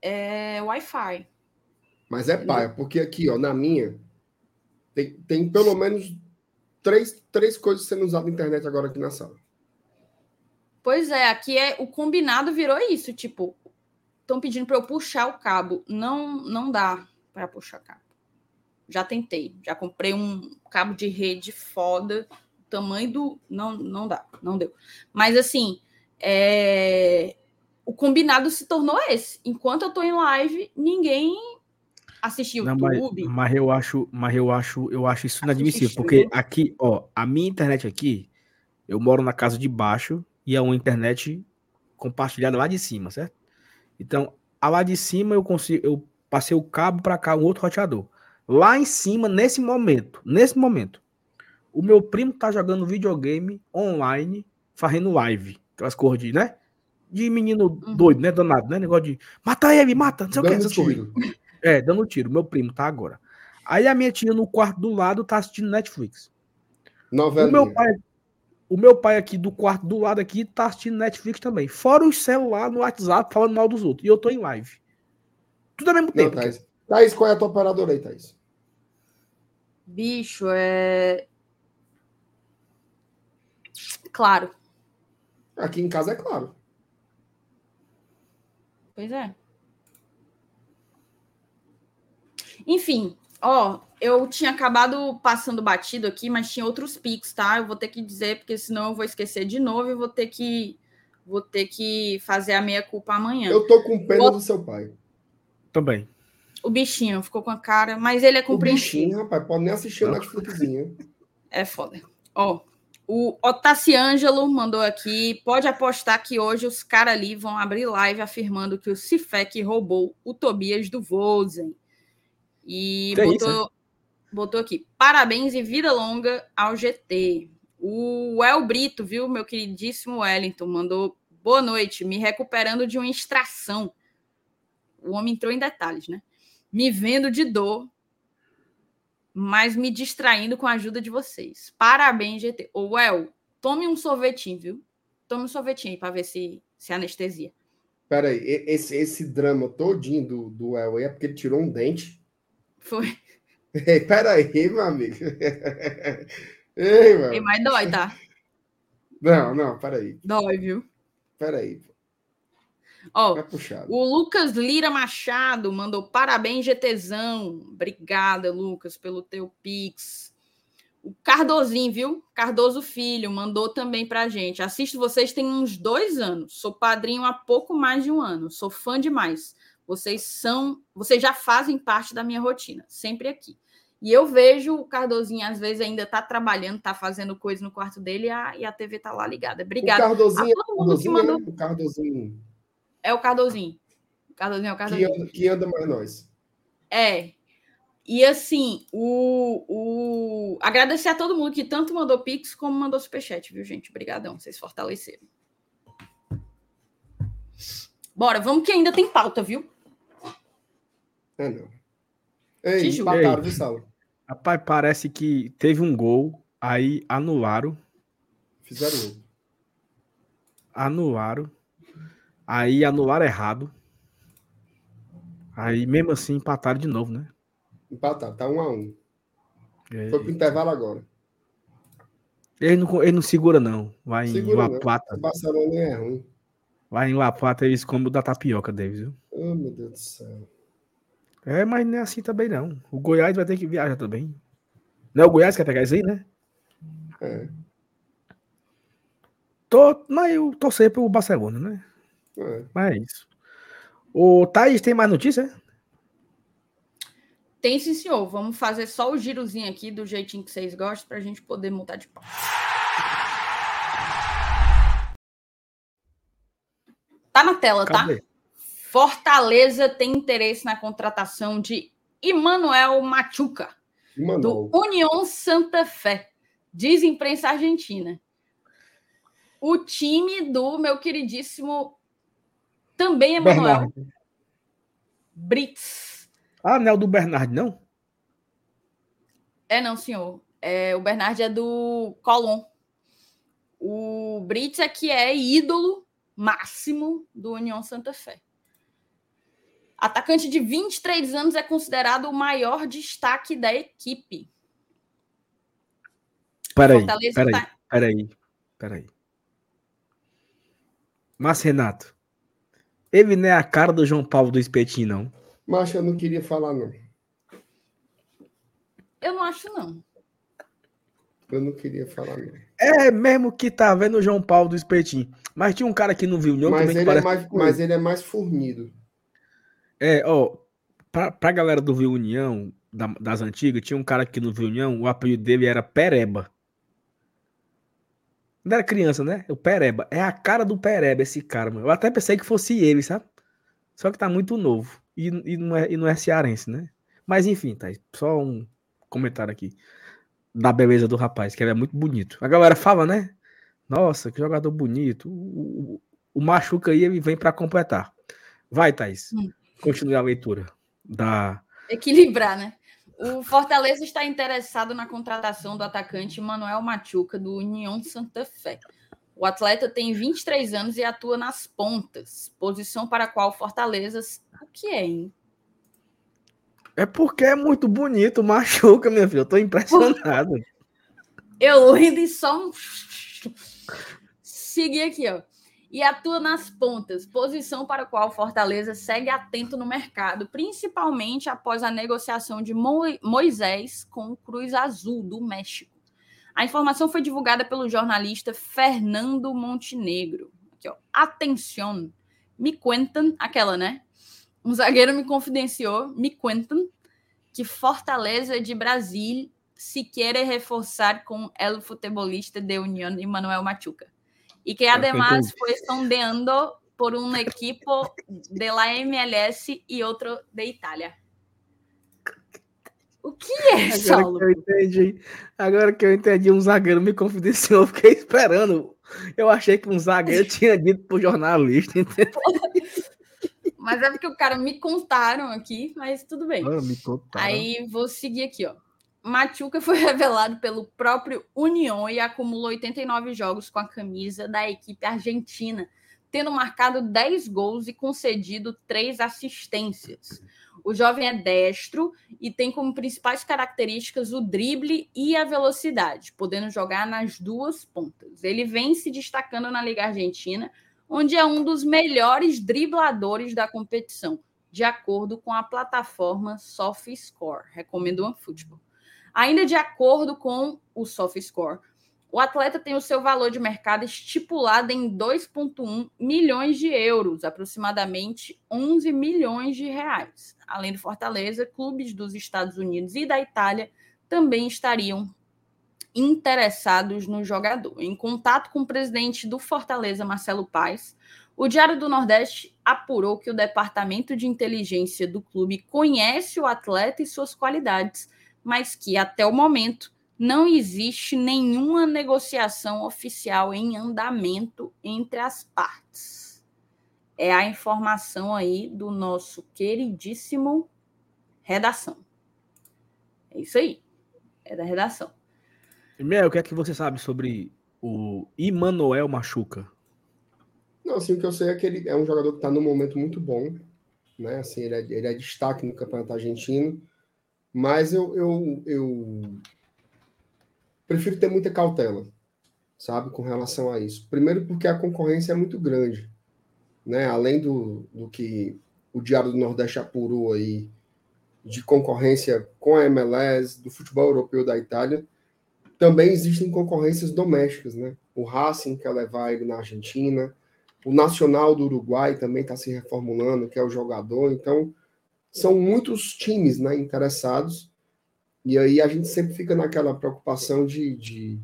É Wi-Fi.
Mas é paia, porque aqui, ó, na minha, tem, tem pelo menos três, três coisas sendo usadas na internet agora aqui na sala.
Pois é, aqui é o combinado virou isso, tipo, estão pedindo para eu puxar o cabo. Não, não dá para puxar cabo. Já tentei, já comprei um cabo de rede foda, tamanho do não, não dá, não deu. Mas assim, é... o combinado se tornou esse. Enquanto eu tô em live, ninguém assiste YouTube. Não,
mas, mas, eu acho, mas eu acho, eu acho isso inadmissível, porque aqui, ó, a minha internet aqui, eu moro na casa de baixo e é uma internet compartilhada lá de cima, certo? Então, lá de cima eu consigo, eu passei o cabo para cá, um outro roteador. Lá em cima, nesse momento, nesse momento, o meu primo tá jogando videogame online, fazendo live, aquelas cores de, né? De menino uhum. doido, né? Danado, né? Negócio de mata ele, mata, não sei dando o que, tiro. coisas. (laughs) É, dando tiro. Meu primo tá agora. Aí a minha tia no quarto do lado tá assistindo Netflix.
Novela.
O meu pai, o meu pai aqui do quarto do lado aqui tá assistindo Netflix também. Fora os celular no WhatsApp falando mal dos outros. E eu tô em live. Tudo ao mesmo Não, tempo.
Thaís. Thaís, qual é a tua operadora aí, Thaís?
Bicho, é. Claro.
Aqui em casa é claro.
Pois é. Enfim, ó, eu tinha acabado passando batido aqui, mas tinha outros picos, tá? Eu vou ter que dizer, porque senão eu vou esquecer de novo e vou ter que vou ter que fazer a meia culpa amanhã.
Eu tô com pena vou... do seu pai.
Também.
O bichinho ficou com a cara, mas ele é compreensivo.
O bichinho, rapaz, pode nem assistir o Netflixzinho.
É foda. Ó, o Otaciângelo mandou aqui, pode apostar que hoje os caras ali vão abrir live afirmando que o Cifec roubou o Tobias do Vozen. E botou, isso, botou aqui: parabéns e vida longa ao GT. O El Brito, viu, meu queridíssimo Wellington, mandou boa noite, me recuperando de uma extração. O homem entrou em detalhes, né? Me vendo de dor, mas me distraindo com a ajuda de vocês. Parabéns, GT. Ô, El, tome um sorvetinho, viu? Tome um sorvetinho aí para ver se, se anestesia.
Peraí, esse, esse drama todinho do, do El é porque ele tirou um dente?
Foi.
Ei, (laughs) peraí, meu amigo. (laughs) Ei, mano.
Ei, mas dói, tá?
Não, não, peraí.
Dói, viu?
Peraí.
Ó, o Lucas Lira Machado mandou parabéns, GTzão. Obrigada, Lucas, pelo teu pix. O Cardozinho, viu? Cardoso Filho mandou também pra gente. Assisto vocês tem uns dois anos. Sou padrinho há pouco mais de um ano. Sou fã demais. Vocês são, vocês já fazem parte da minha rotina, sempre aqui. E eu vejo o Cardozinho, às vezes, ainda está trabalhando, está fazendo coisa no quarto dele e a, e a TV está lá ligada. Obrigada.
O Cardozinho, a todo mundo Cardozinho que mandou... é o Cardozinho.
É o Cardozinho. O Cardozinho é o Cardozinho.
Que anda, que anda mais nós.
É. E assim, o, o... agradecer a todo mundo que tanto mandou Pix como mandou Superchat, viu, gente? Obrigadão, vocês fortaleceram. Bora, vamos que ainda tem pauta, viu?
É, não. Ei, Te empataram, viu, Saulo?
Rapaz, parece que teve um gol, aí anularam.
Fizeram gol.
Anularam. Aí anularam errado. Aí mesmo assim empataram de novo, né?
Empataram, tá um a um. É. Foi pro intervalo agora.
Ele não, ele não segura, não. Vai segura, em La Plata.
O Barcelona é ruim.
Vai em La Plata, eles comem o da tapioca deles, viu?
Oh, meu Deus do céu.
É, mas não é assim também, não. O Goiás vai ter que viajar também. Não é o Goiás que quer pegar isso aí, né? É. Tô, mas eu torcer pro Barcelona, né? É. Mas é isso. O Thaís tem mais notícia?
Tem sim, senhor. Vamos fazer só o girozinho aqui do jeitinho que vocês gostam para a gente poder mudar de pau. Tá na tela, tá? Cadê? tá? Fortaleza tem interesse na contratação de Emanuel Machuca, do União Santa Fé, diz imprensa argentina. O time do meu queridíssimo também Emanuel Brits.
Ah, não é o do Bernard, não?
É, não, senhor. É, o Bernard é do Colón. O Brits é que é ídolo máximo do União Santa Fé. Atacante de 23 anos é considerado o maior destaque da equipe.
Peraí, peraí, tá... peraí, peraí. Mas, Renato, ele não é a cara do João Paulo do Espetinho, não.
Mas eu não queria falar, não.
Eu não acho, não.
Eu não queria falar, não.
É mesmo que tá vendo o João Paulo do Espetinho. Mas tinha um cara que não viu, não.
Mas, ele é, mais, mas ele é mais formido.
É, ó, pra, pra galera do Viu União, da, das antigas, tinha um cara aqui no Viu União, o apelido dele era Pereba. Não era criança, né? O Pereba. É a cara do Pereba, esse cara, mano. Eu até pensei que fosse ele, sabe? Só que tá muito novo. E, e, não, é, e não é cearense, né? Mas enfim, tá. Só um comentário aqui. Da beleza do rapaz, que ele é muito bonito. A galera fala, né? Nossa, que jogador bonito. O, o, o machuca aí, ele vem para completar. Vai, Thaís. Hum. Continue a leitura da.
Equilibrar, né? O Fortaleza está interessado na contratação do atacante Manuel Machuca, do União Santa Fé. O atleta tem 23 anos e atua nas pontas, posição para a qual Fortaleza. O que é, hein?
É porque é muito bonito, machuca, meu filho. Eu tô impressionado.
Eu rindo e só um. (laughs) Seguir aqui, ó e atua nas pontas, posição para a qual Fortaleza segue atento no mercado, principalmente após a negociação de Moisés com o Cruz Azul do México. A informação foi divulgada pelo jornalista Fernando Montenegro. Aqui, ó. Atenção, me contam, aquela, né? Um zagueiro me confidenciou, me contam, que Fortaleza de Brasil se quer reforçar com o futebolista de União Manuel Machuca y que además fue sondeando por un equipo de la MLS e outro de Itália. O que é, Agora Saulo?
Que eu entendi, agora que eu entendi, um zagueiro me confidenciou, eu fiquei esperando. Eu achei que um zagueiro (laughs) tinha dito pro jornalista, entendeu?
Mas é porque o cara me contaram aqui, mas tudo bem. Ah, me contaram. Aí vou seguir aqui, ó. Machuca foi (laughs) revelado pelo próprio União e acumulou 89 jogos com a camisa da equipe argentina, tendo marcado 10 gols e concedido 3 assistências. O jovem é destro e tem como principais características o drible e a velocidade, podendo jogar nas duas pontas. Ele vem se destacando na Liga Argentina, onde é um dos melhores dribladores da competição, de acordo com a plataforma SofaScore. Recomendo o futebol. Ainda de acordo com o SofaScore, o atleta tem o seu valor de mercado estipulado em 2,1 milhões de euros, aproximadamente 11 milhões de reais. Além do Fortaleza, clubes dos Estados Unidos e da Itália também estariam interessados no jogador. Em contato com o presidente do Fortaleza, Marcelo Paes, o Diário do Nordeste apurou que o departamento de inteligência do clube conhece o atleta e suas qualidades mas que até o momento não existe nenhuma negociação oficial em andamento entre as partes. É a informação aí do nosso queridíssimo redação. É isso aí. É da redação.
Mel, o que é que você sabe sobre o Immanuel Machuca?
Não, assim, o que eu sei é que ele é um jogador que está num momento muito bom, né? Assim, ele é, ele é destaque no campeonato argentino mas eu, eu, eu prefiro ter muita cautela. sabe, com relação a isso. Primeiro, porque a concorrência é muito grande, né? Além do, do que o Diário do Nordeste apurou aí de concorrência com a MLS, do futebol europeu da Itália, também existem concorrências domésticas, né? O Racing quer levar ele na Argentina, o Nacional do Uruguai também está se reformulando, que é o jogador. Então, são muitos times né, interessados. E aí a gente sempre fica naquela preocupação de, de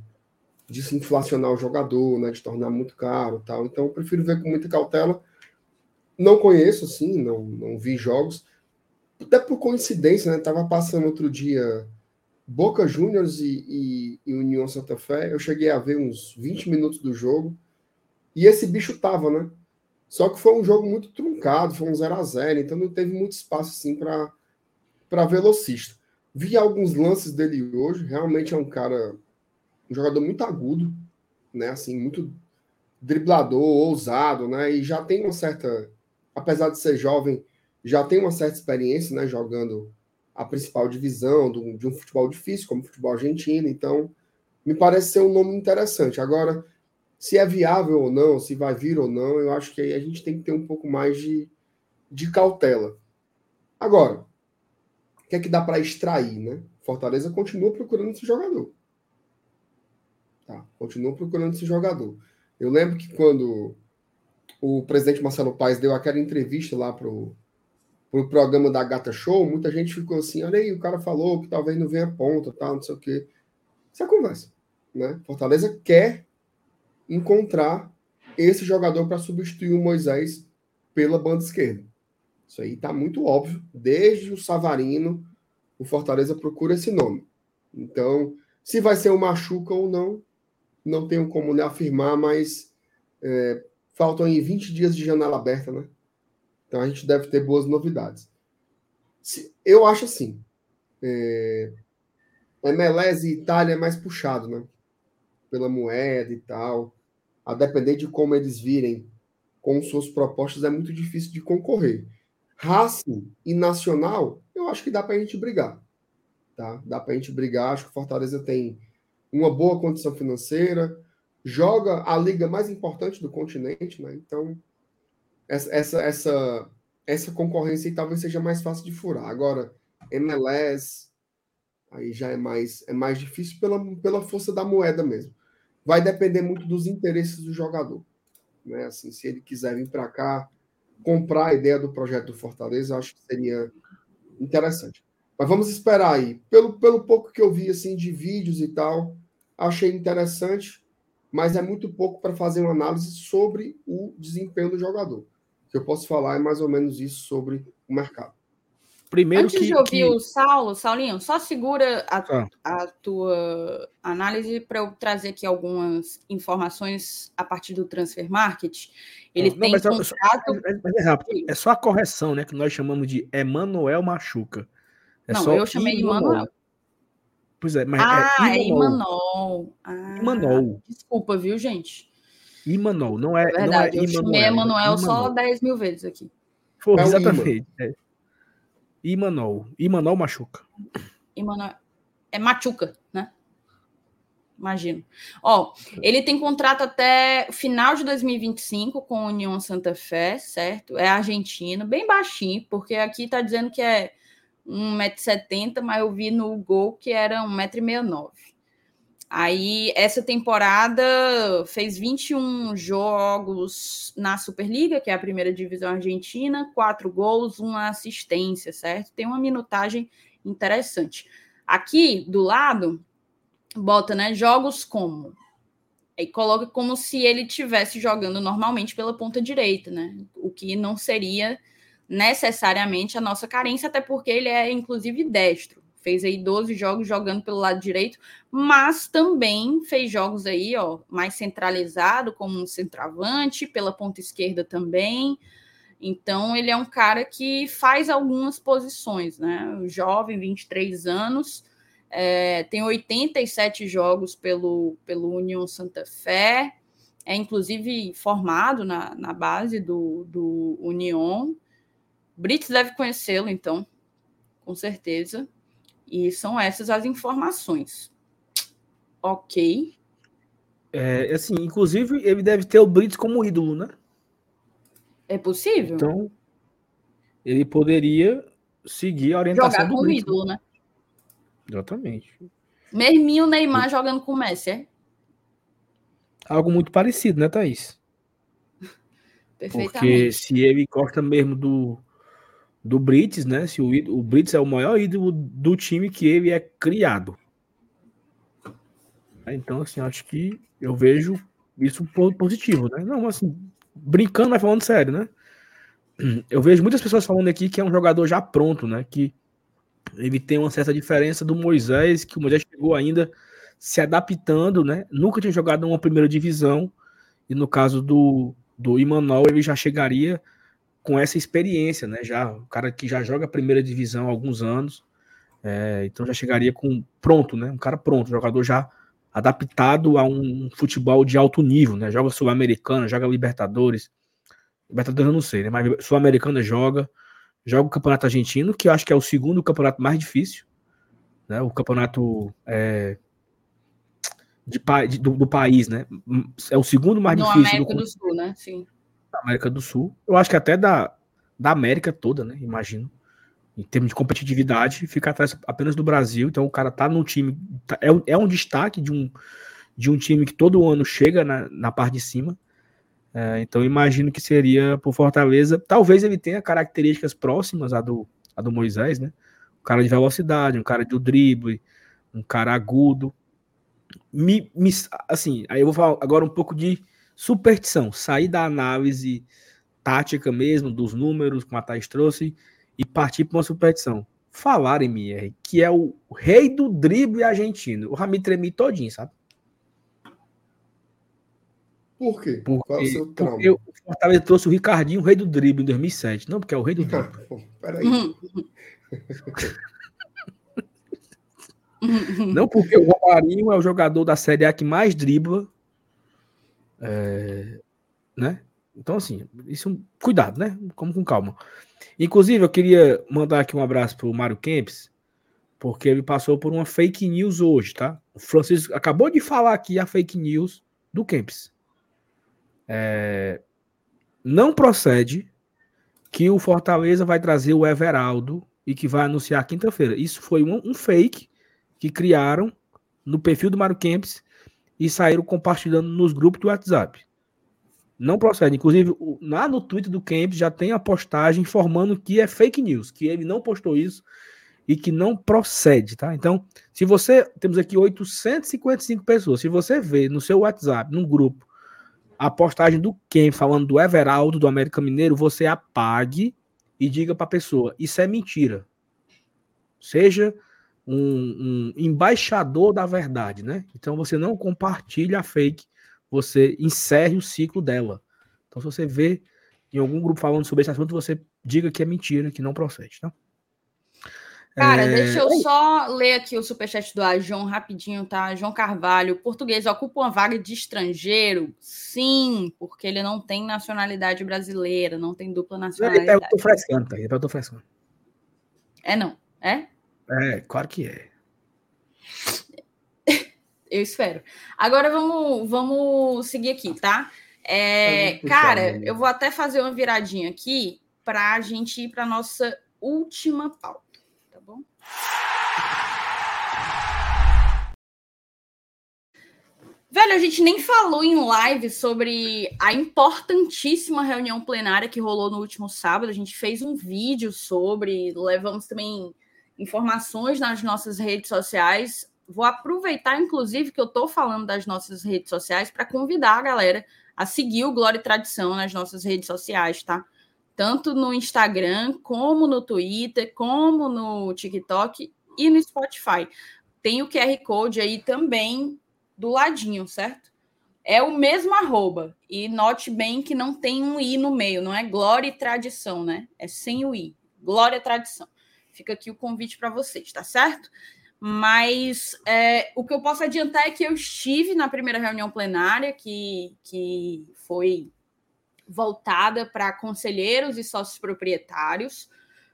de se inflacionar o jogador, né, de tornar muito caro tal. Então, eu prefiro ver com muita cautela. Não conheço, assim, não, não vi jogos. Até por coincidência, né? Tava passando outro dia Boca Juniors e, e, e, União Santa Fé. Eu cheguei a ver uns 20 minutos do jogo. E esse bicho tava, né? Só que foi um jogo muito truncado, foi um 0 a 0 então não teve muito espaço assim para velocista. Vi alguns lances dele hoje, realmente é um cara um jogador muito agudo, né? Assim, muito driblador, ousado, né? E já tem uma certa, apesar de ser jovem, já tem uma certa experiência, né? Jogando a principal divisão do, de um futebol difícil, como o futebol argentino. Então, me parece ser um nome interessante. Agora, se é viável ou não, se vai vir ou não, eu acho que aí a gente tem que ter um pouco mais de, de cautela. Agora, o que é que dá para extrair, né? Fortaleza continua procurando esse jogador. Tá? Continua procurando esse jogador. Eu lembro que quando o presidente Marcelo Paes deu aquela entrevista lá pro, pro programa da Gata Show, muita gente ficou assim, olha aí, o cara falou que talvez não venha ponta, tal, não sei o quê. Isso é conversa. Né? Fortaleza quer encontrar esse jogador para substituir o Moisés pela banda esquerda. Isso aí está muito óbvio. Desde o Savarino, o Fortaleza procura esse nome. Então, se vai ser o Machuca ou não, não tenho como lhe afirmar, mas é, faltam aí 20 dias de janela aberta, né? Então a gente deve ter boas novidades. Se, eu acho assim. É, MLS e Itália é mais puxado, né? Pela moeda e tal. A depender de como eles virem com suas propostas, é muito difícil de concorrer. Racing e Nacional, eu acho que dá para a gente brigar. Tá? Dá para a gente brigar. Acho que Fortaleza tem uma boa condição financeira, joga a liga mais importante do continente, né? Então, essa, essa, essa, essa concorrência talvez seja mais fácil de furar. Agora, MLS, aí já é mais, é mais difícil pela, pela força da moeda mesmo. Vai depender muito dos interesses do jogador. Né? Assim, se ele quiser vir para cá, comprar a ideia do projeto do Fortaleza, acho que seria interessante. Mas vamos esperar aí. Pelo, pelo pouco que eu vi assim de vídeos e tal, achei interessante, mas é muito pouco para fazer uma análise sobre o desempenho do jogador. O que eu posso falar é mais ou menos isso sobre o mercado.
Primeiro Antes que, de ouvir que... o Saulo, Saulinho, só segura a, ah. a tua análise para eu trazer aqui algumas informações a partir do Transfer Market. Ele não, tem não, mas contrato...
É, é, é, rápido. é só a correção, né? Que nós chamamos de Emanuel Machuca.
É não, eu chamei de Manuel.
Pois é, mas
ah, é Imanol. É ah, Imanol. Desculpa, viu, gente?
Imanol, não é.
é verdade, não é eu chamei Emanuel só 10 mil vezes aqui.
Foi, é exatamente. É. Imanol. Imanol machuca.
Imanol. É machuca, né? Imagino. Ó, ele tem contrato até final de 2025 com a União Santa Fé, certo? É argentino, bem baixinho, porque aqui tá dizendo que é 1,70m, mas eu vi no gol que era 1,69m. Aí, essa temporada, fez 21 jogos na Superliga, que é a primeira divisão argentina, quatro gols, uma assistência, certo? Tem uma minutagem interessante. Aqui, do lado, bota, né, jogos como... Aí coloca como se ele tivesse jogando normalmente pela ponta direita, né? O que não seria necessariamente a nossa carência, até porque ele é, inclusive, destro. Fez aí 12 jogos jogando pelo lado direito, mas também fez jogos aí, ó, mais centralizado, como um centroavante, pela ponta esquerda também. Então, ele é um cara que faz algumas posições, né? Jovem, 23 anos, é, tem 87 jogos pelo, pelo União Santa Fé, é inclusive formado na, na base do, do União. Brits deve conhecê-lo, então, com certeza. E são essas as informações. Ok.
É, assim, inclusive, ele deve ter o Brits como ídolo, né?
É possível.
Então, ele poderia seguir a orientação
Jogar
do
com
Brits.
ídolo, né?
Exatamente.
Merminho Neymar jogando com o Messi, é?
Algo muito parecido, né, Thaís? (laughs) Porque se ele gosta mesmo do, do Brits, né? Se o, o Brits é o maior ídolo do time que ele é criado. Então, assim, acho que eu vejo isso po- positivo, né? Não, assim, brincando, mas falando sério, né? Eu vejo muitas pessoas falando aqui que é um jogador já pronto, né? Que ele tem uma certa diferença do Moisés, que o Moisés chegou ainda se adaptando, né? Nunca tinha jogado uma primeira divisão, e no caso do, do Imanol, ele já chegaria com essa experiência, né? Já o cara que já joga a primeira divisão há alguns anos, é, então já chegaria com pronto, né? Um cara pronto, um jogador já adaptado a um futebol de alto nível, né? Joga Sul-Americana, joga Libertadores. Libertadores eu não sei, né? Mas Sul-Americana joga, joga o Campeonato Argentino, que eu acho que é o segundo campeonato mais difícil, né? O campeonato é, de, de- do, do país, né? É o segundo mais
No
difícil
América
do,
do Sul, né? Sim.
Da América do Sul. Eu acho que até da, da América toda, né? Imagino. Em termos de competitividade, fica atrás apenas do Brasil. Então o cara tá num time. tá- é, um- é um destaque de um, de um time que todo ano chega na, na parte de cima. É, então imagino que seria por Fortaleza. Talvez ele tenha características próximas à do, à do Moisés, né? Um cara de velocidade, um cara do drible, um cara agudo. Me, me- assim, aí eu vou falar agora um pouco de superstição, sair da análise tática mesmo, dos números, como a Thaís trouxe, e partir para uma superstição. Falar em MR, que é o rei do drible argentino. O Rami tremi todinho, sabe?
Por quê?
Porque,
Qual é o seu trauma?
porque o Fortaleza trouxe o Ricardinho, o rei do drible, em 2007. Não, porque é o rei do
Ah, (laughs)
drible.
pô, peraí. (laughs)
Não porque o Romarinho é o jogador da Série A que mais dribla. É, né? Então, assim, isso, cuidado, né? Como com calma. Inclusive, eu queria mandar aqui um abraço pro Mário Kempis, porque ele passou por uma fake news hoje, tá? O Francisco acabou de falar aqui a fake news do Kempis. É, não procede que o Fortaleza vai trazer o Everaldo e que vai anunciar quinta-feira. Isso foi um, um fake que criaram no perfil do Mário Kempis e saíram compartilhando nos grupos do WhatsApp. Não procede. Inclusive, lá no Twitter do Kempis já tem a postagem informando que é fake news, que ele não postou isso e que não procede, tá? Então, se você. Temos aqui 855 pessoas. Se você vê no seu WhatsApp, num grupo, a postagem do Ken falando do Everaldo, do América Mineiro, você apague e diga para a pessoa: isso é mentira. Seja um, um embaixador da verdade, né? Então você não compartilha a fake, você encerre o ciclo dela. Então, se você vê em algum grupo falando sobre esse assunto, você diga que é mentira, que não procede, tá?
Cara,
É,
deixa eu só ler aqui o superchat do Ajon rapidinho, tá? João Carvalho, português ocupa uma vaga de estrangeiro? Sim, porque ele não tem nacionalidade brasileira, não tem dupla
Ele
nacionalidade.
perguntou frescando, tá? Ele perguntou frescando.
É não, é?
É, claro que é. (laughs)
Eu espero. Agora vamos, vamos seguir aqui, tá? É,
puxar,
cara,
vamos.
eu vou até fazer uma viradinha aqui para a gente ir para nossa última pauta, tá bom? Velho, a gente nem falou em live sobre a importantíssima reunião plenária que rolou no último sábado. A gente fez um vídeo sobre, levamos também informações nas nossas redes sociais. Vou aproveitar, inclusive, que eu estou falando das nossas redes sociais para convidar a galera a seguir o Glória e Tradição nas nossas redes sociais, tá? Tanto no Instagram, como no Twitter, como no TikTok e no Spotify. Tem o QR Code aí também do ladinho, certo? É o mesmo arroba. E note bem que não tem um i no meio, não é Glória e Tradição, né? É sem o i. Glória e Tradição. Fica aqui o convite para vocês, tá certo? Mas é, o que eu posso adiantar é que eu estive na primeira reunião plenária, que, que foi voltada para conselheiros e sócios proprietários.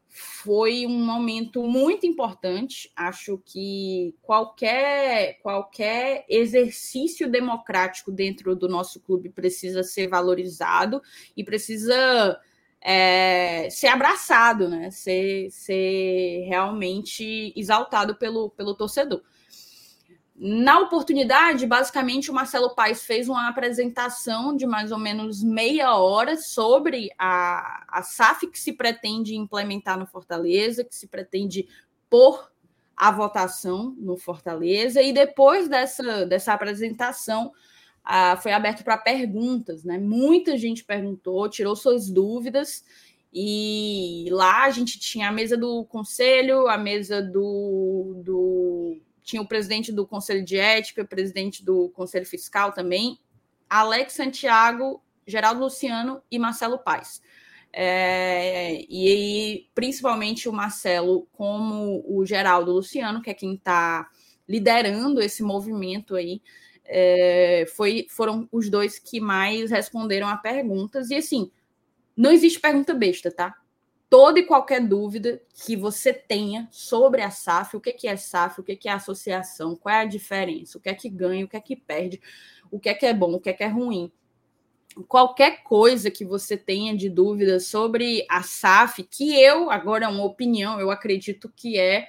foi um momento muito importante. Acho que qualquer, qualquer exercício democrático dentro do nosso clube precisa ser valorizado e precisa é, ser abraçado, né? ser, ser realmente exaltado pelo, pelo torcedor. Na oportunidade, basicamente, o Marcelo Paes fez uma apresentação de mais ou menos meia hora sobre a, a SAF que se pretende implementar no Fortaleza, que se pretende pôr a votação no Fortaleza, e depois dessa, dessa apresentação, ah, foi aberto para perguntas, né? Muita gente perguntou, tirou suas dúvidas, e lá a gente tinha a mesa do conselho, a mesa do, do tinha o presidente do Conselho de Ética, o presidente do Conselho Fiscal também, Alex Santiago, Geraldo Luciano e Marcelo Paes. É, e principalmente o Marcelo, como o Geraldo Luciano, que é quem está liderando esse movimento aí, é, foi, foram os dois que mais responderam a perguntas. E assim, não existe pergunta besta, tá? toda e qualquer dúvida que você tenha sobre a SAF, o que é SAF, o que é associação, qual é a diferença, o que é que ganha, o que é que perde, o que é que é bom, o que é que é ruim. Qualquer coisa que você tenha de dúvida sobre a SAF, que eu, agora é uma opinião, eu acredito que é,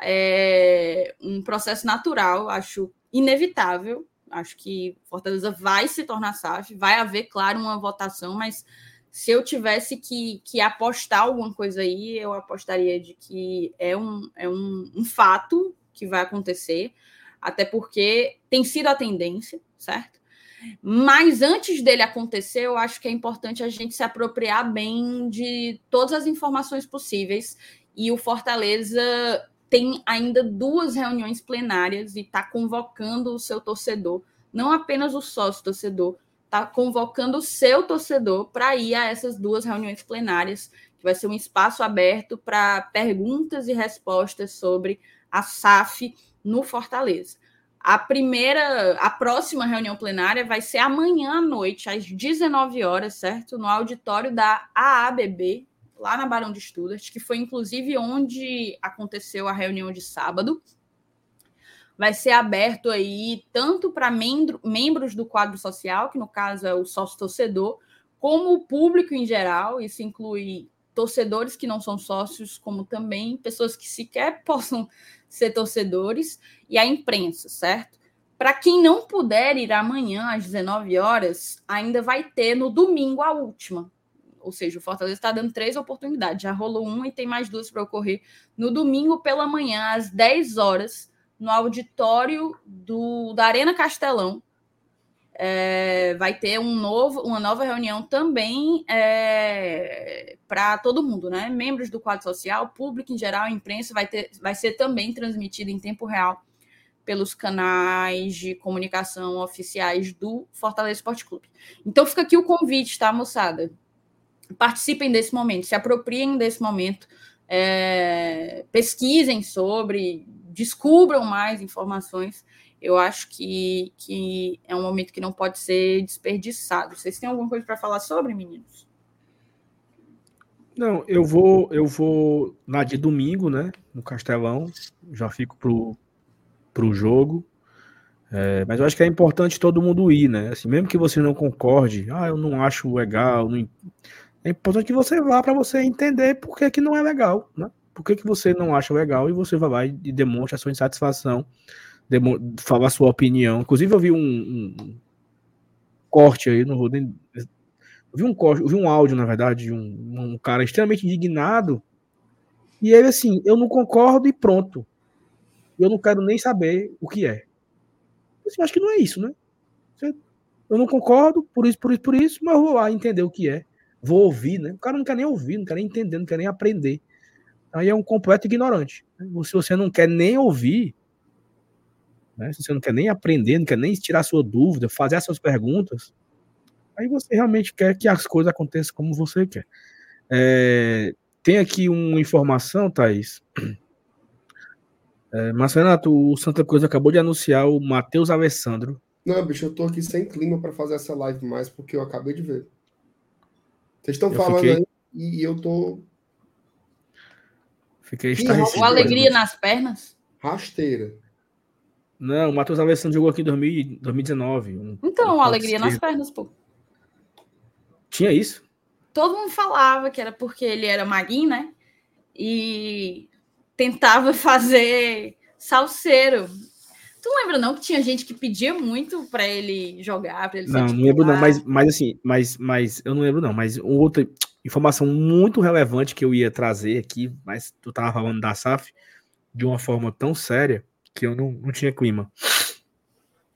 é um processo natural, acho inevitável, acho que Fortaleza vai se tornar SAF, vai haver, claro, uma votação, mas se eu tivesse que, que apostar alguma coisa aí, eu apostaria de que é um, é um, um fato que vai acontecer, até porque tem sido a tendência, certo? Mas antes dele acontecer, eu acho que é importante a gente se apropriar bem de todas as informações possíveis. E o Fortaleza tem ainda duas reuniões plenárias e está convocando o seu torcedor, não apenas o sócio torcedor, está convocando o seu torcedor para ir a essas duas reuniões plenárias, que vai ser um espaço aberto para perguntas e respostas sobre a SAF no Fortaleza. A primeira, a próxima reunião plenária vai ser amanhã à noite, às 19 horas, certo? No auditório da AABB, lá na Barão de Stuttgart, que foi inclusive onde aconteceu a reunião de sábado vai ser aberto aí tanto para membro, membros do quadro social, que no caso é o sócio torcedor, como o público em geral, isso inclui torcedores que não são sócios, como também pessoas que sequer (laughs) possam ser torcedores, e a imprensa, certo? Para quem não puder ir amanhã às 19 horas, ainda vai ter no domingo a última. Ou seja, o Fortaleza está dando três oportunidades. Já rolou uma e tem mais duas para ocorrer no domingo pela manhã, às 10 horas, no auditório do, da Arena Castelão. É, vai ter um novo, uma nova reunião também é, para todo mundo, né? Membros do quadro social, público em geral, imprensa, vai, ter, vai ser também transmitido em tempo real pelos canais de comunicação oficiais do Fortaleza Esporte Clube. Então fica aqui o convite, tá, moçada? Participem desse momento, se apropriem desse momento, é, pesquisem sobre, descubram mais informações. Eu acho que, que é um momento que não pode ser desperdiçado. Vocês têm alguma coisa para falar sobre, meninos?
Não, eu vou, eu vou na de domingo, né? No Castelão. Já fico pro, pro jogo. É, mas eu acho que é importante todo mundo ir, né? Assim, mesmo que você não concorde, ah, eu não acho legal. Não... É importante que você vá para você entender por que, que não é legal, né? por que, que você não acha legal e você vai lá e demonstra a sua insatisfação, fala a sua opinião. Inclusive, eu vi um, um corte aí no Roden. Eu vi um corte, vi um áudio, na verdade, de um, um cara extremamente indignado. E ele assim, eu não concordo e pronto. Eu não quero nem saber o que é. Eu acho que não é isso, né? Eu não concordo, por isso, por isso, por isso, mas vou lá entender o que é. Vou ouvir, né? O cara não quer nem ouvir, não quer nem entender, não quer nem aprender aí é um completo ignorante. Se você não quer nem ouvir, né? se você não quer nem aprender, não quer nem tirar sua dúvida, fazer as suas perguntas, aí você realmente quer que as coisas aconteçam como você quer. É, tem aqui uma informação, Thaís. É, mas, Renato, o Santa Cruz acabou de anunciar o Matheus Alessandro.
Não, bicho, eu tô aqui sem clima para fazer essa live mais, porque eu acabei de ver. Vocês estão falando fiquei... aí e eu tô
Fiquei.
O alegria nas pernas?
Rasteira.
Não, o Matheus Alessandro jogou aqui em 2019. Um,
então, um alegria nas pernas, pô.
Tinha isso?
Todo mundo falava que era porque ele era maguinho, né? E tentava (laughs) fazer salseiro. Tu não lembra, não, que tinha gente que pedia muito para ele jogar, para ele
Não, não lembro, não, mas, mas assim, mas, mas eu não lembro, não. Mas outra informação muito relevante que eu ia trazer aqui, mas tu tava falando da SAF de uma forma tão séria que eu não, não tinha clima.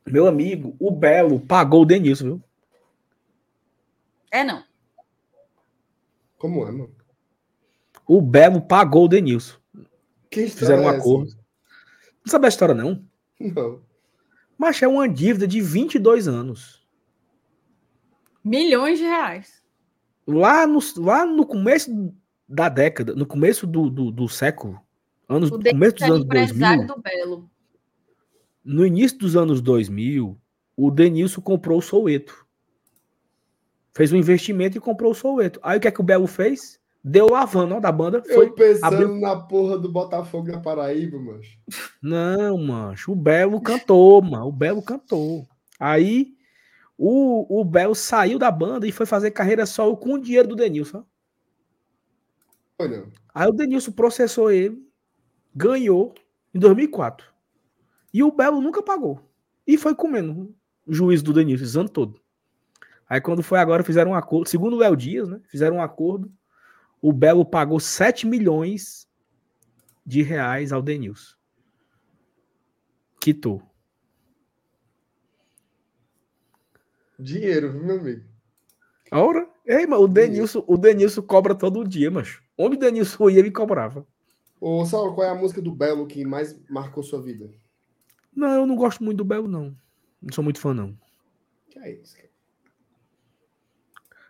Meu amigo, o Belo pagou o Denilson, viu?
É, não.
Como é, mano?
O Belo pagou o Denilson.
Que
Fizeram um é acordo. Não sabe a história, não?
Não.
Mas é uma dívida de 22 anos.
Milhões de reais.
Lá no, lá no começo da década, no começo do, do, do século, anos, no começo dos anos 2000, do Belo. no início dos anos 2000, o Denilson comprou o Soueto. Fez um investimento e comprou o Soueto. Aí o que é que o Belo fez? Deu a van da banda.
Foi, eu pensando abriu... na porra do Botafogo da Paraíba, mancho.
Não, mancho. O Belo cantou, mano. O Belo cantou. Aí o, o Belo saiu da banda e foi fazer carreira solo com o dinheiro do Denilson.
Olha.
Aí o Denilson processou ele, ganhou em 2004. E o Belo nunca pagou. E foi comendo o juiz do Denilson, esse ano todo. Aí quando foi agora, fizeram um acordo, segundo o Léo Dias, né? Fizeram um acordo o Belo pagou 7 milhões de reais ao Denilson. Quitou.
Dinheiro, meu amigo.
Ora, ei, mano, o Denilson, o Denilson cobra todo dia, mas onde o Denilson ia, ele cobrava.
Ô, Saulo, qual é a música do Belo que mais marcou sua vida?
Não, eu não gosto muito do Belo, não. Não sou muito fã, não.
Que é isso, cara?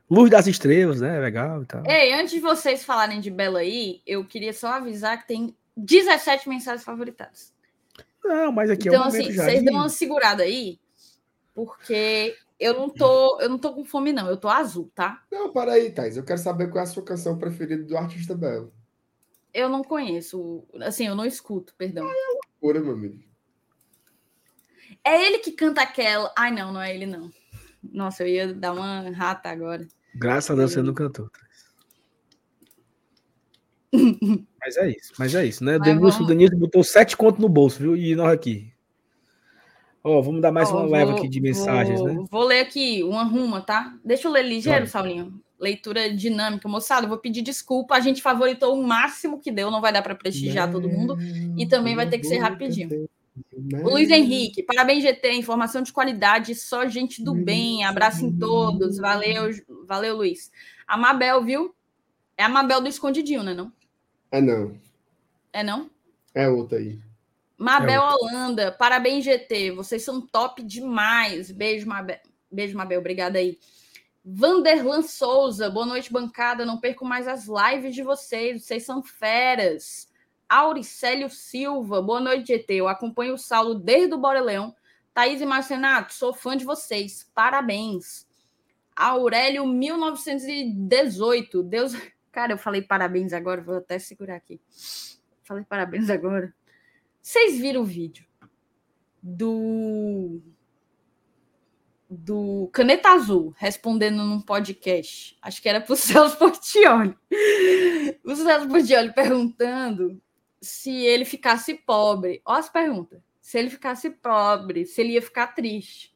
Luz das Estrelas, né? Legal e tal.
Ei, antes de vocês falarem de Belo aí, eu queria só avisar que tem 17 mensagens favoritadas.
Não, mas aqui
então,
é
o assim, vocês dão uma segurada aí, porque eu não tô, eu não tô com fome não, eu tô azul, tá?
Não, para aí, Thais. Eu quero saber qual é a sua canção preferida do artista Belo.
Eu não conheço, assim, eu não escuto, perdão.
é loucura, meu amigo.
É ele que canta aquela. Ai, não, não é ele não. Nossa, eu ia dar uma rata agora.
Graças a Deus você não cantou. (laughs) mas é isso, mas é isso, né? Denilson, vamos... Denilson botou sete contos no bolso, viu? E nós aqui. Ó, oh, vamos dar mais oh, uma vou, leva aqui de mensagens,
vou,
né?
Vou ler aqui uma ruma, tá? Deixa eu ler ligeiro, Vai. Saulinho. Leitura dinâmica. Moçada, vou pedir desculpa. A gente favoritou o máximo que deu, não vai dar para prestigiar todo mundo. E também vai ter que ser rapidinho. O Luiz Henrique, parabéns, GT, informação de qualidade, só gente do bem, abraço em todos, valeu, valeu, Luiz. A Mabel, viu? É a Mabel do Escondidinho, né, não?
É não.
É não?
É outra aí.
Mabel é outra. Holanda, parabéns, GT, vocês são top demais. Beijo, Mabel, beijo, Mabel, obrigada aí. Vanderlan Souza, boa noite, bancada, não perco mais as lives de vocês, vocês são feras. Auricélio Silva, boa noite, GT. Eu acompanho o Saulo desde o Bora Leão. Thaís e Marcenato, sou fã de vocês. Parabéns. Aurélio 1918. Deus. (laughs) Cara, eu falei parabéns agora, vou até segurar aqui. Falei parabéns agora. Vocês viram o vídeo do do Caneta Azul respondendo num podcast. Acho que era para (laughs) o Celso Portioli. O Celso Portioli perguntando se ele ficasse pobre. Olha as perguntas. Se ele ficasse pobre, se ele ia ficar triste.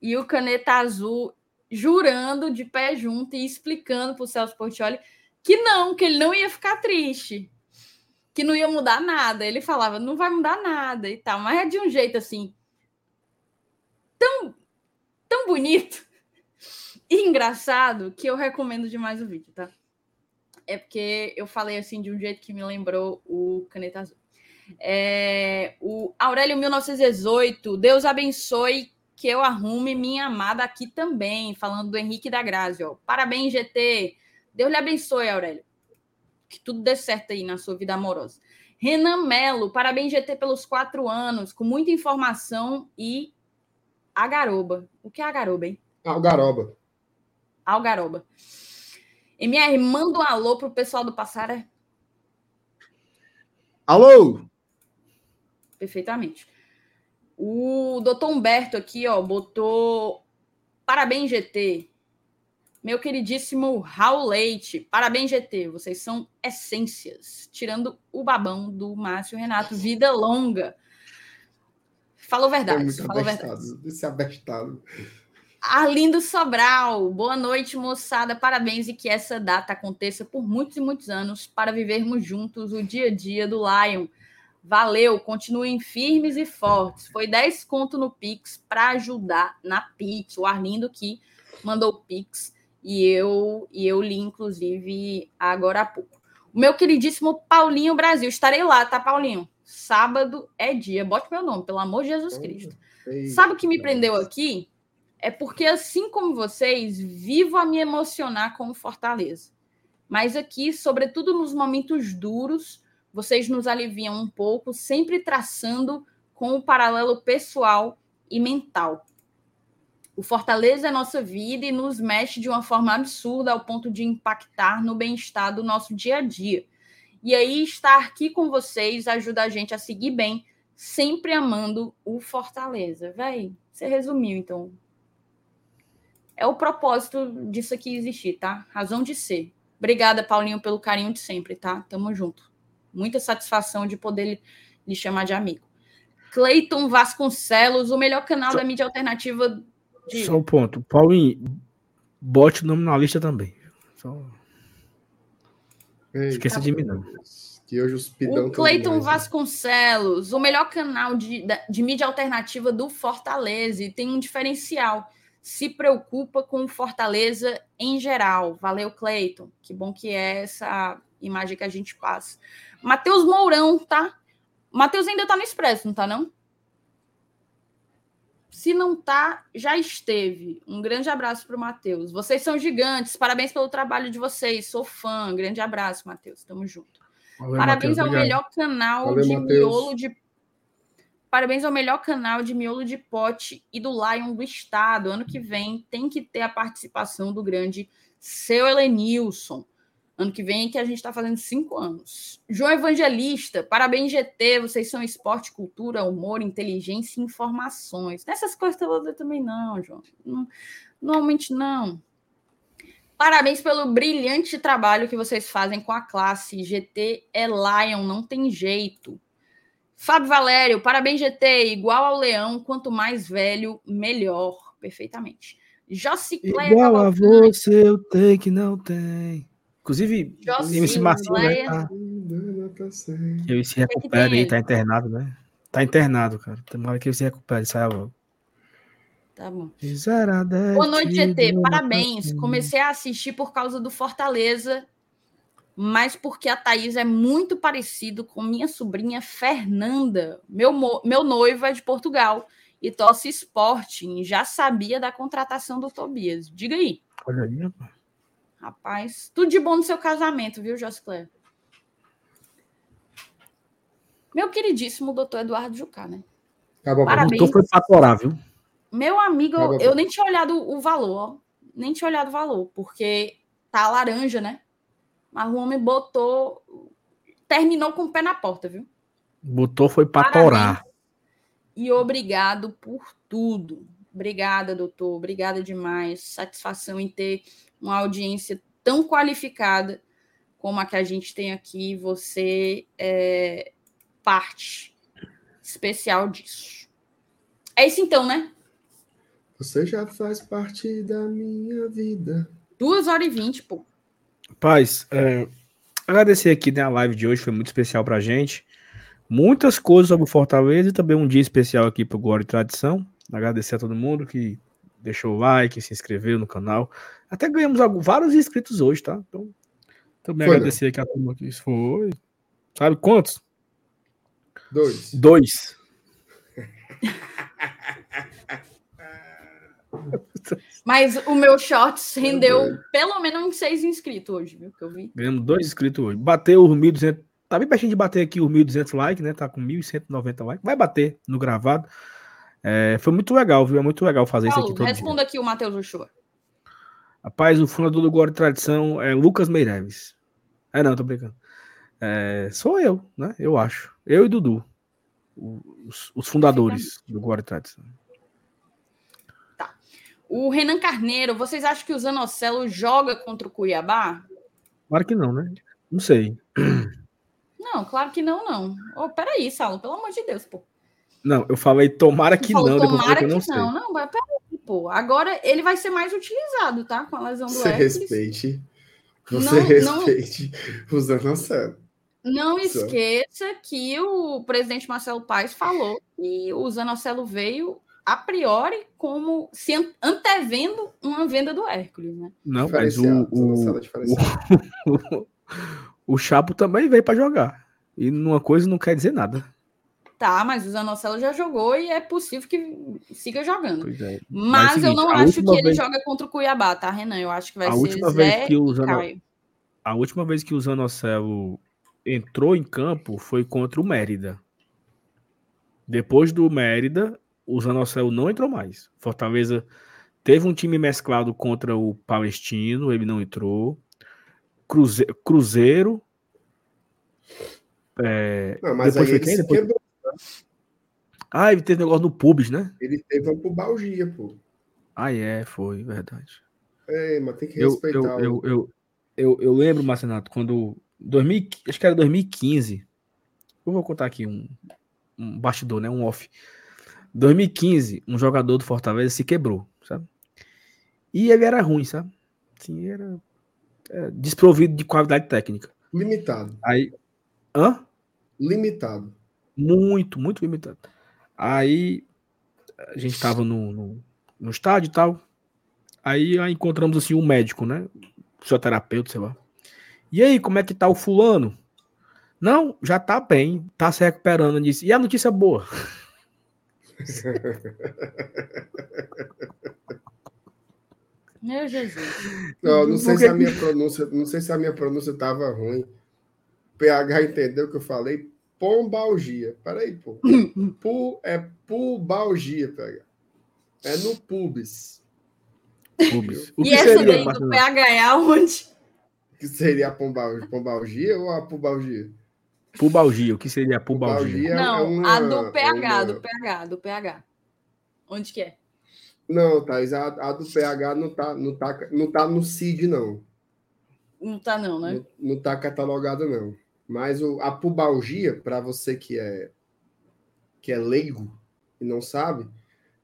E o Caneta Azul jurando de pé junto e explicando para o Celso Portioli que não, que ele não ia ficar triste, que não ia mudar nada. Ele falava, não vai mudar nada e tal, mas é de um jeito assim tão tão bonito (laughs) e engraçado que eu recomendo demais o vídeo, tá? É porque eu falei assim de um jeito que me lembrou o Caneta Azul. É, o Aurélio 1918, Deus abençoe que eu arrume minha amada aqui também, falando do Henrique da Grazi. Parabéns, GT. Deus lhe abençoe, Aurélio. Que tudo dê certo aí na sua vida amorosa. Renan Melo, parabéns, GT, pelos quatro anos, com muita informação e a garoba. O que é a garoba, hein?
Algaroba.
Algaroba. MR, manda um alô pro pessoal do Passaré.
Alô?
Perfeitamente. O doutor Humberto aqui, ó, botou parabéns, GT. Meu queridíssimo Raul Leite, parabéns, GT. Vocês são essências. Tirando o babão do Márcio Renato, vida longa. Falou verdade. É falou abestado, verdade.
Esse abestado.
Arlindo Sobral, boa noite, moçada. Parabéns e que essa data aconteça por muitos e muitos anos para vivermos juntos o dia a dia do Lion. Valeu, continuem firmes e fortes. Foi 10 conto no Pix para ajudar na Pix. O Arlindo que mandou o Pix e eu e eu li inclusive agora há pouco. O meu queridíssimo Paulinho Brasil, estarei lá, tá, Paulinho? Sábado é dia. Bote meu nome, pelo amor de Jesus Cristo. Sabe o que me prendeu aqui? É porque, assim como vocês, vivo a me emocionar com o Fortaleza. Mas aqui, sobretudo nos momentos duros, vocês nos aliviam um pouco, sempre traçando com o paralelo pessoal e mental. O Fortaleza é nossa vida e nos mexe de uma forma absurda ao ponto de impactar no bem-estar do nosso dia a dia. E aí, estar aqui com vocês ajuda a gente a seguir bem, sempre amando o Fortaleza. Véi, você resumiu, então. É o propósito disso aqui existir, tá? Razão de ser. Obrigada, Paulinho, pelo carinho de sempre, tá? Tamo junto. Muita satisfação de poder lhe chamar de amigo. Cleiton Vasconcelos, o melhor canal Só... da mídia alternativa
de... Só um ponto. Paulinho, bote o nome na lista também. Só... Esqueça de mim, não.
Que hoje os o Cleiton né? Vasconcelos, o melhor canal de, de mídia alternativa do Fortaleza, e tem um diferencial. Se preocupa com Fortaleza em geral. Valeu, Cleiton. Que bom que é essa imagem que a gente passa. Matheus Mourão, tá? Matheus ainda tá no Expresso, não tá, não? Se não tá, já esteve. Um grande abraço para o Matheus. Vocês são gigantes. Parabéns pelo trabalho de vocês. Sou fã. Grande abraço, Matheus. Tamo junto. Valeu, Parabéns Mateus, ao obrigado. melhor canal Valeu, de Mateus. miolo de. Parabéns ao melhor canal de miolo de pote e do Lion do Estado. Ano que vem tem que ter a participação do grande seu Helenilson. Ano que vem que a gente está fazendo cinco anos. João Evangelista, parabéns, GT. Vocês são esporte, cultura, humor, inteligência e informações. Nessas coisas eu também não, João. Normalmente não. Parabéns pelo brilhante trabalho que vocês fazem com a classe. GT é Lion, não tem jeito. Fábio Valério, parabéns, GT. Igual ao Leão, quanto mais velho, melhor. Perfeitamente.
Jocicleia Igual a você, eu tenho que não tem. Inclusive, o MC Marcinho, né? Tá... Que ele se recupera aí, tá internado, né? Tá internado, cara. Tem uma hora que ele se recupera e sai logo.
Tá bom. Boa noite, GT. Parabéns. Comecei a assistir por causa do Fortaleza, mas porque a Thaís é muito parecido com minha sobrinha Fernanda. Meu, meu noivo é de Portugal e torce Sporting. Já sabia da contratação do Tobias. Diga aí.
Olha aí, rapaz.
Rapaz, tudo de bom no seu casamento, viu, Joscler? Meu queridíssimo doutor Eduardo Jucá, né?
Tá bom, Parabéns. O foi fatorar, viu?
Meu amigo, tá eu nem tinha olhado o valor, ó. Nem tinha olhado o valor, porque tá laranja, né? Mas o homem botou. Terminou com o pé na porta, viu?
Botou foi para torar.
E obrigado por tudo. Obrigada, doutor. Obrigada demais. Satisfação em ter uma audiência tão qualificada como a que a gente tem aqui, você é parte especial disso. É isso então, né?
Você já faz parte da minha vida.
Duas horas e vinte, pô.
Paz, é, agradecer aqui né, a live de hoje, foi muito especial pra gente. Muitas coisas sobre o Fortaleza e também um dia especial aqui pro Glória e Tradição. Agradecer a todo mundo que deixou o like, se inscreveu no canal. Até ganhamos vários inscritos hoje, tá? Então, também foi, agradecer aqui a turma que isso foi. Sabe quantos?
Dois.
Dois. (laughs)
Mas o meu shorts rendeu pelo menos uns seis inscritos hoje, viu? Que eu vi.
Ganhamos dois inscritos hoje. Bateu os 1.200. Tá bem pertinho de bater aqui os 1.200 likes, né? Tá com 1.190 likes. Vai bater no gravado. É, foi muito legal, viu? É muito legal fazer Paulo, isso aqui
Responda aqui o Matheus Uchoa.
Rapaz, o fundador do e Tradição é Lucas Meireles. É não, tô brincando. É, sou eu, né? Eu acho. Eu e Dudu. Os, os fundadores do e Tradição.
O Renan Carneiro, vocês acham que o Zanocelo joga contra o Cuiabá?
Claro que não, né? Não sei.
Não, claro que não, não. Oh, peraí, Saulo, pelo amor de Deus, pô.
Não, eu falei tomara que falou, não.
Tomara que, que não. Não, não peraí, pô. Agora ele vai ser mais utilizado, tá? Com a lesão do
Você Hércules. respeite. Você não, respeite não... o Zanocelo.
Não esqueça que o presidente Marcelo Paes falou que o Zanocelo veio a priori como se antevendo uma venda do Hércules, né?
Não, mas o, o, (laughs) o, o Chapo também veio para jogar. E uma coisa não quer dizer nada.
Tá, mas o Zanocelo já jogou e é possível que siga jogando. É. Mas, mas seguinte, eu não acho que ele joga contra o Cuiabá, tá, Renan? Eu acho que vai a ser Zé vez que o Zano...
A última vez que o Zanocelo entrou em campo foi contra o Mérida. Depois do Mérida, o Zanocelo não entrou mais. Fortaleza teve um time mesclado contra o Palestino, ele não entrou. Cruze Cruzeiro. É,
não, mas depois aí ele depois... quebrou. Né?
Ah, ele teve negócio no Pubis, né?
Ele teve um pubalgia, pô.
Ah, é, foi, verdade.
É, mas tem que respeitar.
Eu, eu, eu, eu, eu lembro, Marcenato, quando 2000, acho que era 2015. Eu vou contar aqui um, um bastidor, né? Um off. 2015, um jogador do Fortaleza se quebrou, sabe? E ele era ruim, sabe? Sim, era é, desprovido de qualidade técnica.
Limitado.
Aí, hã?
Limitado.
Muito, muito limitado. Aí a gente tava no, no, no estádio e tal. Aí, aí encontramos assim um médico, né? Fisioterapeuta, sei lá. E aí, como é que tá o fulano? Não, já tá bem, tá se recuperando. Disse. E a notícia boa? (laughs)
Meu Jesus.
Não, não sei se a minha pronúncia, não sei se a minha pronúncia estava ruim. PH entendeu o que eu falei? Pombalgia. Peraí, pô. (laughs) Pu, é pubalgia, PH. É no pubis.
Pubis. O e essa daí do PH é aonde?
que seria a pombalgia ou a pubalgia?
Pubalgia, o que seria a pubalgia?
pubalgia é Não, é uma, a do PH, é uma... do PH, do PH. Onde que é?
Não, Thais, a, a do PH não tá, não, tá, não tá no CID, não.
Não tá, não, né?
Não, não tá catalogada, não. Mas o, a pubalgia, para você que é, que é leigo e não sabe,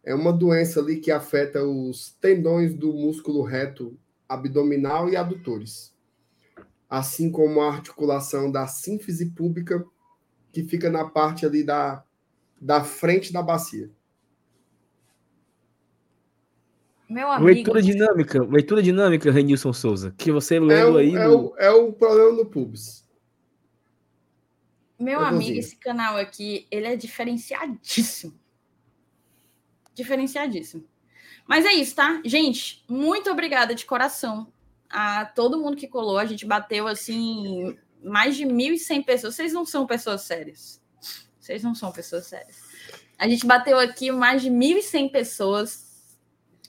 é uma doença ali que afeta os tendões do músculo reto abdominal e adutores assim como a articulação da sínfise pública, que fica na parte ali da, da frente da bacia.
Meu amigo.
Leitura dinâmica, leitura dinâmica, Renilson Souza, que você leu é aí.
É, no... o, é o problema do pubis.
Meu amigo, esse canal aqui, ele é diferenciadíssimo. Diferenciadíssimo. Mas é isso, tá? Gente, muito obrigada de coração a todo mundo que colou. A gente bateu assim mais de 1.100 pessoas. Vocês não são pessoas sérias. Vocês não são pessoas sérias. A gente bateu aqui mais de 1.100 pessoas.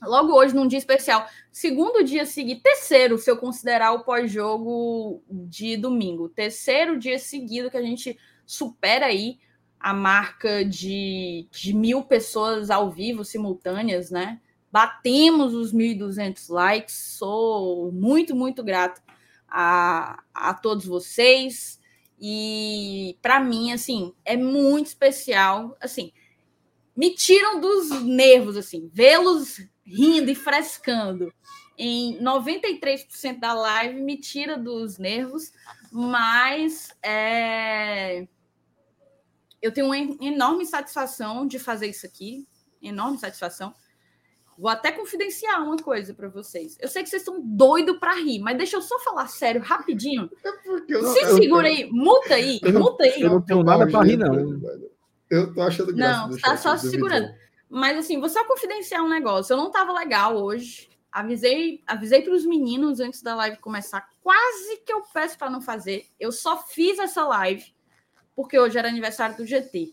Logo hoje, num dia especial. Segundo dia seguido, terceiro, se eu considerar o pós-jogo de domingo. Terceiro dia seguido que a gente supera aí a marca de, de mil pessoas ao vivo, simultâneas, né? Batemos os 1.200 likes. Sou muito, muito grato a, a todos vocês. E para mim, assim, é muito especial. Assim, me tiram dos nervos, assim, vê-los rindo e frescando. Em 93% da live me tira dos nervos, mas é... eu tenho uma enorme satisfação de fazer isso aqui, enorme satisfação. Vou até confidenciar uma coisa para vocês. Eu sei que vocês estão doidos para rir, mas deixa eu só falar sério, rapidinho. É porque eu, Se eu, segura eu, aí, multa aí,
eu
multa aí.
Eu não tenho nada para rir, não.
Eu tô achando
graça. Não, tá só se segurando. Mas assim, vou só confidenciar um negócio. Eu não tava legal hoje. Avisei, avisei para os meninos antes da live começar. Quase que eu peço para não fazer. Eu só fiz essa live porque hoje era aniversário do GT.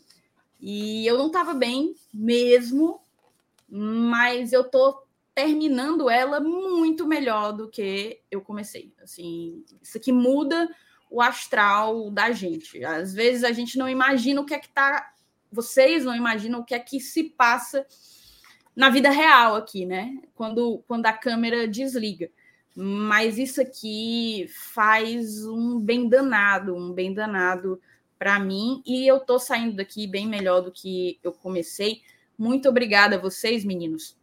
E eu não tava bem mesmo mas eu tô terminando ela muito melhor do que eu comecei. Assim, isso aqui muda o astral da gente. Às vezes a gente não imagina o que é que tá. Vocês não imaginam o que é que se passa na vida real aqui, né? Quando, quando a câmera desliga. Mas isso aqui faz um bem danado, um bem danado para mim. E eu tô saindo daqui bem melhor do que eu comecei. Muito obrigada a vocês, meninos.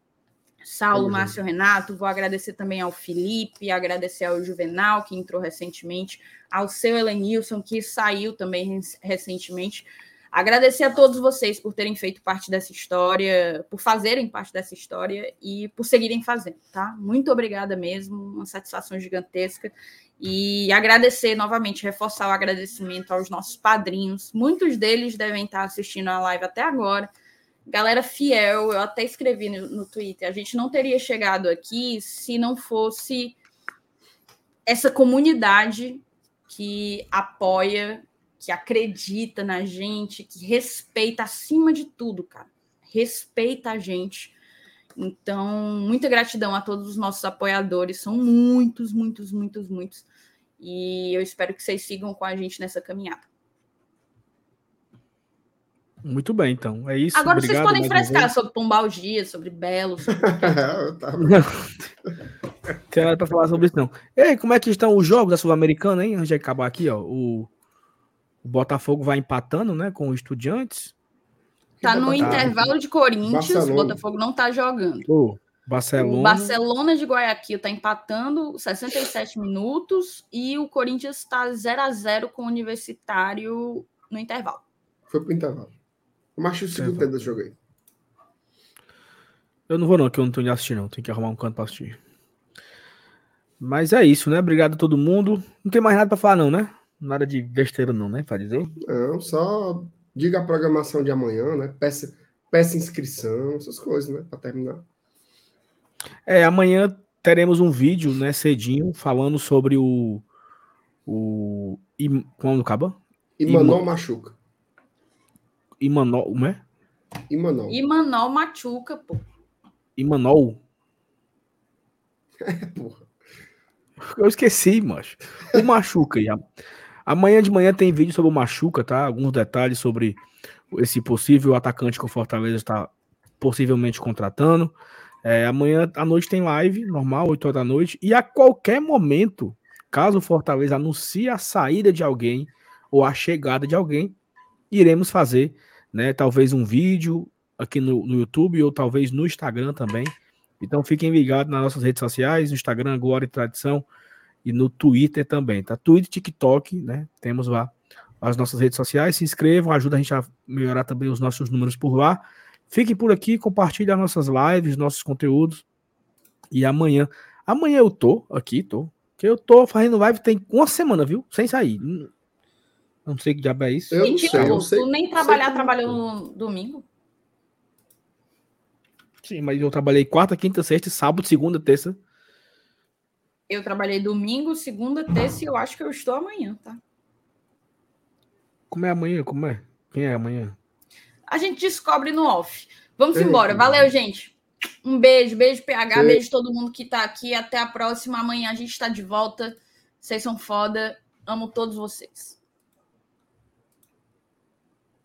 Saulo, Márcio Renato, vou agradecer também ao Felipe, agradecer ao Juvenal, que entrou recentemente, ao seu Elenilson, que saiu também recentemente. Agradecer a todos vocês por terem feito parte dessa história, por fazerem parte dessa história e por seguirem fazendo, tá? Muito obrigada mesmo, uma satisfação gigantesca. E agradecer novamente, reforçar o agradecimento aos nossos padrinhos. Muitos deles devem estar assistindo a live até agora galera fiel, eu até escrevi no, no, Twitter, a gente não teria chegado aqui se não fosse essa comunidade que apoia, que acredita na gente, que respeita acima de tudo, cara. Respeita a gente. Então, muita gratidão a todos os nossos apoiadores, são muitos, muitos, muitos, muitos. E eu espero que vocês sigam com a gente nessa caminhada.
Muito bem, então. É isso.
Agora Obrigado, vocês podem frescar sobre Pombalgia, sobre Belo. Sobre... (laughs)
Tem nada para falar sobre isso, não. E aí, como é que estão os jogos da Sul-Americana, hein? Antes de acabar aqui, ó. O, o Botafogo vai empatando, né? Com o Estudiantes.
Tá no intervalo de Corinthians, o Botafogo não tá jogando.
Oh, Barcelona.
O Barcelona de Guayaquil tá empatando 67 minutos e o Corinthians tá 0 a 0 com o Universitário no intervalo.
Foi pro intervalo. Acho o segundo tempo desse jogo aí?
Eu não vou não, que eu não tô indo assistir não. Tem que arrumar um canto pra assistir. Mas é isso, né? Obrigado a todo mundo. Não tem mais nada para falar não, né? Nada de besteira não, né? Pra dizer?
Não, só diga a programação de amanhã, né? Peça, peça inscrição, essas coisas, né? Pra terminar.
É, amanhã teremos um vídeo, né, cedinho, falando sobre o. O. Como acaba?
Imanol Machuca.
Imanol, como é?
Imanol.
Imanol Machuca, pô.
Imanol? (laughs)
É, porra.
Eu esqueci, macho. O Machuca. Amanhã de manhã tem vídeo sobre o Machuca, tá? Alguns detalhes sobre esse possível atacante que o Fortaleza está possivelmente contratando. É, amanhã à noite tem live, normal, 8 horas da noite. E a qualquer momento, caso o Fortaleza anuncie a saída de alguém ou a chegada de alguém, iremos fazer né? Talvez um vídeo aqui no, no YouTube ou talvez no Instagram também. Então fiquem ligados nas nossas redes sociais, Instagram, Glória e Tradição, e no Twitter também, tá? Twitter, TikTok, né? Temos lá as nossas redes sociais. Se inscrevam, ajuda a gente a melhorar também os nossos números por lá. Fiquem por aqui, compartilhem as nossas lives, nossos conteúdos. E amanhã, amanhã eu tô aqui, tô. Que eu tô fazendo live tem uma semana, viu? Sem sair. Não sei que diabo é isso.
Eu não sei, eu sei, tu nem trabalhar, trabalhou no domingo?
Sim, mas eu trabalhei quarta, quinta, sexta, sábado, segunda, terça.
Eu trabalhei domingo, segunda, terça e eu acho que eu estou amanhã, tá?
Como é amanhã? Como é? Quem é amanhã?
A gente descobre no off. Vamos Ei, embora. Valeu, gente. Um beijo, beijo, PH, Ei. beijo todo mundo que tá aqui. Até a próxima. Amanhã a gente está de volta. Vocês são foda. Amo todos vocês.